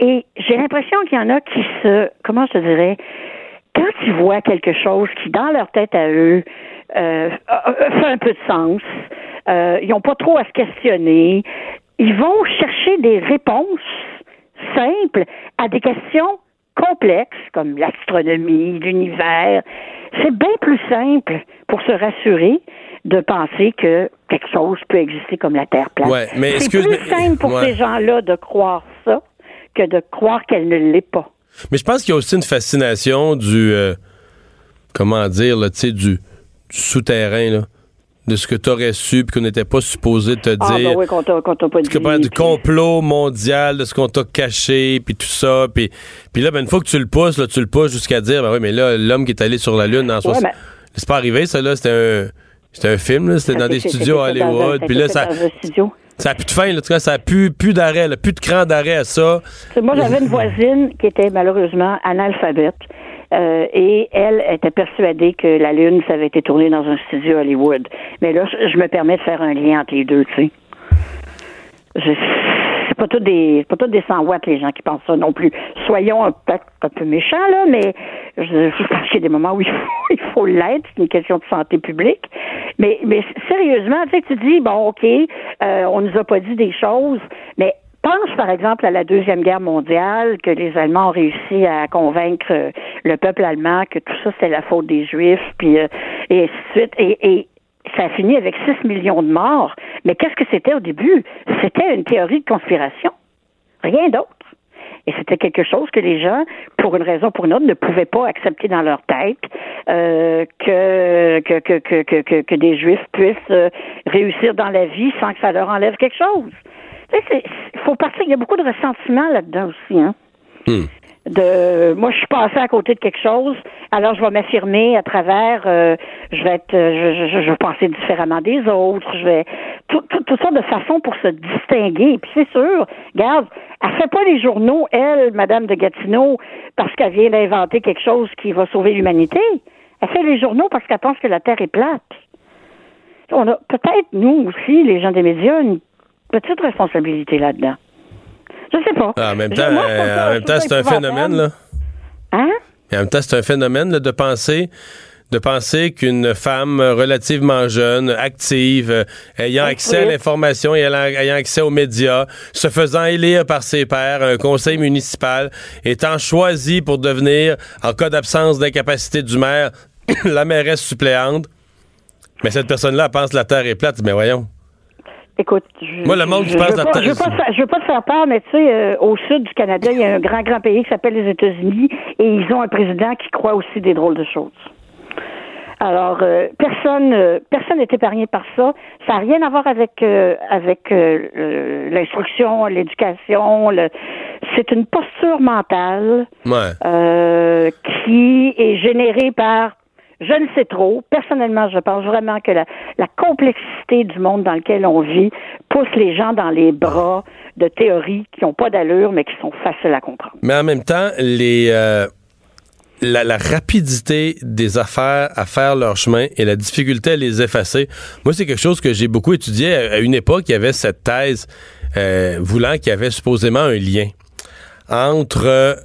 Et j'ai l'impression qu'il y en a qui se, comment je dirais, quand ils voient quelque chose qui, dans leur tête à eux, euh, fait un peu de sens, euh, ils n'ont pas trop à se questionner, ils vont chercher des réponses simples à des questions complexes comme l'astronomie, l'univers. C'est bien plus simple pour se rassurer de penser que quelque chose peut exister comme la Terre plate. Ouais, mais c'est plus simple pour ouais. ces gens-là de croire ça que de croire qu'elle ne l'est pas. Mais je pense qu'il y a aussi une fascination du. euh, comment dire, là, tu sais, du, du souterrain, là, de ce que tu aurais su, puis qu'on n'était pas supposé te Ah, dire. ben oui, qu'on t'a pas dit. Tu comprends, du complot mondial, de ce qu'on t'a caché, puis tout ça. Puis, puis là, ben, une fois que tu le pousses, là, tu le pousses jusqu'à dire, ben oui, mais là, l'homme qui est allé sur la Lune en Ouais, 60... mais- C'est pas arrivé, ça, là. C'était un, c'était un film, là. C'était dans des studios à Hollywood. Puis là, ça, ça a plus de fin, là. En tout cas, ça a plus, plus d'arrêt, là, plus de cran d'arrêt à ça. Moi, j'avais une voisine qui était malheureusement analphabète. Euh, et elle était persuadée que la Lune, ça avait été tourné dans un studio Hollywood. Mais là, je, me permets de faire un lien entre les deux, tu sais. Je- C'est pas tout des, pas des 100 watts les gens qui pensent ça non plus. Soyons un- peut-être un peu méchants là, mais je, je pense qu'il y a des moments où il faut, <laughs> il l'être. C'est une question de santé publique. Mais, mais sérieusement, tu sais, tu dis bon, ok, euh, on nous a pas dit des choses, mais pense par exemple à la deuxième guerre mondiale que les Allemands ont réussi à convaincre euh, le peuple allemand que tout ça c'était la faute des Juifs, puis euh, et ainsi de suite. Et, et ça a fini avec 6 millions de morts. Mais qu'est-ce que c'était au début? C'était une théorie de conspiration. Rien d'autre. Et c'était quelque chose que les gens, pour une raison ou pour une autre, ne pouvaient pas accepter dans leur tête euh, que, que, que, que, que, que, des Juifs puissent euh, réussir dans la vie sans que ça leur enlève quelque chose. Il faut partir. Il y a beaucoup de ressentiment là-dedans aussi. Hein? De moi je suis passée à côté de quelque chose. Alors je vais m'affirmer à travers euh, je vais être euh, je, je, je vais penser différemment des autres. Je vais tout, tout, de façon pour se distinguer. Puis c'est sûr regarde elle fait pas les journaux elle madame de Gatineau parce qu'elle vient d'inventer quelque chose qui va sauver l'humanité. Elle fait les journaux parce qu'elle pense que la terre est plate. On a peut-être nous aussi les gens des médias une petite responsabilité là-dedans je sais pas. Ah, en même temps, moi, euh, en même c'est un phénomène, là. Hein? Et en même temps, c'est un phénomène là, de penser de penser qu'une femme relativement jeune, active, euh, ayant accès à l'information et ayant, accès aux médias, se faisant élire par ses pairs, un conseil municipal, étant choisie pour devenir, en cas d'absence d'incapacité du maire, <coughs> la mairesse suppléante. Mais cette personne-là pense que la Terre est plate. Mais voyons. Écoute, je, Moi, le monde qui je, veux pas, je veux pas te faire- je veux pas te faire peur, mais tu sais, euh, au sud du Canada, il y a un grand, grand pays qui s'appelle les États-Unis et ils ont un président qui croit aussi des drôles de choses. Alors, euh, personne euh, personne n'est épargné par ça. Ça n'a rien à voir avec euh, avec euh, l'instruction, l'éducation. Le... C'est une posture mentale Ouais. euh, qui est générée par je ne sais trop. Personnellement, je pense vraiment que la, complexité du monde dans lequel on vit pousse les gens dans les bras de théories qui n'ont pas d'allure, mais qui sont faciles à comprendre. Mais en même temps, les, euh, la, rapidité des affaires à faire leur chemin et la difficulté à les effacer, moi, c'est quelque chose que j'ai beaucoup étudié. À, à une époque, il y avait cette thèse euh, voulant qu'il y avait supposément un lien entre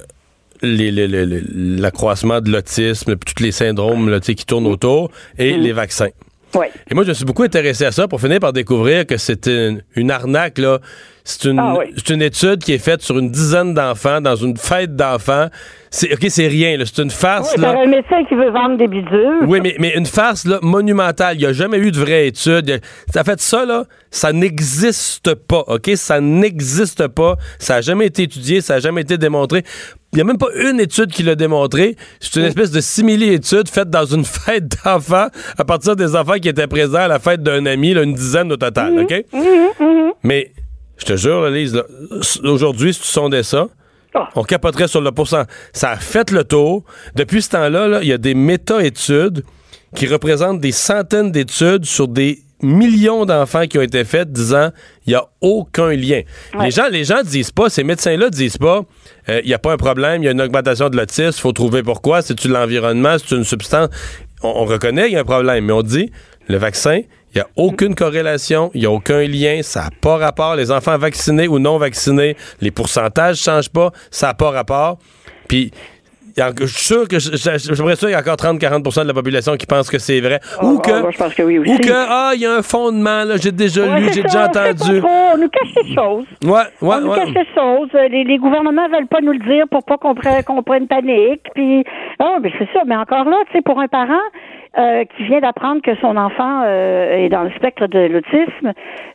l'accroissement de l'autisme, tous les syndromes là, tu sais, qui tournent autour, et les vaccins. Oui. Et moi, je me suis beaucoup intéressé à ça pour finir par découvrir que c'est une, une arnaque, là. C'est une, Ah oui. une étude qui est faite sur une dizaine d'enfants dans une fête d'enfants. C'est, OK, c'est rien. C'est une farce, Oui, là. un médecin qui veut vendre des bidules. Oui, mais, mais une farce là, monumentale. Il n'y a jamais eu de vraie étude. Ça fait ça, là, ça n'existe pas, OK? Ça n'existe pas. Ça n'a jamais été étudié, ça n'a jamais été démontré. Il n'y a même pas une étude qui l'a démontré. C'est une espèce de simili-étude faite dans une <laughs> fête d'enfants à partir des enfants qui étaient présents à la fête d'un ami, là, une dizaine au total, OK? Mais je te jure, là, Lise, aujourd'hui, si tu sondais ça, on capoterait sur le pourcent. Ça a fait le tour. Depuis ce temps-là, là, il y a des méta-études qui représentent des centaines d'études sur des millions d'enfants qui ont été faites disant il n'y a aucun lien. Les gens les gens disent pas, ces médecins-là disent pas euh, il n'y a pas un problème, il y a une augmentation de l'autisme, il faut trouver pourquoi, c'est-tu l'environnement, c'est une substance? On, on reconnaît qu'il y a un problème, mais on dit le vaccin, il n'y a aucune corrélation, il n'y a aucun lien, ça n'a pas rapport. Les enfants vaccinés ou non vaccinés, les pourcentages ne changent pas, ça n'a pas rapport. Puis, je suis sûr que j'aimerais sûr qu'il y a encore 30-40% de la population qui pense que c'est vrai. ou oh, que, moi, je pense que oui aussi. ou que, ah, il y a un fondement, là, j'ai déjà Ouais, lu, j'ai déjà entendu. trop, on nous cache des choses. Ouais, ouais, on nous cache des choses. Euh, Les, les gouvernements veulent pas nous le dire pour pas qu'on prenne, qu'on prenne panique. Puis, oh, mais c'est ça. Mais encore là, tu sais, pour un parent euh, qui vient d'apprendre que son enfant euh, est dans le spectre de l'autisme,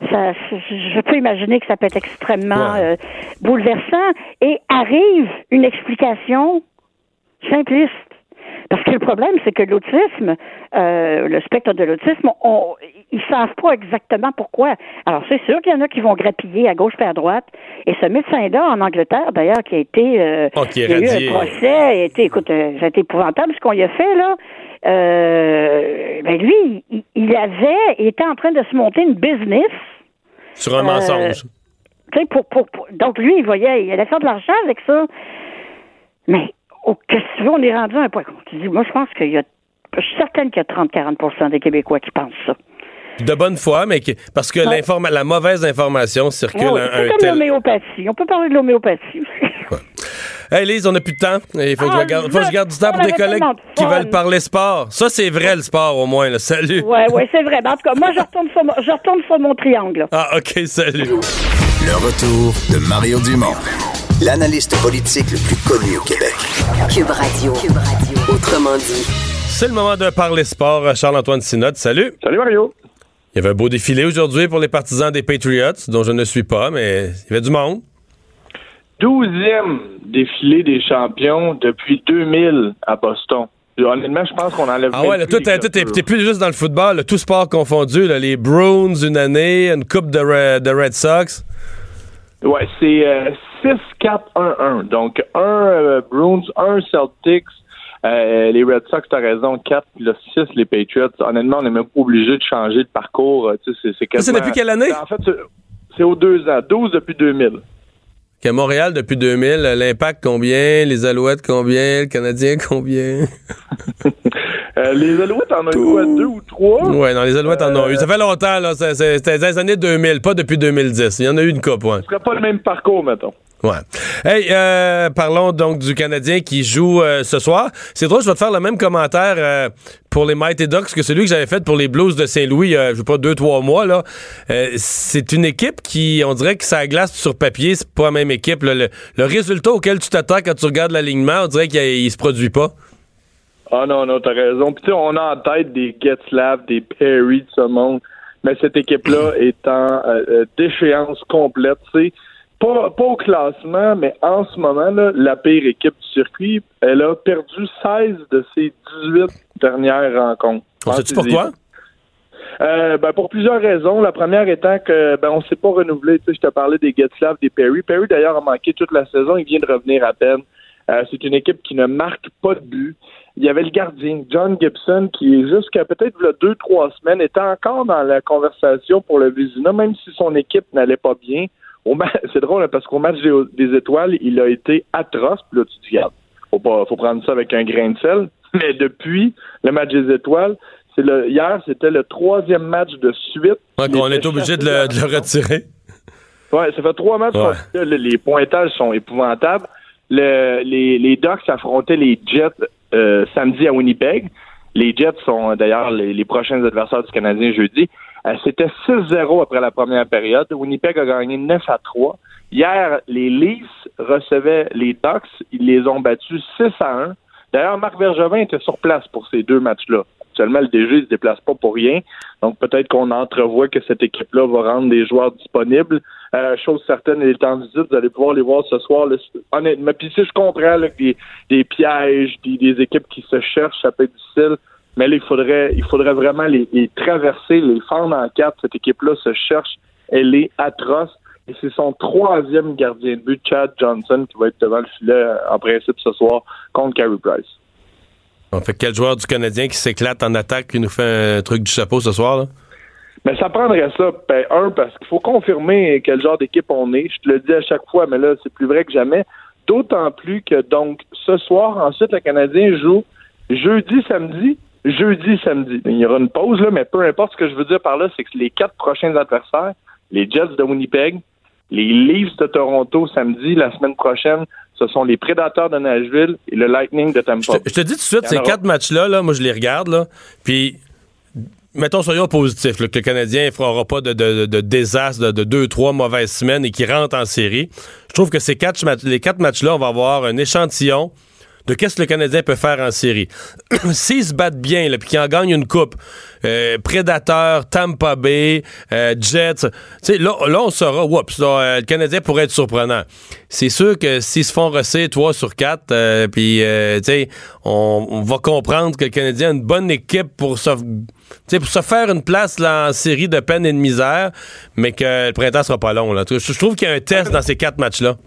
ça, je peux imaginer que ça peut être extrêmement euh, bouleversant. Et arrive une explication simpliste. Parce que le problème, c'est que l'autisme, euh, le spectre de l'autisme, on, ils savent pas exactement pourquoi. Alors, c'est sûr qu'il y en a qui vont grappiller à gauche et à droite. Et ce médecin-là, en Angleterre, d'ailleurs, qui a été, euh, Oh, qui a eu un procès, a été, écoute, euh, ça a été épouvantable ce qu'on y a fait, là. Euh, ben lui, il, il avait, il était en train de se monter une business. Sur un Euh, mensonge. Tu sais, pour, pour, pour- donc lui, il voyait, il allait faire de l'argent avec ça. Mais, oh, qu'est-ce que tu veux, on est rendu à un point. Tu dis, moi, je pense qu'il y a, je suis certaine qu'il y a 30-40% des Québécois qui pensent ça. De bonne foi, mais qui- parce que Ouais. l'informa- la mauvaise information circule Ah oui, un, c'est un comme tel... l'homéopathie. On peut parler de l'homéopathie. Hey Lise, on n'a plus de temps. Il faut, que je Ah, garde, faut que je garde du temps pour des collègues qui veulent parler sport. Ça, c'est vrai, le sport, au moins. là. Salut. ouais, ouais, c'est vrai. Mais en tout cas, moi, je retourne sur, mon- je retourne sur mon triangle. là. Ah, OK, salut. Le retour de Mario Dumont, l'analyste politique le plus connu au Québec. Cube Radio. Cube Radio. Autrement dit. C'est le moment de parler sport. Charles-Antoine Sinot, salut. Salut Mario. Il y avait un beau défilé aujourd'hui pour les partisans des Patriots, dont je ne suis pas, mais il y avait du monde. Douzième défilé des champions depuis 2000 à Boston. Honnêtement, je pense qu'on enlève Ah ouais, là, les t'es plus juste dans le football, là, tout sport confondu, là, les Bruins une année, une coupe de Red Sox. Ouais, c'est euh, 6-4-1-1. Donc, un euh, Bruins, un Celtics, euh, les Red Sox, t'as raison, 4, puis là, 6, les Patriots. Honnêtement, on n'est même pas obligé de changer de parcours. euh, Tu sais, c'est- c'est c'est depuis quelle année? En fait, c'est- aux deux ans. 12 depuis 2000. Qu'à Montréal, depuis 2000, l'impact combien, les Alouettes combien, le Canadien combien? <laughs> Euh, les Alouettes en ont eu quoi, deux ou trois? Ouais, non, les Alouettes en ont eu. Ça fait longtemps, là. C'était dans les années 2000, pas depuis 2010. Il y en a eu une coupe, ouais. Ce serait pas le même parcours, mettons. Ouais. Hey, euh, parlons donc du Canadien qui joue euh, ce soir. C'est drôle, je vais te faire le même commentaire euh, pour les Mighty Ducks que celui que j'avais fait pour les Blues de Saint-Louis, euh, je sais pas, deux, trois mois. là. Euh, c'est une équipe qui, on dirait que ça glace sur papier, c'est pas la même équipe. là. Le, le résultat auquel tu t'attends quand tu regardes l'alignement, on dirait qu'il il se produit pas. Ah non, non, t'as raison. Puis tu sais, on a en tête des Getzlav, des Perry de ce monde, mais cette équipe-là <clears throat> est en euh, euh, déchéance complète. C'est pas, pas au classement, mais en ce moment, là, la pire équipe du circuit, elle a perdu 16 de ses 18 dernières rencontres. On sait-tu pourquoi? Euh, ben, pour plusieurs raisons. La première étant que ben on s'est pas renouvelé. Tu sais, je te parlais des Getzlav, des Perry. Perry d'ailleurs a manqué toute la saison. Il vient de revenir à peine. Euh, c'est une équipe qui ne marque pas de but. Il y avait le gardien, John Gibson, qui jusqu'à peut-être deux, trois semaines, était encore dans la conversation pour le Vizina, même si son équipe n'allait pas bien. <laughs> C'est drôle hein, parce qu'au match des, étoiles, il a été atroce. Puis là, tu te dis, regarde, faut pas, faut prendre ça avec un grain de sel. <laughs> Mais depuis le match des étoiles, c'est le, hier, c'était le troisième match de suite. Ouais, était est obligé de le, de le retirer. Ouais, ça fait trois matchs. Ouais. les pointages sont épouvantables. Le- les, Ducks affrontaient les Jets euh, samedi à Winnipeg. Les Jets sont d'ailleurs les, prochains adversaires du Canadien jeudi. Euh, C'était 6-0 après la première période. Winnipeg a gagné 9 à 3. Hier, les Leafs recevaient les Ducks. Ils les ont battus 6 à 1. D'ailleurs, Marc Bergevin était sur place pour ces deux matchs-là. Actuellement, le DG ne se déplace pas pour rien. Donc, peut-être qu'on entrevoit que cette équipe-là va rendre des joueurs disponibles. Euh, chose certaine, il est en visite. Vous allez pouvoir les voir ce soir. honnêtement, puis si je comprends là, des, pièges, des, équipes qui se cherchent, ça peut être difficile. Mais là, il faudrait, il faudrait vraiment les, les traverser, les fendre en quatre. Cette équipe-là se cherche. Elle est atroce. Et c'est son troisième gardien de but, Chad Johnson, qui va être devant le filet euh, en principe ce soir contre Carey Price. On fait quel joueur du Canadien qui s'éclate en attaque qui nous fait un truc du chapeau ce soir? Là? Mais ça prendrait ça. Ben, un, parce qu'il faut confirmer quel genre d'équipe on est. Je te le dis à chaque fois, mais là, c'est plus vrai que jamais. D'autant plus que, donc, ce soir, ensuite, le Canadien joue jeudi, samedi, jeudi, samedi. Il y aura une pause, là, mais peu importe. Ce que je veux dire par là, c'est que les quatre prochains adversaires, les Jets de Winnipeg, les Leafs de Toronto samedi, la semaine prochaine, ce sont les Prédateurs de Nashville et le Lightning de Tampa. Je te dis tout de suite, ces aura. quatre matchs-là, là, moi, je les regarde, là, puis mettons, soyons positifs, là, que le Canadien ne fera pas de, de- désastre, de, de deux, trois mauvaises semaines et qu'il rentre en série. Je trouve que ces quatre, les quatre matchs-là, on va avoir un échantillon de qu'est-ce que le Canadien peut faire en série. <clears throat> S'ils se battent bien, puis qu'ils en gagnent une coupe, euh, Prédateur, Tampa Bay, euh, Jets, là, là, on saura, oups, le Canadien pourrait être surprenant. C'est sûr que s'ils se font rosser 3 sur 4, puis, tu sais, on, on, va comprendre que le Canadien a une bonne équipe pour se pour se faire une place là, en série de peine et de misère, mais que le printemps sera pas long. Là. Je trouve qu'il y a un test dans ces quatre matchs-là.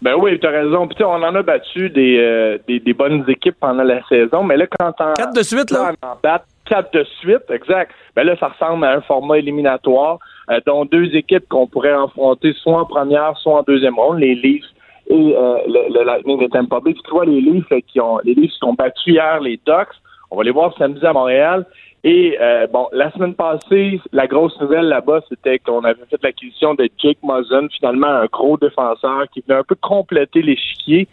Ben oui, tu as raison. Puis on en a battu des, euh, des, des, bonnes équipes pendant la saison, mais là, quand on... Quatre de suite, là? On en bat quatre de suite, exact. Ben là, ça ressemble à un format éliminatoire, euh, dont deux équipes qu'on pourrait affronter soit en première, soit en deuxième ronde, les Leafs et euh, le, Lightning de Tampa Bay. Puis tu vois, les Leafs qui ont les Leafs qui ont battu hier les Ducks. On va les voir samedi à Montréal. Et euh, bon, la semaine passée, la grosse nouvelle là-bas, c'était qu'on avait fait l'acquisition de Jake Muzzin, finalement un gros défenseur qui venait un peu compléter l'échiquier.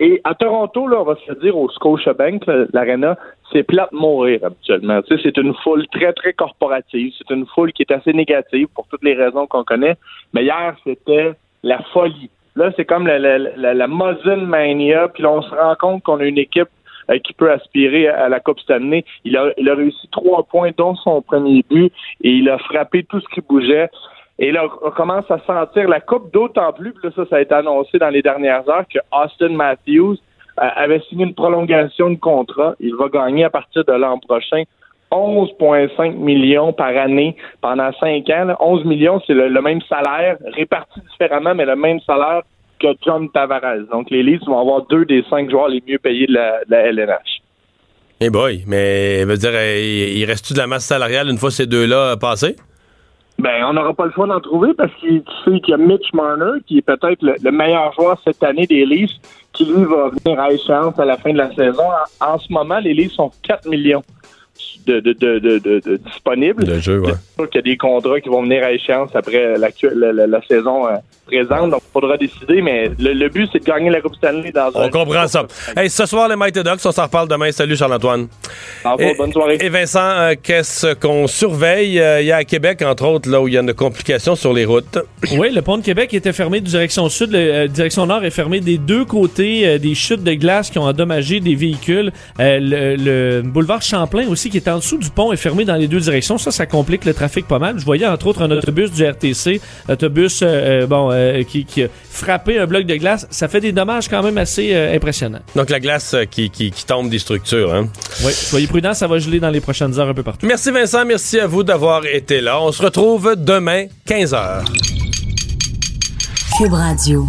Et à Toronto, là, on va se dire au Scotiabank, l'Arena, c'est plate mourir habituellement. C'est une foule très, très corporative. C'est une foule qui est assez négative pour toutes les raisons qu'on connaît. Mais hier, c'était la folie. Là, c'est comme la, la, la, Mania, puis là, on se rend compte qu'on a une équipe qui peut aspirer à la Coupe Stanley. Il a, il a réussi trois points, dont son premier but, et il a frappé tout ce qui bougeait. Et là, on commence à sentir la Coupe, d'autant plus, là, ça, ça a été annoncé dans les dernières heures, que Austin Matthews euh, avait signé une prolongation de contrat. Il va gagner à partir de l'an prochain 11,5 millions par année pendant cinq ans. 11 millions, c'est le, même salaire, réparti différemment, mais le même salaire que John Tavares. Donc, les Leafs vont avoir deux des cinq joueurs les mieux payés de la, LNH. Eh boy, mais veut dire, il reste-tu de la masse salariale une fois ces deux-là passés? Ben, on n'aura pas le choix d'en trouver parce qu'il qu'il y a Mitch Marner, qui est peut-être le, meilleur joueur cette année des Leafs, qui lui va venir à échéance à la fin de la saison. En, en ce moment, les Leafs sont 4 millions de, de, de, de, disponibles. Le jeu, ouais. Il y a des contrats qui vont venir à échéance après la, la, la saison euh, présente, donc il faudra décider, mais le, but, c'est de gagner la Coupe Stanley dans On comprend ça. Hey, ce soir, les Mighty Ducks, on s'en reparle demain. Salut, Charles-Antoine. Et, bonne soirée. Et Vincent, euh, qu'est-ce qu'on surveille? Euh, il y a à Québec, entre autres, là où il y a une complication sur les routes. <coughs> Oui, le pont de Québec était fermé de direction sud. La direction nord est fermé des deux côtés des chutes de glace qui ont endommagé des véhicules. le, le boulevard Champlain aussi, qui est en dessous du pont est fermé dans les deux directions. Ça, ça complique le trafic pas mal. Je voyais entre autres un autobus du RTC, autobus euh, euh, bon euh, qui, qui, a frappé un bloc de glace. Ça fait des dommages quand même assez impressionnants. Donc la glace qui, qui, tombe des structures. Hein? Oui, soyez prudents, ça va geler dans les prochaines heures un peu partout. Merci Vincent, merci à vous d'avoir été là. On se retrouve demain 15h. Cube Radio.